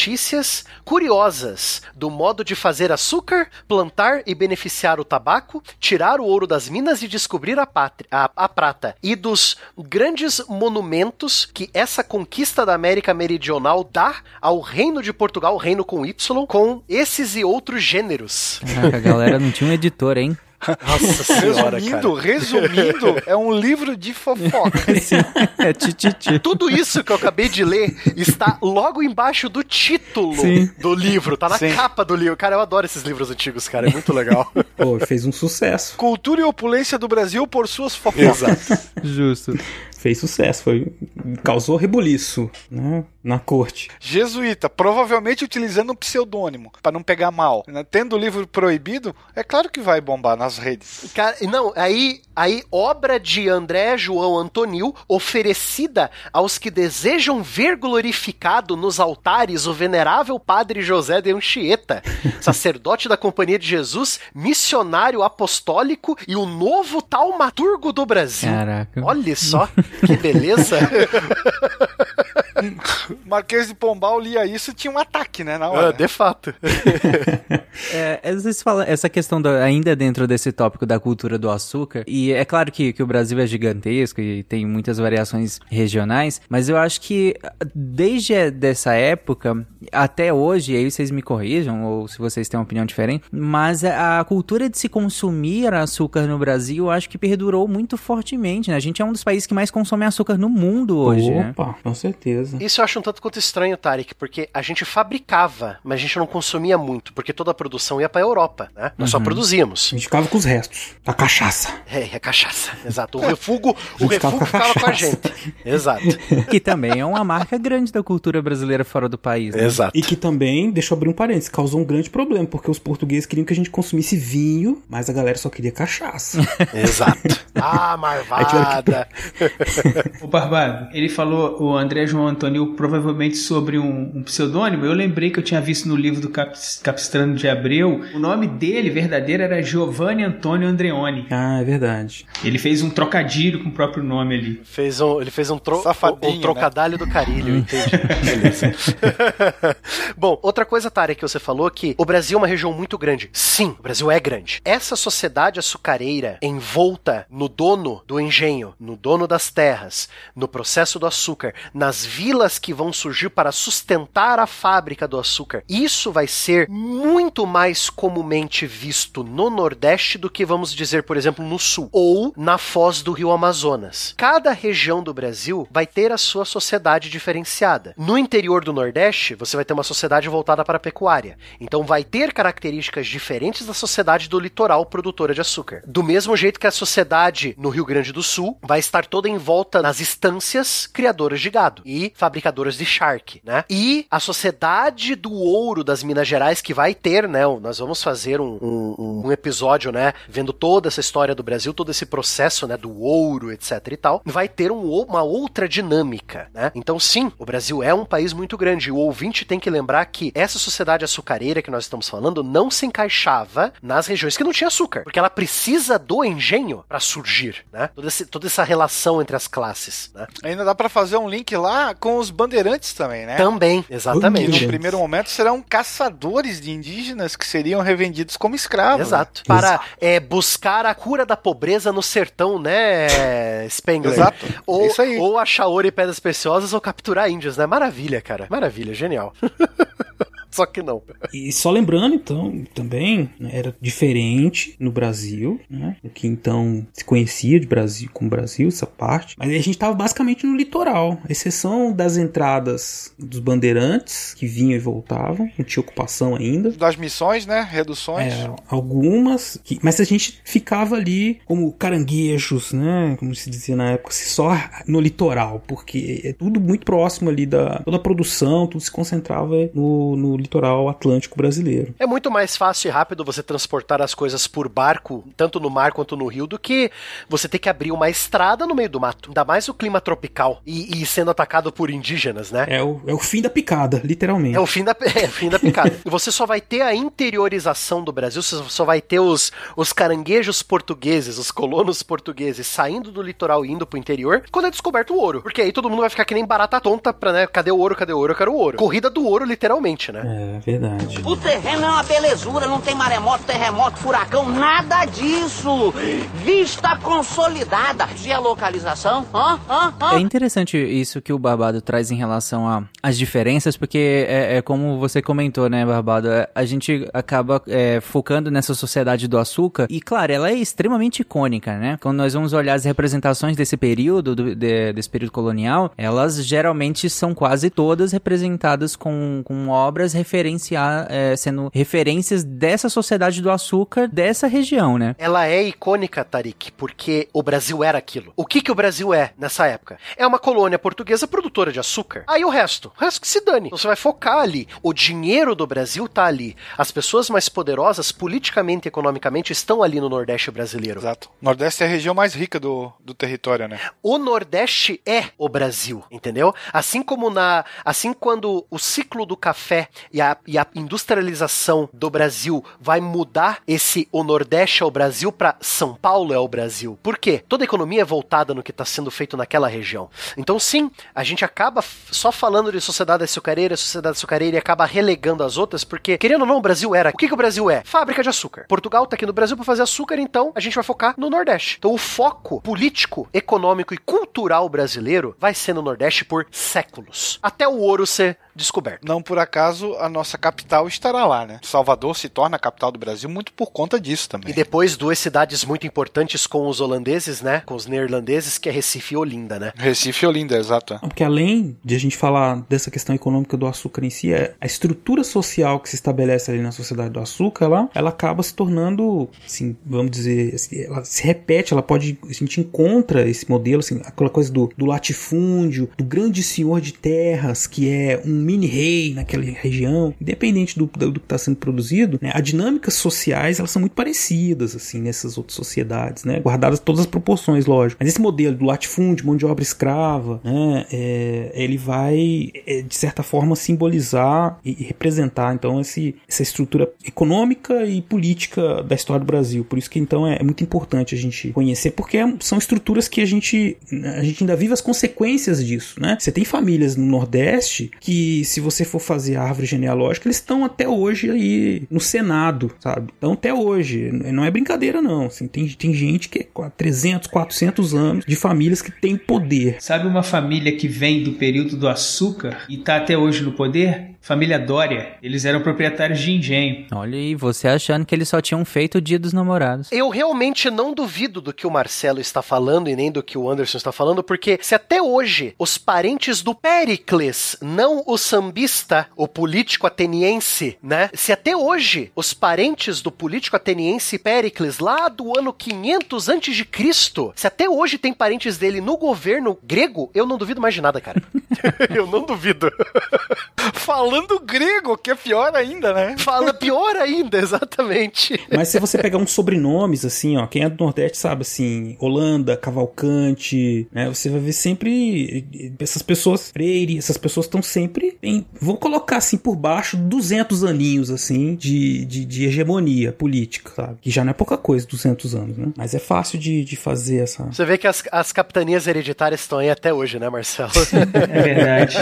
curiosas do modo de fazer açúcar, plantar e beneficiar o tabaco, tirar o ouro das minas e descobrir a, pátria, a, a prata. E dos grandes monumentos que essa conquista da América Meridional dá ao Reino de Portugal, Reino com Y, com esses e outros gêneros. Caraca, a galera não tinha um editor, hein? Nossa senhora, Resumindo, cara. resumindo, é um livro de fofoca. É tititi. Tudo isso que eu acabei de ler está logo embaixo do título Sim. do livro, tá na Sim. capa do livro. Cara, eu adoro esses livros antigos, cara, é muito legal. Pô, fez um sucesso. Cultura e opulência do Brasil por suas fofocas. Justo. Fez sucesso. Foi, causou rebuliço, né? Na corte. Jesuíta, provavelmente utilizando um pseudônimo, para não pegar mal. né? Tendo o livro proibido, é claro que vai bombar nas redes. Cara, não, aí, aí obra de André João Antonil, oferecida aos que desejam ver glorificado nos altares o venerável padre José de Anchieta, sacerdote da Companhia de Jesus, missionário apostólico e o novo taumaturgo do Brasil. Caraca. Olha só, que beleza. Marquês de Pombal lia isso tinha um ataque, né? Na Ah, hora. de fato. É, às vezes fala essa questão da- ainda dentro desse tópico da cultura do açúcar, e é claro que, que o Brasil é gigantesco e tem muitas variações regionais, mas eu acho que desde a- dessa época até hoje, e aí vocês me corrijam, ou se vocês têm uma opinião diferente, mas a, a cultura de se consumir açúcar no Brasil, eu acho que perdurou muito fortemente, né? A gente é um dos países que mais consome açúcar no mundo hoje, né? Opa, com certeza. Isso eu acho um tanto quanto estranho, Tarek, porque a gente fabricava, mas a gente não consumia muito, porque toda a produção ia pra Europa, né? Nós só produzíamos. A gente ficava com os restos. A cachaça. É, é cachaça. Exato. O refugo, o refugo com a ficava com a cachaça. gente. Exato. Que também é uma marca grande da cultura brasileira fora do país, né? Exato. E que também, deixa eu abrir um parênteses, causou um grande problema, porque os portugueses queriam que a gente consumisse vinho, mas a galera só queria cachaça. Exato. Ah, marvada. O Barbado, ele falou, o André João Antônio, provavelmente sobre um, um pseudônimo. Eu lembrei que eu tinha visto no livro do Cap, Capistrano de Abreu. O nome dele, verdadeiro, era Giovanni Antônio Andreoni. ah, é verdade. Ele fez um trocadilho com o próprio nome ali. Fez um, ele fez um, tro Safadinho, um trocadalho do carilho, entendi. Bom, outra coisa, Tarek, que você falou que o Brasil é uma região muito grande. Sim, o Brasil é grande. Essa sociedade açucareira envolta no dono do engenho, no dono das terras, no processo do açúcar, nas vilas que vão surgir para sustentar a fábrica do açúcar, isso vai ser muito mais comumente visto no Nordeste do que vamos dizer, por exemplo, no Sul ou na foz do Rio Amazonas. Cada região do Brasil vai ter a sua sociedade diferenciada. No interior do Nordeste, você vai ter uma sociedade voltada para a pecuária. Então vai ter características diferentes da sociedade do litoral produtora de açúcar. Do mesmo jeito que a sociedade no Rio Grande do Sul vai estar toda em volta nas estâncias criadoras de gado e fabricadoras de charque, né? E a sociedade do ouro das Minas Gerais que vai ter, né? Nós vamos fazer um, um, um episódio, né? Vendo toda essa história do Brasil, todo esse processo, né? Do ouro, etc e tal. Vai ter um, uma outra dinâmica, né? Então, sim, o Brasil é um país muito grande. O ouvinte tem que lembrar que essa sociedade açucareira que nós estamos falando não se encaixava nas regiões que não tinha açúcar, porque ela precisa do engenho para surgir, né? Toda, esse, toda essa relação entre as classes, né? Ainda dá para fazer um link lá com os bandeirantes também, né? Também, exatamente. Que no primeiro momento serão caçadores de indígenas que seriam revendidos como escravos. Exato. Para é, buscar a cura da pobreza no sertão, né, Spengler? Exato. Ou, Isso aí. ou achar ouro e pedras preciosas ou capturar índios, né? Maravilha, cara. Maravilha, genial. Só que não. E só lembrando, então, também né, era diferente no Brasil, né? O que então se conhecia de Brasil com Brasil, essa parte. Mas a gente estava basicamente no litoral, exceção das entradas dos bandeirantes que vinham e voltavam, não tinha ocupação ainda. Das missões, né? Reduções. É, algumas, que, mas a gente ficava ali como caranguejos, né? Como se dizia na época, só no litoral, porque é tudo muito próximo ali da toda a produção, tudo se concentrava no, no litoral atlântico brasileiro. É muito mais fácil e rápido você transportar as coisas por barco, tanto no mar quanto no rio, do que você ter que abrir uma estrada no meio do mato. Ainda mais o clima tropical e, e sendo atacado por indígenas, né? É o, é o fim da picada, literalmente. É o fim da, é, o fim da picada. você só vai ter a interiorização do Brasil, você só vai ter os, os caranguejos portugueses, os colonos portugueses saindo do litoral e indo pro interior, quando é descoberto o ouro. Porque aí todo mundo vai ficar que nem barata tonta pra, né? Cadê o ouro? Cadê o ouro? Eu quero o ouro. Corrida do ouro, literalmente, né? É verdade. O terreno é uma belezura, não tem maremoto, terremoto, furacão, nada disso. Vista consolidada. Geolocalização, hã? Hã? Hã? É interessante isso que o Barbado traz em relação a- às diferenças, porque é, é como você comentou, né, Barbado? É, A gente acaba é, focando nessa sociedade do açúcar, e claro, ela é extremamente icônica, né? Quando nós vamos olhar as representações desse período, do- de- desse período colonial, elas geralmente são quase todas representadas com, com obras referenciar, é, sendo referências dessa sociedade do açúcar dessa região, né? Ela é icônica, Tarik, porque o Brasil era aquilo. O que que o Brasil é nessa época? É uma colônia portuguesa produtora de açúcar. Aí o resto, o resto que se dane. Você vai focar ali. O dinheiro do Brasil tá ali. As pessoas mais poderosas, politicamente e economicamente, estão ali no Nordeste brasileiro. Exato. Nordeste é a região mais rica do, do território, né? O Nordeste é o Brasil, entendeu? Assim como na, assim quando o ciclo do café e a, e a industrialização do Brasil vai mudar esse o Nordeste é o Brasil para São Paulo é o Brasil. Por quê? Toda a economia é voltada no que está sendo feito naquela região. Então sim, a gente acaba só falando de sociedade açucareira, sociedade açucareira e acaba relegando as outras, porque querendo ou não, o Brasil era. O que, que o Brasil é? Fábrica de açúcar. Portugal tá aqui no Brasil para fazer açúcar, então a gente vai focar no Nordeste. Então o foco político, econômico e cultural brasileiro vai ser no Nordeste por séculos, até o ouro ser descoberto. Não por acaso a nossa capital estará lá, né? Salvador se torna a capital do Brasil muito por conta disso também. E depois duas cidades muito importantes com os holandeses, né? Com os neerlandeses, que é Recife e Olinda, né? Recife e Olinda, exato. Não, Porque além de a gente falar dessa questão econômica do açúcar em si, é a estrutura social que se estabelece ali na sociedade do açúcar, ela, ela acaba se tornando, assim, vamos dizer, assim, ela se repete, ela pode, a gente encontra esse modelo, assim, aquela coisa do, do latifúndio, do grande senhor de terras, que é um mini rei naquela região, independente do, do, do que está sendo produzido, né, as dinâmicas sociais, elas são muito parecidas, assim, nessas outras sociedades, né, guardadas todas as proporções, lógico. Mas esse modelo do latifúndio, mão de obra escrava, né, é, ele vai, é, de certa forma, simbolizar e, e representar, então, esse, essa estrutura econômica e política da história do Brasil. Por isso que, então, é, é muito importante a gente conhecer, porque é- são estruturas que a gente, a gente ainda vive as consequências disso, né? Você tem famílias no Nordeste que, se você for fazer a árvore genealógica, eles estão até hoje aí no Senado, sabe? Então, até hoje. Não é brincadeira, não. Assim, tem, tem gente que é com 300, 400 anos de famílias que tem poder. Sabe uma família que vem do período do açúcar e tá até hoje no poder? Família Dória. Eles eram proprietários de engenho. Olha aí, você achando que eles só tinham feito o dia dos namorados. Eu realmente não duvido do que o Marcelo está falando e nem do que o Anderson está falando, porque se até hoje os parentes do Pericles, não os sambista, o político ateniense, né? Se até hoje os parentes do político ateniense Péricles, lá do ano 500 antes de Cristo, se até hoje tem parentes dele no governo grego, eu não duvido mais de nada, cara. eu não duvido. Falando grego, que é pior ainda, né? Fala pior ainda, exatamente. Mas se você pegar uns sobrenomes, assim, ó, quem é do Nordeste sabe, assim, Holanda, Cavalcante, né? Você vai ver sempre essas pessoas, Freire, essas pessoas estão sempre em, vou colocar assim por baixo, 200 aninhos, assim, de, de, de hegemonia política, sabe? Que já não é pouca coisa, 200 anos, né? Mas é fácil de, de fazer essa... Você vê que as, as capitanias hereditárias estão aí até hoje, né, Marcelo? É verdade.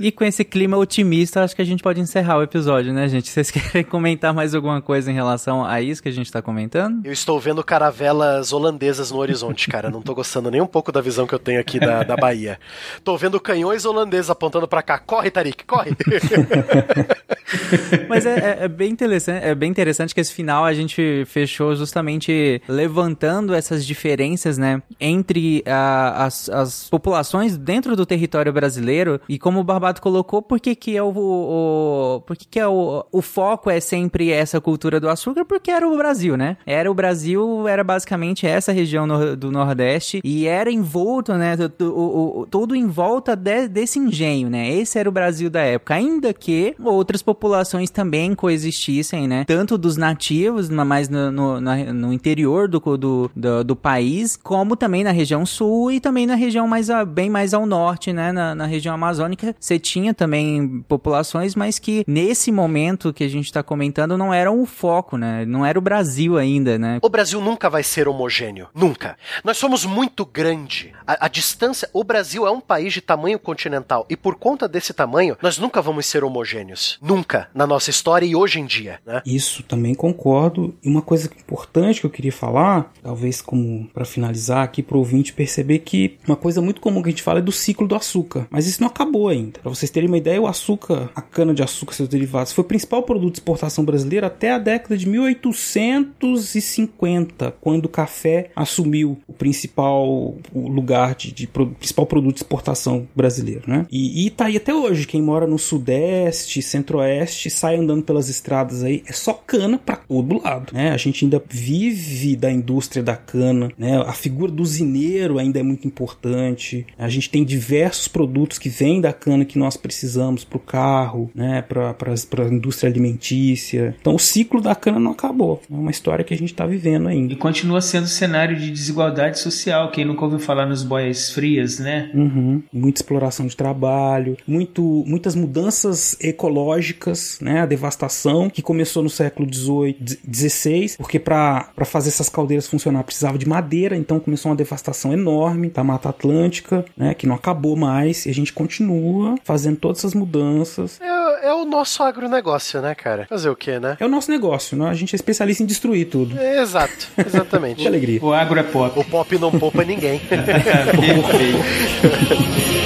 E com esse clima otimista, acho que a gente pode encerrar o episódio, né, gente? Vocês querem comentar mais alguma coisa em relação a isso que a gente tá comentando? Eu estou vendo caravelas holandesas no horizonte, cara. Não tô gostando nem um pouco da visão que eu tenho aqui da, da Bahia. Tô vendo canhões holandeses apontando para cá. Corre, Tarik, corre! Mas é, é, é, bem interessante, é bem interessante que esse final a gente fechou justamente levantando essas diferenças, né, entre a, as, as populações dentro do território brasileiro e como o Barbato colocou, por que que é o, o por que que é o, o foco é sempre essa cultura do açúcar? Porque era o Brasil, né? Era o Brasil, era basicamente essa região no, do Nordeste e era envolto, né, o, o, todo em volta de, desse engenho, né? Esse era o Brasil da época, ainda que outras populações também coexistissem, né? Tanto dos nativos, mas no, no, no interior do, do, do, do, país, como também na região sul e também na região mais a, bem mais ao norte, né? Na, na região amazônica, você tinha também populações, mas que nesse momento que a gente está comentando não eram o foco, né? Não era o Brasil ainda, né? O Brasil nunca vai ser homogêneo. Nunca. Nós somos muito grande. A, a distância. O Brasil é um país de tamanho continental. E por conta desse tamanho, nós nunca vamos ser homogêneos. Nunca. Na nossa história e hoje em dia, né? Isso também concordo. E uma coisa importante que eu queria falar, talvez como para finalizar aqui pro ouvinte perceber que uma coisa muito comum que a gente fala é do ciclo do açúcar. Mas isso não acabou ainda. Para vocês terem uma ideia, o açúcar, a cana de açúcar e seus derivados, foi o principal produto de exportação brasileira até a década de 1850, quando o café assumiu o principal lugar de, de, de principal produto de exportação brasileiro, né? E, e tá aí até hoje. Quem mora no sudeste, centro-oeste, sai andando pelas estradas aí, é só cana para todo lado, né? A gente ainda vive da indústria da cana, né? A figura do usineiro ainda é muito importante. A gente tem diversos produtos que vêm da cana que nós precisamos para o carro, né? Para a indústria alimentícia. Então o ciclo da cana não acabou. É uma história que a gente está vivendo ainda. E continua sendo cenário de desigualdade social. Quem nunca ouviu falar nos boias frias, né? Uhum. Muita exploração de trabalho, muito, muitas mudanças ecológicas, né? A devastação que começou no século 18, 16, porque para fazer essas caldeiras funcionar precisava de madeira, então começou uma devastação enorme da Mata Atlântica, né? Que não acabou mais e a gente continua fazendo todas essas mudanças. É, é o nosso agronegócio, né, cara? Fazer o quê, né? É o nosso negócio, né? A gente é especialista em destruir tudo. É, exato, exatamente. que alegria. O agro é pop. O pop não poupa ninguém. Perfeito.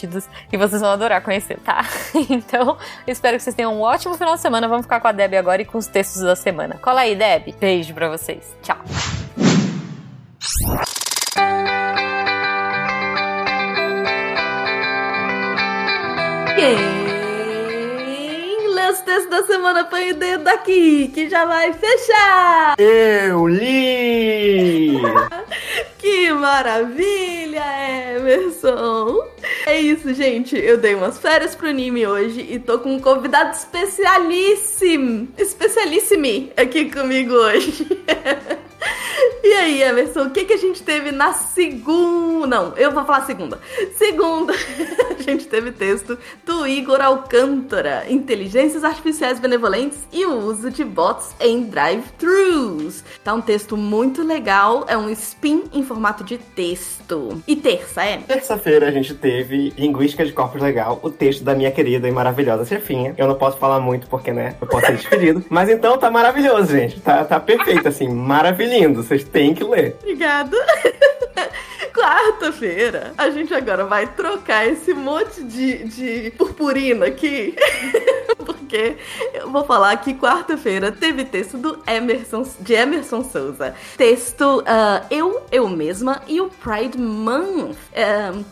e vocês vão adorar conhecer, tá? então, espero que vocês tenham um ótimo final de semana. Vamos ficar com a Deb agora e com os textos da semana. Cola aí, Deb. Beijo pra vocês. Tchau. Da semana põe o dedo aqui, que já vai fechar! Eu li! que maravilha, Emerson! É isso, gente. Eu dei umas férias pro anime hoje e tô com um convidado especialíssimo, especialíssimo aqui comigo hoje. E aí, Emerson, o que, que a gente teve na segunda? Não, eu vou falar segunda. Segunda, a gente teve texto do Igor Alcântara: Inteligências Artificiais Benevolentes e o uso de bots em drive-thrus. Tá um texto muito legal, é um spin em formato de texto. E terça, é? Terça-feira a gente teve Linguística de Corpos Legal, o texto da minha querida e maravilhosa chefinha. Eu não posso falar muito porque, né, eu posso ser despedido. Mas então tá maravilhoso, gente. Tá, tá perfeito, assim, maravilhoso. Vocês têm que ler. Obrigada. Quarta-feira, a gente agora vai trocar esse monte de, de purpurina aqui. Porque eu vou falar que quarta-feira teve texto do Emerson, de Emerson Souza. Texto uh, Eu, Eu Mesma e o Pride Month.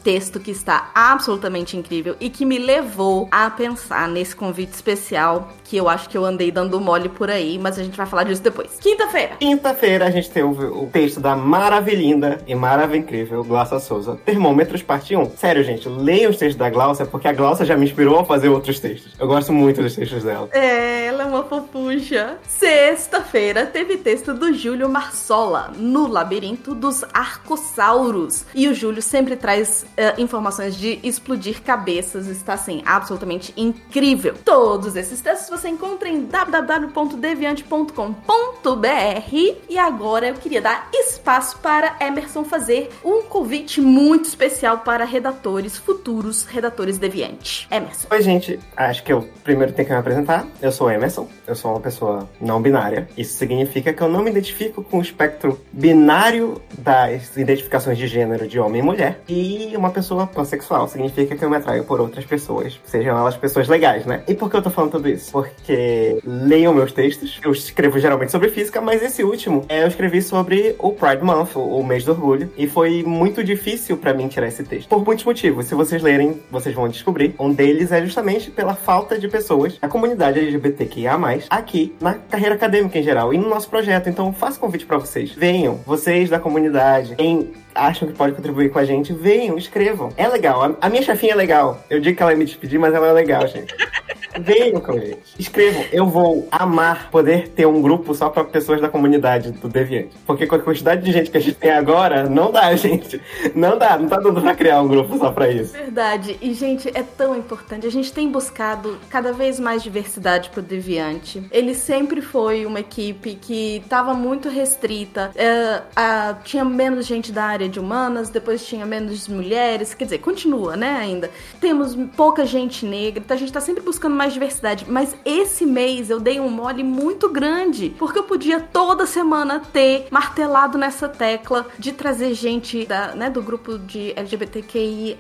Texto que está absolutamente incrível e que me levou a pensar nesse convite especial que eu acho que eu andei dando mole por aí, mas a gente vai falar disso depois. Quinta-feira. Quinta-feira a gente tem o, o texto da maravilhinda e maravilhosa incrível Glaucia Souza. Termômetros, parte 1. Sério, gente, leiam os textos da Glaucia, porque a Glaucia já me inspirou a fazer outros textos. Eu gosto muito dos textos dela. É, ela é uma fofucha. Sexta-feira teve texto do Júlio Marsola, no Labirinto dos Arcossauros. E o Júlio sempre traz uh, informações de explodir cabeças. Está, assim, absolutamente incrível. Todos esses textos você encontra em www.deviante.com.br. E agora eu queria dar espaço para Emerson fazer um convite muito especial para redatores, futuros redatores deviantes. Emerson. Oi, gente. Acho que eu primeiro tenho que me apresentar. Eu sou Emerson. Eu sou uma pessoa não binária. Isso significa que eu não me identifico com o espectro binário das identificações de gênero de homem e mulher. E uma pessoa pansexual significa que eu me atraio por outras pessoas, sejam elas pessoas legais, né? E por que eu tô falando tudo isso? Porque leiam meus textos. Eu escrevo geralmente sobre física, mas esse último eu escrevi sobre o Pride Month, o mês do orgulho. E foi muito difícil para mim tirar esse texto. Por muitos motivos. Se vocês lerem, vocês vão descobrir. Um deles é justamente pela falta de pessoas da comunidade LGBTQIA+, aqui na carreira acadêmica em geral e no nosso projeto. Então, faço convite para vocês. Venham, vocês da comunidade, quem acham que pode contribuir com a gente, venham, escrevam. É legal. A minha chefinha é legal. Eu digo que ela ia me despedir, mas ela é legal, gente. Venham com a gente. Escrevam. Eu vou amar poder ter um grupo só para pessoas da comunidade do Deviante. Porque com a quantidade de gente que a gente tem agora, não dá, gente. Não dá. Não tá dando pra criar um grupo só pra isso. Verdade. E, gente, é tão importante. A gente tem buscado cada vez mais diversidade pro Deviante. Ele sempre foi uma equipe que tava muito restrita. É, a, tinha menos gente da área de humanas, depois tinha menos mulheres. Quer dizer, continua, né, ainda. Temos pouca gente negra. Então a gente tá sempre buscando mais diversidade. Mas esse mês eu dei um mole muito grande. Porque eu podia toda semana ter martelado nessa tecla de trazer gente da, né, do grupo de LGBTQIA,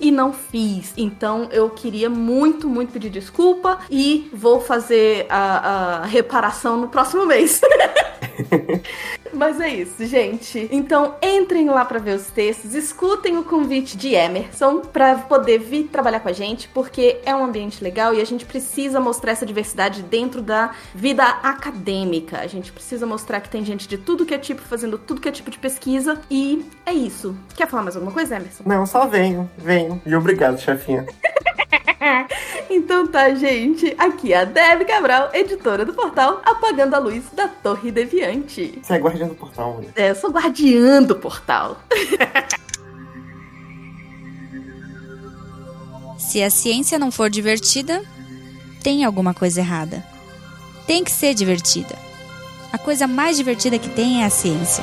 e não fiz. Então eu queria muito, muito pedir desculpa e vou fazer a, a reparação no próximo mês. Mas é isso, gente. Então entrem lá para ver os textos, escutem o convite de Emerson para poder vir trabalhar com a gente, porque é um ambiente legal e a gente precisa mostrar essa diversidade dentro da vida acadêmica. A gente precisa mostrar que tem gente de tudo que é tipo fazendo tudo que é tipo de pesquisa e é isso. Quer falar mais alguma coisa, Emerson? Não, só venho, venho. E obrigado, chefinha. então tá, gente. Aqui é a Deb Cabral, editora do portal Apagando a Luz da Torre Deviante. Você é guardiã do portal, né? É, eu sou guardiã do portal. Se a ciência não for divertida, tem alguma coisa errada. Tem que ser divertida. A coisa mais divertida que tem é a ciência.